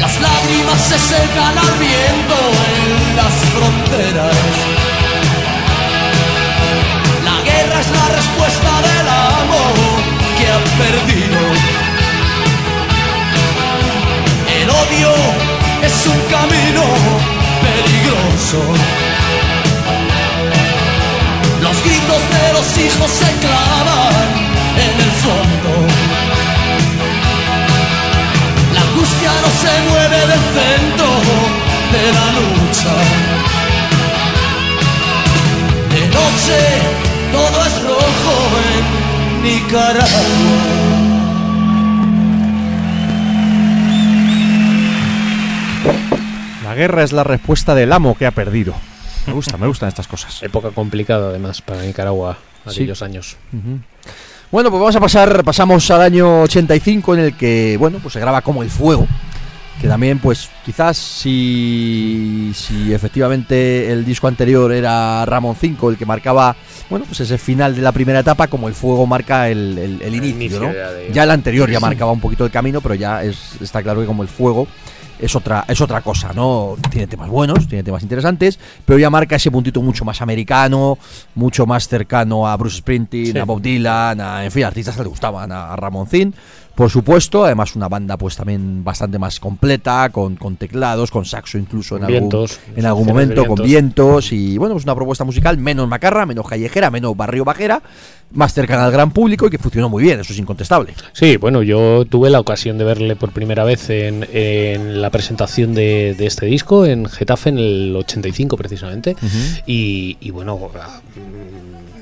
Las lágrimas se secan al viento en las fronteras. Es la respuesta del amor que ha perdido. El odio es un camino peligroso. Los gritos de los hijos se clavan en el fondo. La angustia no se mueve del centro de la lucha. De noche todo es rojo en Nicaragua. La guerra es la respuesta del amo que ha perdido. Me gusta, me gustan estas cosas. Época complicada, además, para Nicaragua, Sí. aquellos años. Bueno, pues vamos a pasar, pasamos al año 85 en el que, bueno, pues se graba como el fuego. Que también, pues, quizás si, si efectivamente el disco anterior era Ramón 5, el que marcaba, bueno, pues ese final de la primera etapa, como el fuego marca el, el- el inicio, inicio ¿no? ya de- Ya el anterior ya marcaba un poquito el camino, pero ya es, está claro que como el fuego es otra, es otra cosa, ¿no? Tiene temas buenos, tiene temas interesantes, pero ya marca ese puntito mucho más americano, mucho más cercano a Bruce Springsteen, Sí. a Bob Dylan, a, en fin, artistas que le gustaban, a, a Ramoncín, por supuesto, además una banda pues también bastante más completa, con, con teclados, con saxo incluso en algún, en algún momento, con vientos. y bueno, pues una propuesta musical menos macarra, menos callejera, menos barrio bajera, más cercana al gran público y que funcionó muy bien, eso es incontestable. Sí, bueno, yo tuve la ocasión de verle por primera vez en, en la presentación de, de este disco en Getafe en el 85 precisamente. y, y bueno, ah,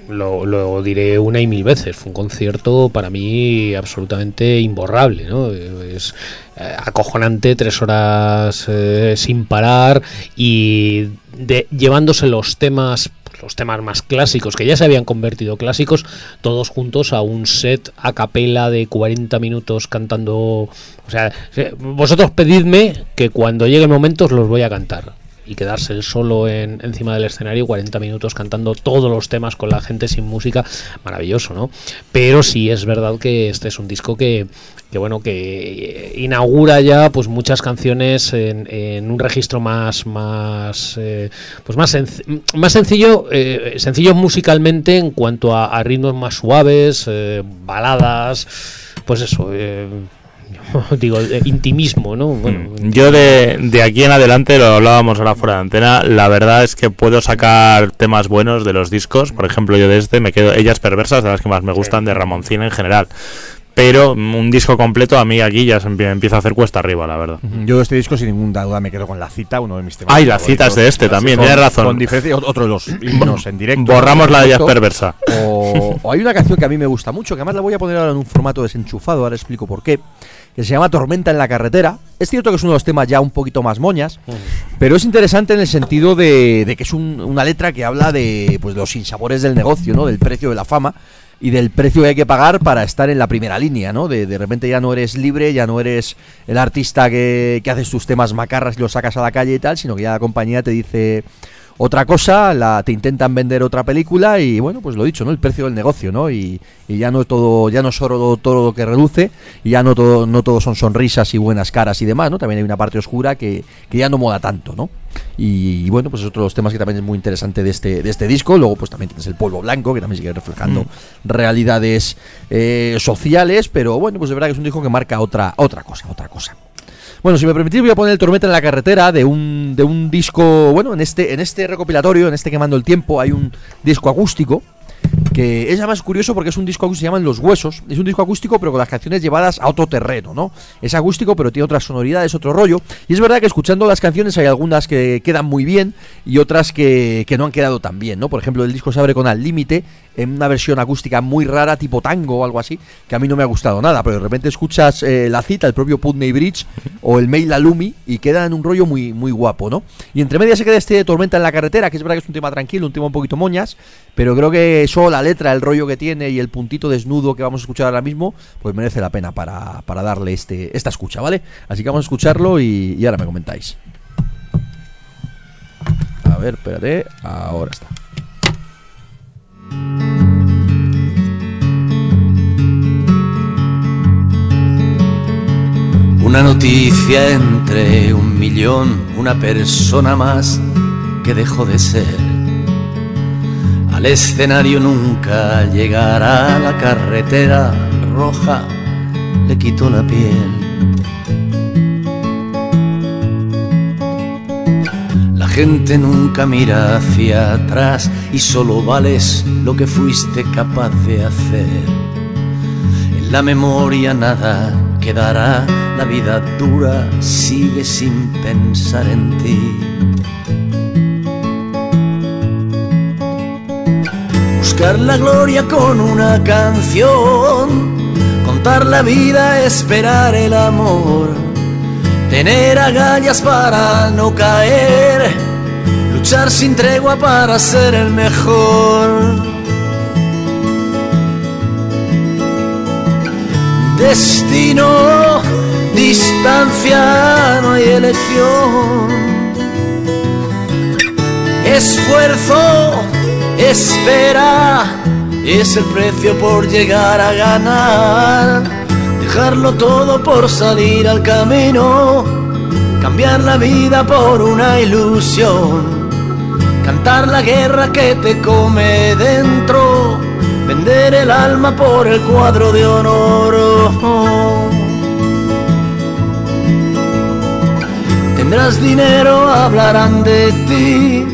lo, lo diré una y mil veces. Fue un concierto para mí absolutamente imborrable, ¿no? Es eh, acojonante, tres horas eh, sin parar y de, llevándose los temas pues, los temas más clásicos que ya se habían convertido clásicos todos juntos a un set a capela de 40 minutos cantando o sea se- vosotros pedidme que cuando llegue el momento os los voy a cantar y quedarse él solo en, encima del escenario 40 minutos cantando todos los temas con la gente sin música maravilloso no pero sí es verdad que este es un disco que que bueno que inaugura ya pues muchas canciones en, un registro más más eh, pues más senc- más sencillo eh, sencillo musicalmente en cuanto a, a ritmos más suaves eh, baladas pues eso eh, digo intimismo no bueno, Yo de, de aquí en adelante, lo hablábamos ahora fuera de antena, la verdad es que puedo sacar temas buenos de los discos. Por ejemplo, yo de este me quedo Ellas Perversas, de las que más me gustan, de Ramoncín en general. Pero un disco completo a mí aquí ya se empie- empieza a hacer cuesta arriba, la verdad. Yo de este disco sin ninguna duda me quedo con la cita, uno de mis temas. Ay, la cita es de este también, tienes razón. Con diferencia, otro de los himnos en directo. Borramos la de Directo. Perversa. O, o hay una canción que a mí me gusta mucho, que además la voy a poner ahora en un formato desenchufado, ahora explico por qué, que se llama Tormenta en la carretera. Es cierto que es uno de los temas ya un poquito más moñas, pero es interesante en el sentido de, de que es un- una letra que habla de pues, los sinsabores del negocio, ¿no? Del precio de la fama y del precio que hay que pagar para estar en la primera línea, ¿no? De, de repente ya no eres libre, ya no eres el artista que, que haces tus temas macarras y los sacas a la calle y tal, sino que ya la compañía te dice otra cosa, la, te intentan vender otra película y bueno, pues lo dicho, ¿no? El precio del negocio, ¿no? Y, y ya no todo, ya no es oro todo lo que reduce, y ya no todo, no todo son sonrisas y buenas caras y demás, ¿no? También hay una parte oscura que, que ya no mola tanto, ¿no? Y, y bueno, pues es otro de los temas que también es muy interesante de este, de este disco. Luego, pues también tienes el polvo blanco, que también sigue reflejando realidades eh, sociales, pero bueno, pues de verdad que es un disco que marca otra, otra cosa, otra cosa. Bueno, si me permitís voy a poner el Tormenta en la carretera de un, de un disco, bueno, en este, en este recopilatorio, en este Quemando el Tiempo, hay un disco acústico que es además curioso porque es un disco acústico, se llaman Los Huesos, es un disco acústico pero con las canciones llevadas a otro terreno, ¿no? Es acústico pero tiene otras sonoridades, otro rollo, y es verdad que escuchando las canciones hay algunas que quedan muy bien y otras que, que no han quedado tan bien, ¿no? Por ejemplo, el disco se abre con Al Límite, en una versión acústica muy rara, tipo tango o algo así, que a mí no me ha gustado nada, pero de repente escuchas eh, la cita, el propio Putney Bridge o el Mail Alumi y queda en un rollo muy, muy guapo, ¿no? Y entre medias se queda este Tormenta en la carretera, que es verdad que es un tema tranquilo, un tema un poquito moñas, pero creo que solo la letra, el rollo que tiene y el puntito desnudo que vamos a escuchar ahora mismo, pues merece la pena para, para darle este, esta escucha, ¿vale? Así que vamos a escucharlo y, y ahora me comentáis. A ver, espérate, ahora está. Una noticia entre un millón, una persona más que dejó de ser. Al escenario nunca llegará la carretera roja, le quitó la piel. La gente nunca mira hacia atrás y solo vales lo que fuiste capaz de hacer. En la memoria nada quedará, la vida dura sigue sin pensar en ti. Buscar la gloria con una canción, contar la vida, esperar el amor, tener agallas para no caer, luchar sin tregua para ser el mejor. Destino, distancia, no hay elección. Esfuerzo, espera, es el precio por llegar a ganar. Dejarlo todo por salir al camino, cambiar la vida por una ilusión. Cantar la guerra que te come dentro vender el alma por el cuadro de honor. Tendrás dinero, hablarán de ti,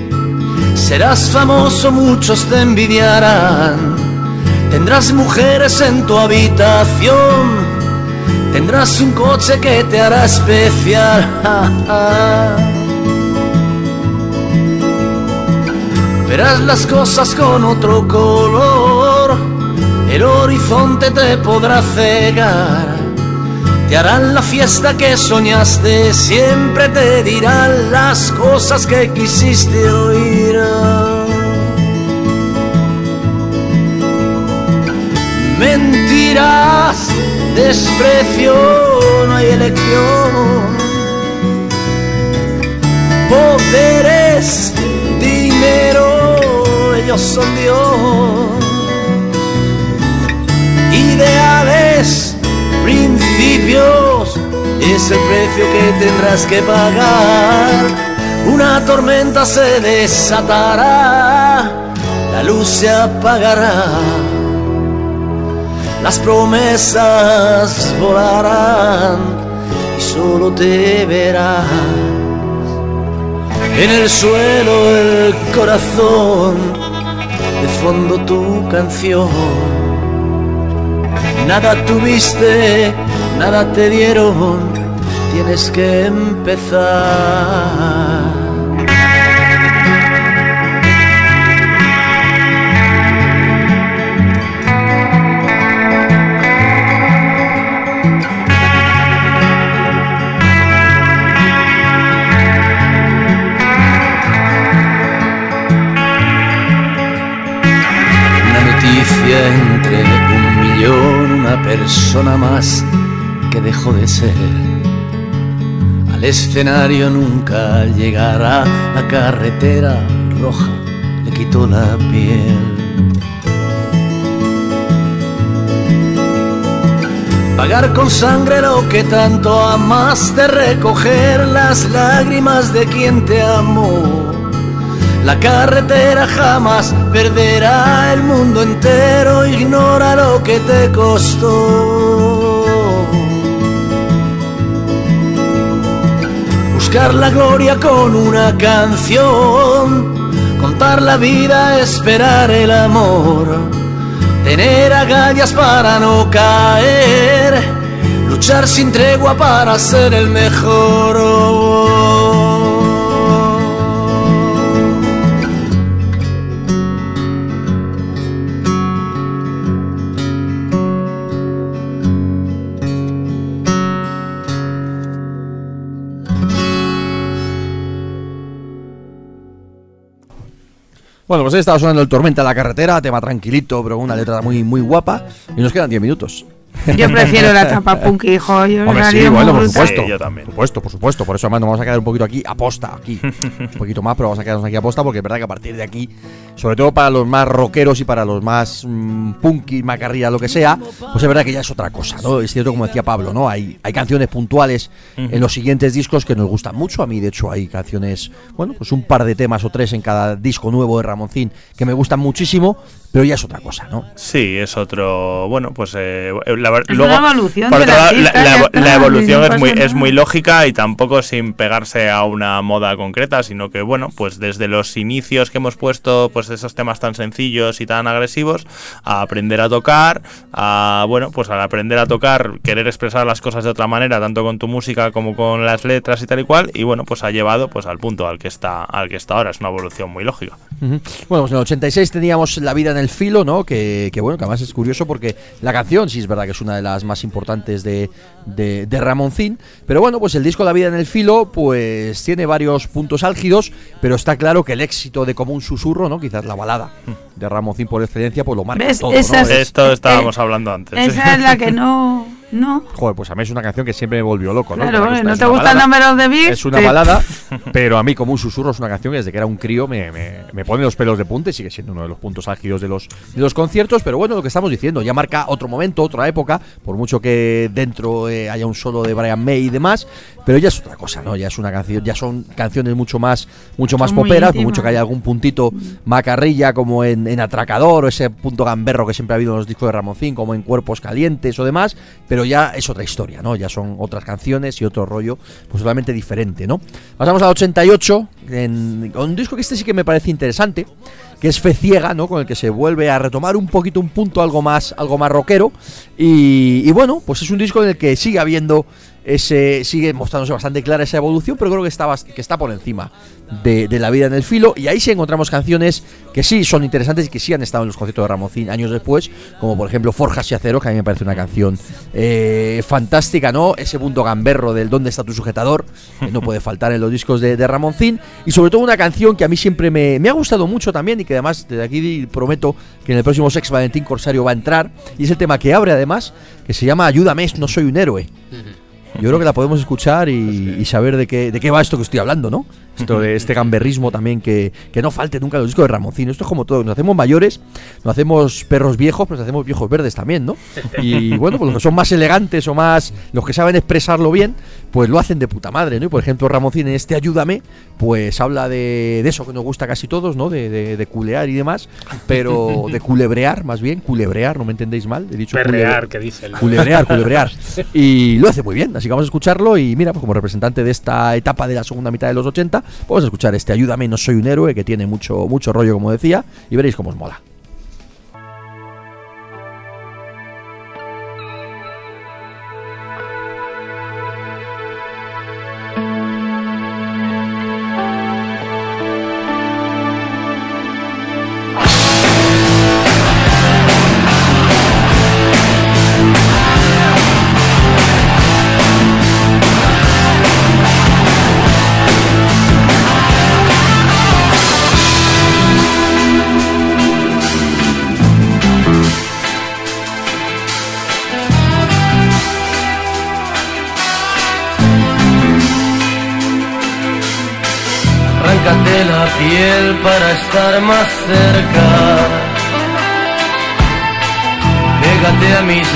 serás famoso, muchos te envidiarán. Tendrás mujeres en tu habitación, tendrás un coche que te hará especial. Verás las cosas con otro color, el horizonte te podrá cegar, te harán la fiesta que soñaste, siempre te dirán las cosas que quisiste oír. Mentiras, desprecio, no hay elección. Poderes, dinero, ellos son Dios. Ideales, principios, es el precio que tendrás que pagar. Una tormenta se desatará, la luz se apagará, las promesas volarán y solo te verás en el suelo el corazón, de fondo tu canción. Nada tuviste, nada te dieron, tienes que empezar. Entre un millón, una persona más que dejó de ser. Al escenario nunca llegará la carretera roja, le quitó la piel. Pagar con sangre lo que tanto amaste, recoger las lágrimas de quien te amó. La carretera jamás perderá el mundo entero, ignora lo que te costó. Buscar la gloria con una canción, contar la vida, esperar el amor, tener agallas para no caer, luchar sin tregua para ser el mejor. Bueno, pues ahí estaba sonando el Tormenta en la carretera, tema tranquilito, pero una letra muy, muy guapa. Y nos quedan 10 minutos. Yo prefiero la tapa punk, hijo. Yo Hombre, sí, bueno, por brutal. supuesto. Sí, yo también. Por supuesto, por supuesto. Por eso además nos vamos a quedar un poquito aquí aposta, aquí. un poquito más, pero vamos a quedarnos aquí aposta porque es verdad que a partir de aquí, sobre todo para los más rockeros y para los más mm, punky, macarrilla, lo que sea, pues es verdad que ya es otra cosa, ¿no? Es cierto, como decía Pablo, ¿no? Hay, hay canciones puntuales en los siguientes discos que nos gustan mucho. A mí, de hecho, hay canciones, bueno, pues un par de temas o tres en cada disco nuevo de Ramoncín que me gustan muchísimo, pero ya es otra cosa, ¿no? Sí, es otro. Bueno, pues. eh, la, una luego, evolución por otro lado, la, evolución es muy, es muy lógica y tampoco sin pegarse a una moda concreta, sino que, bueno, pues desde los inicios que hemos puesto, pues esos temas tan sencillos y tan agresivos, a aprender a tocar, a, bueno, pues al aprender a tocar, querer expresar las cosas de otra manera, tanto con tu música como con las letras y tal y cual, y bueno, pues ha llevado pues al punto al que está, al que está ahora. Es una evolución muy lógica. Bueno, pues en el 86 teníamos La vida en el filo, ¿no? Que, que, bueno, que además es curioso porque la canción sí es verdad que es una de las más importantes de, de, de Ramoncín, pero bueno, pues el disco La vida en el filo pues tiene varios puntos álgidos, pero está claro que el éxito de Como un susurro, ¿no? Quizás la balada de Ramoncín por excelencia, pues lo marca ¿Ves? todo, Esa ¿no? es- Es- Esto eh, estábamos hablando antes. Esa es la que no. No. joder, pues a mí es una canción que siempre me volvió loco, ¿no? Claro, no te una gusta el balada. número de Beat. Es una te- balada, pero a mí como un susurro es una canción que desde que era un crío me, me, me pone los pelos de punta y sigue siendo uno de los puntos álgidos de los, de los conciertos. Pero bueno, lo que estamos diciendo, ya marca otro momento, otra época, por mucho que dentro haya un solo de Brian May y demás, pero ya es otra cosa, ¿no? Ya es una canción, ya son canciones mucho más, mucho más muy poperas, por íntimas. mucho que haya algún puntito macarrilla como en, en Atracador o ese punto gamberro que siempre ha habido en los discos de Ramoncín, como en Cuerpos Calientes o demás, pero ya es otra historia, ¿no? Ya son otras canciones y otro rollo, pues totalmente diferente, ¿no? Pasamos al 88, en, con un disco que este sí que me parece interesante, que es Fe Ciega, ¿no? Con el que se vuelve a retomar un poquito un punto algo más, algo más rockero. Y, y bueno, pues es un disco en el que sigue habiendo ese. sigue mostrándose bastante clara esa evolución, pero creo que está, que está por encima de, la vida en el filo. Y ahí sí encontramos canciones que sí son interesantes y que sí han estado en los conciertos de Ramoncín años después, como por ejemplo Forjas y Acero, que a mí me parece una canción eh, fantástica, ¿no? Ese punto gamberro del ¿Dónde está tu sujetador? no puede faltar en los discos de, de Ramoncín. Y sobre todo una canción que a mí siempre me, ha gustado mucho también y que además desde aquí prometo que en el próximo Sex Valentín Corsario va a entrar. Y es el tema que abre además, que se llama Ayúdame, no soy un héroe. Yo creo que la podemos escuchar y, y saber de qué, de qué va esto que estoy hablando, ¿no? Esto de este gamberrismo también que, que no falte nunca en los discos de Ramoncín. Esto es como todo, nos hacemos mayores, nos hacemos perros viejos, pero nos hacemos viejos verdes también, ¿no? Y bueno, pues los que son más elegantes o más, los que saben expresarlo bien, pues lo hacen de puta madre, ¿no? Y por ejemplo, Ramoncín en este Ayúdame, pues habla de, de eso que nos gusta casi todos, ¿no? De, de, de culear y demás, pero de culebrear, más bien, culebrear, no me entendéis mal, he dicho Perrear, culebre- que dice el- Culebrear, culebrear. Y lo hace muy bien, así que vamos a escucharlo y mira, pues como representante de esta etapa de la segunda mitad de los 80, vamos a escuchar este Ayúdame, no soy un héroe, que tiene mucho, mucho rollo, como decía, y veréis cómo os mola.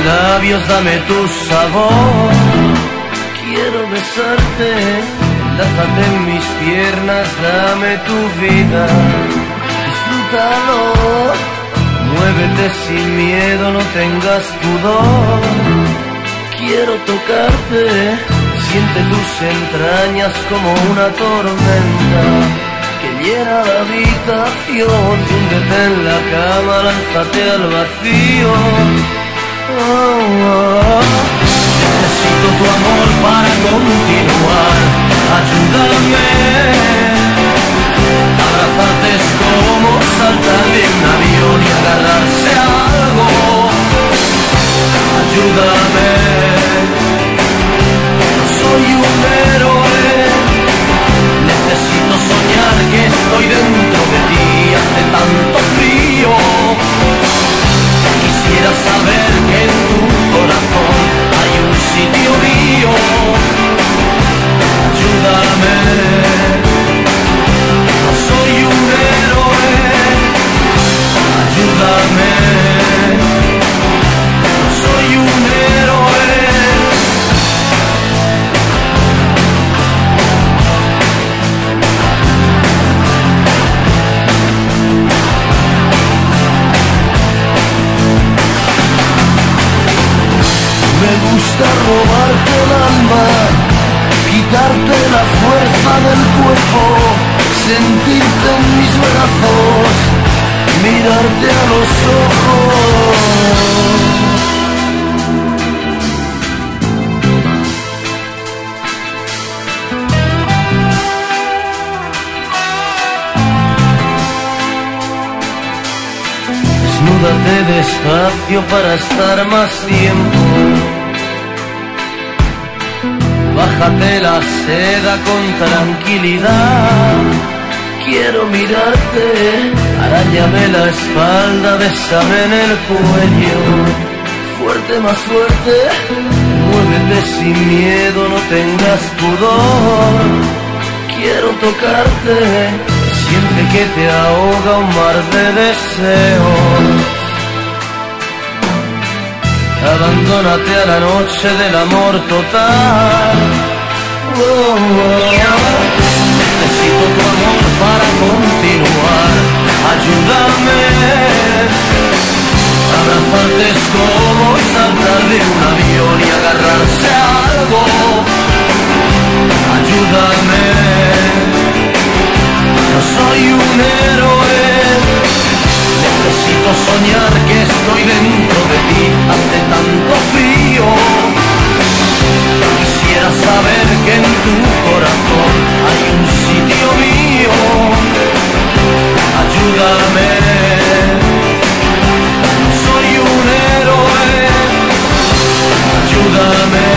Labios, dame tu sabor. Quiero besarte, lázate en mis piernas, dame tu vida. Disfrútalo, muévete sin miedo, no tengas pudor. Quiero tocarte, siente tus entrañas como una tormenta que llena la habitación, túndete en la cama, lánzate al vacío. Necesito tu amor para continuar, ayúdame. Abrazarte es como saltar de un avión y agarrarse a algo. Ayúdame. No soy un héroe. Necesito soñar que estoy dentro de ti. Hace tanto frío. Quisiera saber sitio mío. Quitarte la fuerza del cuerpo, sentirte en mis brazos, mirarte a los ojos. Desnúdate despacio para estar más tiempo. Bájate la seda con tranquilidad. Quiero mirarte, arañame la espalda, bésame en el cuello. Fuerte, más fuerte, muévete sin miedo, no tengas pudor. Quiero tocarte, siente que te ahoga un mar de deseos. Abandónate a la noche del amor total. Oh. Necesito tu amor para continuar. Ayúdame. Abrazarte es como saltar de un avión y agarrarse a algo. Ayúdame. No soy un héroe. Necesito soñar que estoy dentro de ti, hace tanto frío. Quisiera saber que en tu corazón hay un sitio mío. Ayúdame. Soy un héroe. Ayúdame.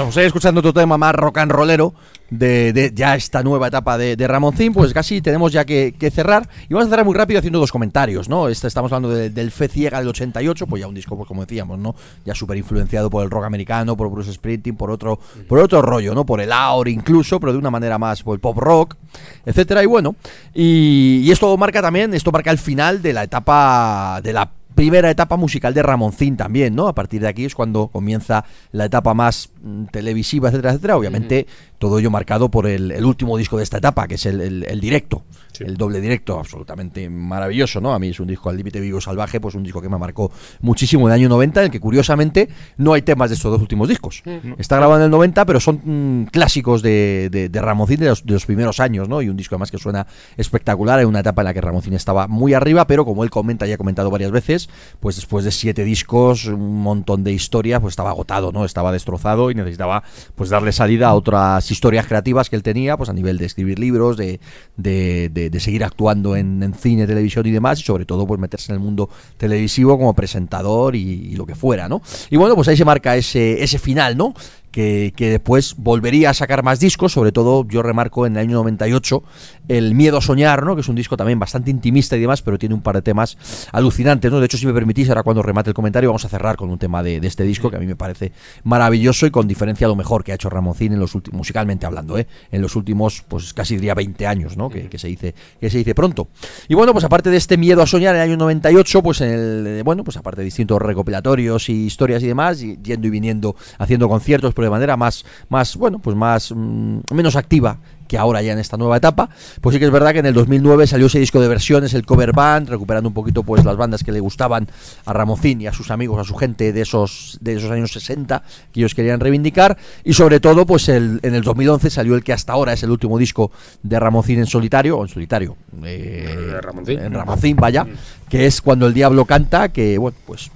Vamos a escuchando otro tema más rock and rollero de, ya esta nueva etapa de, de Ramoncín, pues casi tenemos ya que, cerrar. Y vamos a cerrar muy rápido haciendo dos comentarios, ¿no? Este, estamos hablando de- del Fe Ciega del 88, pues ya un disco, pues como decíamos, ¿no? Ya súper influenciado por el rock americano, por Bruce Springsteen, por otro, por otro rollo, ¿no? Por el Aur incluso, pero de una manera más, por el pop rock, etcétera. Y bueno, y, y esto marca también, esto marca el final de la etapa, de la primera etapa musical de Ramoncín también, ¿no? A partir de aquí es cuando comienza la etapa más mm, televisiva, etcétera, etcétera. Obviamente, todo ello marcado por el, el último disco de esta etapa, que es el, el- el directo. El doble directo, absolutamente maravilloso, ¿no? A mí es un disco al límite vivo salvaje, pues un disco que me marcó muchísimo en el año 90, en el que curiosamente no hay temas de estos dos últimos discos. Está grabado en el 90, pero son mm, clásicos de, de, de Ramoncín de los, de los primeros años, ¿no? Y un disco además que suena espectacular en una etapa en la que Ramoncín estaba muy arriba, pero como él comenta y ha comentado varias veces, pues después de siete discos, un montón de historias, pues estaba agotado, ¿no? Estaba destrozado y necesitaba pues darle salida a otras historias creativas que él tenía, pues a nivel de escribir libros, de, de, de- seguir actuando en, en cine, televisión y demás, y sobre todo pues meterse en el mundo televisivo como presentador y, y lo que fuera, ¿no? Y bueno, pues ahí se marca ese, ese final, ¿no? Que, después volvería a sacar más discos, sobre todo yo remarco en el año 98 El Miedo a Soñar, ¿no? que es un disco también bastante intimista y demás, pero tiene un par de temas alucinantes. ¿no? De hecho, si me permitís, ahora cuando remate el comentario vamos a cerrar con un tema de, este disco que a mí me parece maravilloso y con diferencia lo mejor que ha hecho Ramoncín en los últimos, musicalmente hablando, ¿eh? en los últimos, pues casi diría 20 años, ¿no? que, se dice que se dice pronto. Y bueno, pues aparte de este Miedo a Soñar en el año 98, pues en el, bueno, pues aparte de distintos recopilatorios y historias y demás, y yendo y viniendo, haciendo conciertos, pero de manera más, más bueno, pues más, mm, menos activa que ahora ya en esta nueva etapa, pues sí que es verdad que en el 2009 salió ese disco de versiones, el cover band, recuperando un poquito pues las bandas que le gustaban a Ramoncín y a sus amigos, a su gente de esos de esos años 60 que ellos querían reivindicar. Y sobre todo pues el, en el 2011 salió el que hasta ahora es el último disco de Ramoncín en solitario o en solitario eh, Ramoncín. en Ramoncín, vaya, que es cuando el diablo canta, que bueno pues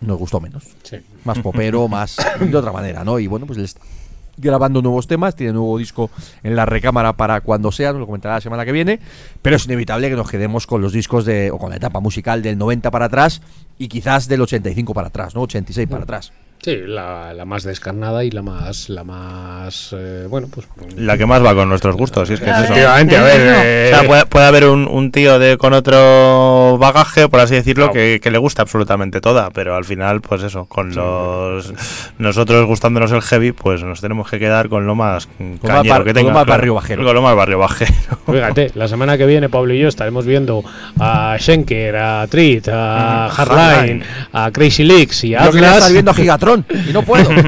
nos gustó menos, Sí. más popero, más de otra manera, ¿no? Y bueno pues él está grabando nuevos temas, tiene nuevo disco en la recámara para cuando sea, nos lo comentará la semana que viene, pero es inevitable que nos quedemos con los discos de, o con la etapa musical del 90 para atrás y quizás del 85 para atrás, ¿no? 86 para atrás. Sí, la, la más descarnada y la más, la más, eh, bueno, pues... La que más va con nuestros gustos, si es que es eso. Efectivamente, a ver, O eh, sea, puede, puede haber un, un tío de con otro bagaje, por así decirlo, Claro. que, que le gusta absolutamente toda, pero al final, pues eso, con los nosotros gustándonos el heavy, pues nos tenemos que quedar con lo más más cañero bar- que con tenga. lo más barrio bajero. Con lo más barrio bajero. Fíjate, la semana que viene Pablo y yo estaremos viendo a Schenker, a Trit, a Mm, Hardline, Hardline. a Crazy Leaks y a Yo Atlas. viendo a Gigatron y no puedo.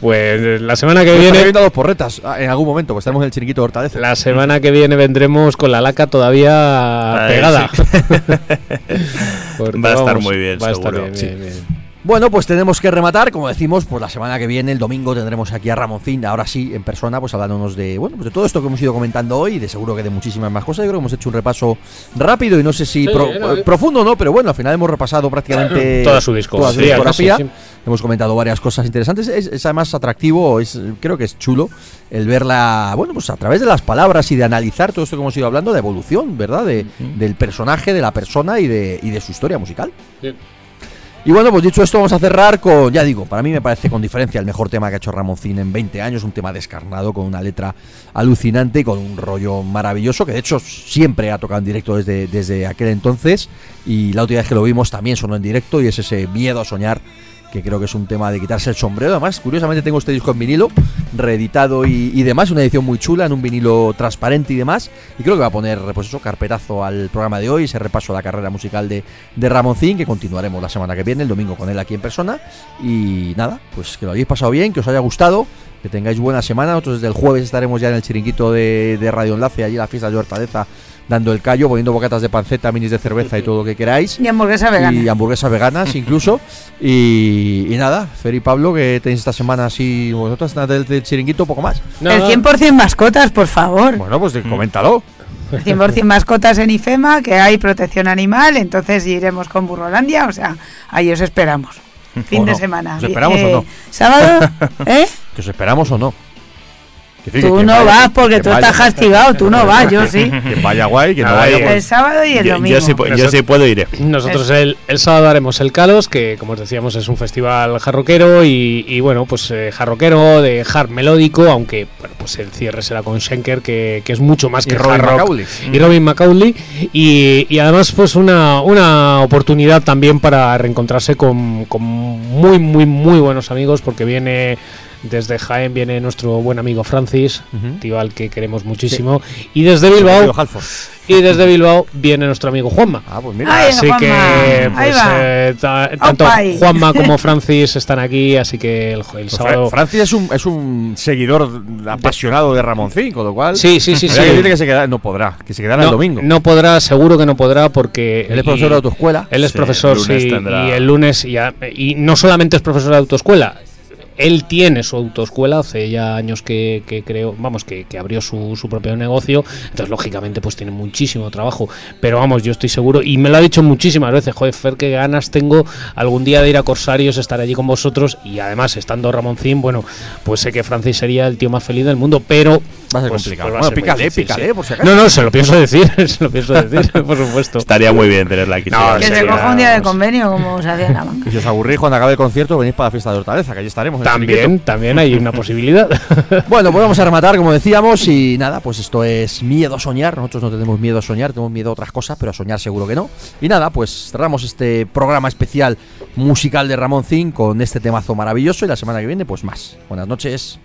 Pues la semana que viene, viendo a dos porretas ah, en algún momento, pues en el chiringuito de Hortaleza. la semana que viene vendremos con la laca todavía Ay, pegada. sí. Va a estar muy bien, va a estar seguro. bien, Sí. bien, bien. Bueno, pues tenemos que rematar, como decimos, pues la semana que viene, el domingo, tendremos aquí a Ramoncín, ahora sí, en persona, pues hablándonos de, bueno, pues de todo esto que hemos ido comentando hoy, y de seguro que de muchísimas más cosas. Yo creo que hemos hecho un repaso rápido y no sé si Sí, pro- no, eh, profundo no, pero bueno, al final hemos repasado prácticamente Toda su discografía, toda su discografía. sí. Hemos comentado varias cosas interesantes. Es, es además atractivo, es, creo que es chulo el verla, bueno, pues a través de las palabras y de analizar todo esto que hemos ido hablando de evolución, ¿verdad? De, Del personaje, de la persona y de, y de su historia musical. Sí. Y bueno, pues dicho esto, vamos a cerrar con, ya digo, para mí me parece con diferencia el mejor tema que ha hecho Ramoncín en 20 años, un tema descarnado, con una letra alucinante y con un rollo maravilloso, que de hecho siempre ha tocado en directo desde, desde aquel entonces, y la última vez que lo vimos también sonó en directo, y es ese miedo a soñar, que creo que es un tema de quitarse el sombrero. Además, curiosamente tengo este disco en vinilo, reeditado y, y demás, una edición muy chula, en un vinilo transparente y demás, y creo que va a poner, pues eso, carpetazo al programa de hoy, ese repaso a la carrera musical de, de Ramoncín, que continuaremos la semana que viene, el domingo con él aquí en persona. Y nada, pues que lo hayáis pasado bien, que os haya gustado, que tengáis buena semana. Nosotros desde el jueves estaremos ya en el chiringuito de, de Radio Enlace, allí en la fiesta de Hortaleza, dando el callo, poniendo bocatas de panceta, minis de cerveza y todo lo que queráis. Y hamburguesa vegana. Y hamburguesas veganas incluso. Y, y nada, Fer y Pablo, que tenéis esta semana así, vosotros nada del, del chiringuito, poco más. No, El 100% mascotas, por favor. Bueno, pues coméntalo. El 100% mascotas en IFEMA, que hay protección animal, entonces iremos con Burrolandia, o sea, ahí os esperamos. Fin ¿O de no? semana. ¿Os esperamos o no? ¿Sábado? ¿Eh? ¿Que os esperamos o no? Que sí, que Tú no vaya- vas porque que tú vaya- estás castigado, tú no vas, yo sí. Que vaya guay, que no Ay, vaya ay, pues- El sábado y el Yo, domingo. yo sí, yo sí puedo iré. Nosotros el, el sábado haremos el Calos, que como os decíamos es un festival jarroquero y, y, bueno, pues eh, jarroquero de hard melódico, aunque bueno, pues el cierre será con Schenker, que, que es mucho más Y que Robin hard rock. Macaulay. Y Robin Macaulay. Y, y además pues una, una oportunidad también para reencontrarse con, con muy, muy, muy buenos amigos, porque viene... Desde Jaén viene nuestro buen amigo Francis, Ujú. tío al que queremos muchísimo. Y desde Bilbao, y desde Bilbao viene nuestro amigo Juanma. Ah, pues mira. Ay, Así Juanma, que pues, eh, ta- tanto. Juanma como Francis están aquí, así que el, el Pues sábado. Fra- Francis es un, es un seguidor apasionado de Ramoncín, con lo cual. Sí, sí, sí, sí. que decirle que se queda, no podrá, que se quedará el domingo. no podrá, seguro que no podrá, porque Él es y- profesor de autoescuela. Él es Sí, profesor, sí, tendrá- y el lunes ya, y no solamente es profesor de autoescuela él tiene su autoescuela, hace ya años que, creo, vamos, que, abrió su, propio negocio, entonces lógicamente pues tiene muchísimo trabajo, pero vamos, yo estoy seguro, y me lo ha dicho muchísimas veces, joder, Fer, qué ganas tengo algún día de ir a Corsarios, estar allí con vosotros, y además estando Ramoncín, bueno, pues sé que Francis sería el tío más feliz del mundo, pero... Va a ser pues, complicado. Pues, por si. No, no, se lo pienso decir, se lo pienso decir, por supuesto. Estaría muy bien tenerla aquí. No, que se coja un día de convenio, como se hacía en la banca. Si os aburrís cuando acabe el concierto, venís para la fiesta de Hortaleza, que allí estaremos también, también hay una posibilidad. bueno, pues vamos a rematar, como decíamos, y nada, pues esto es miedo a soñar. Nosotros no tenemos miedo a soñar, tenemos miedo a otras cosas, pero a soñar seguro que no. Y nada, pues cerramos este programa especial musical de Ramón Zin con este temazo maravilloso y la semana que viene, pues más. Buenas noches.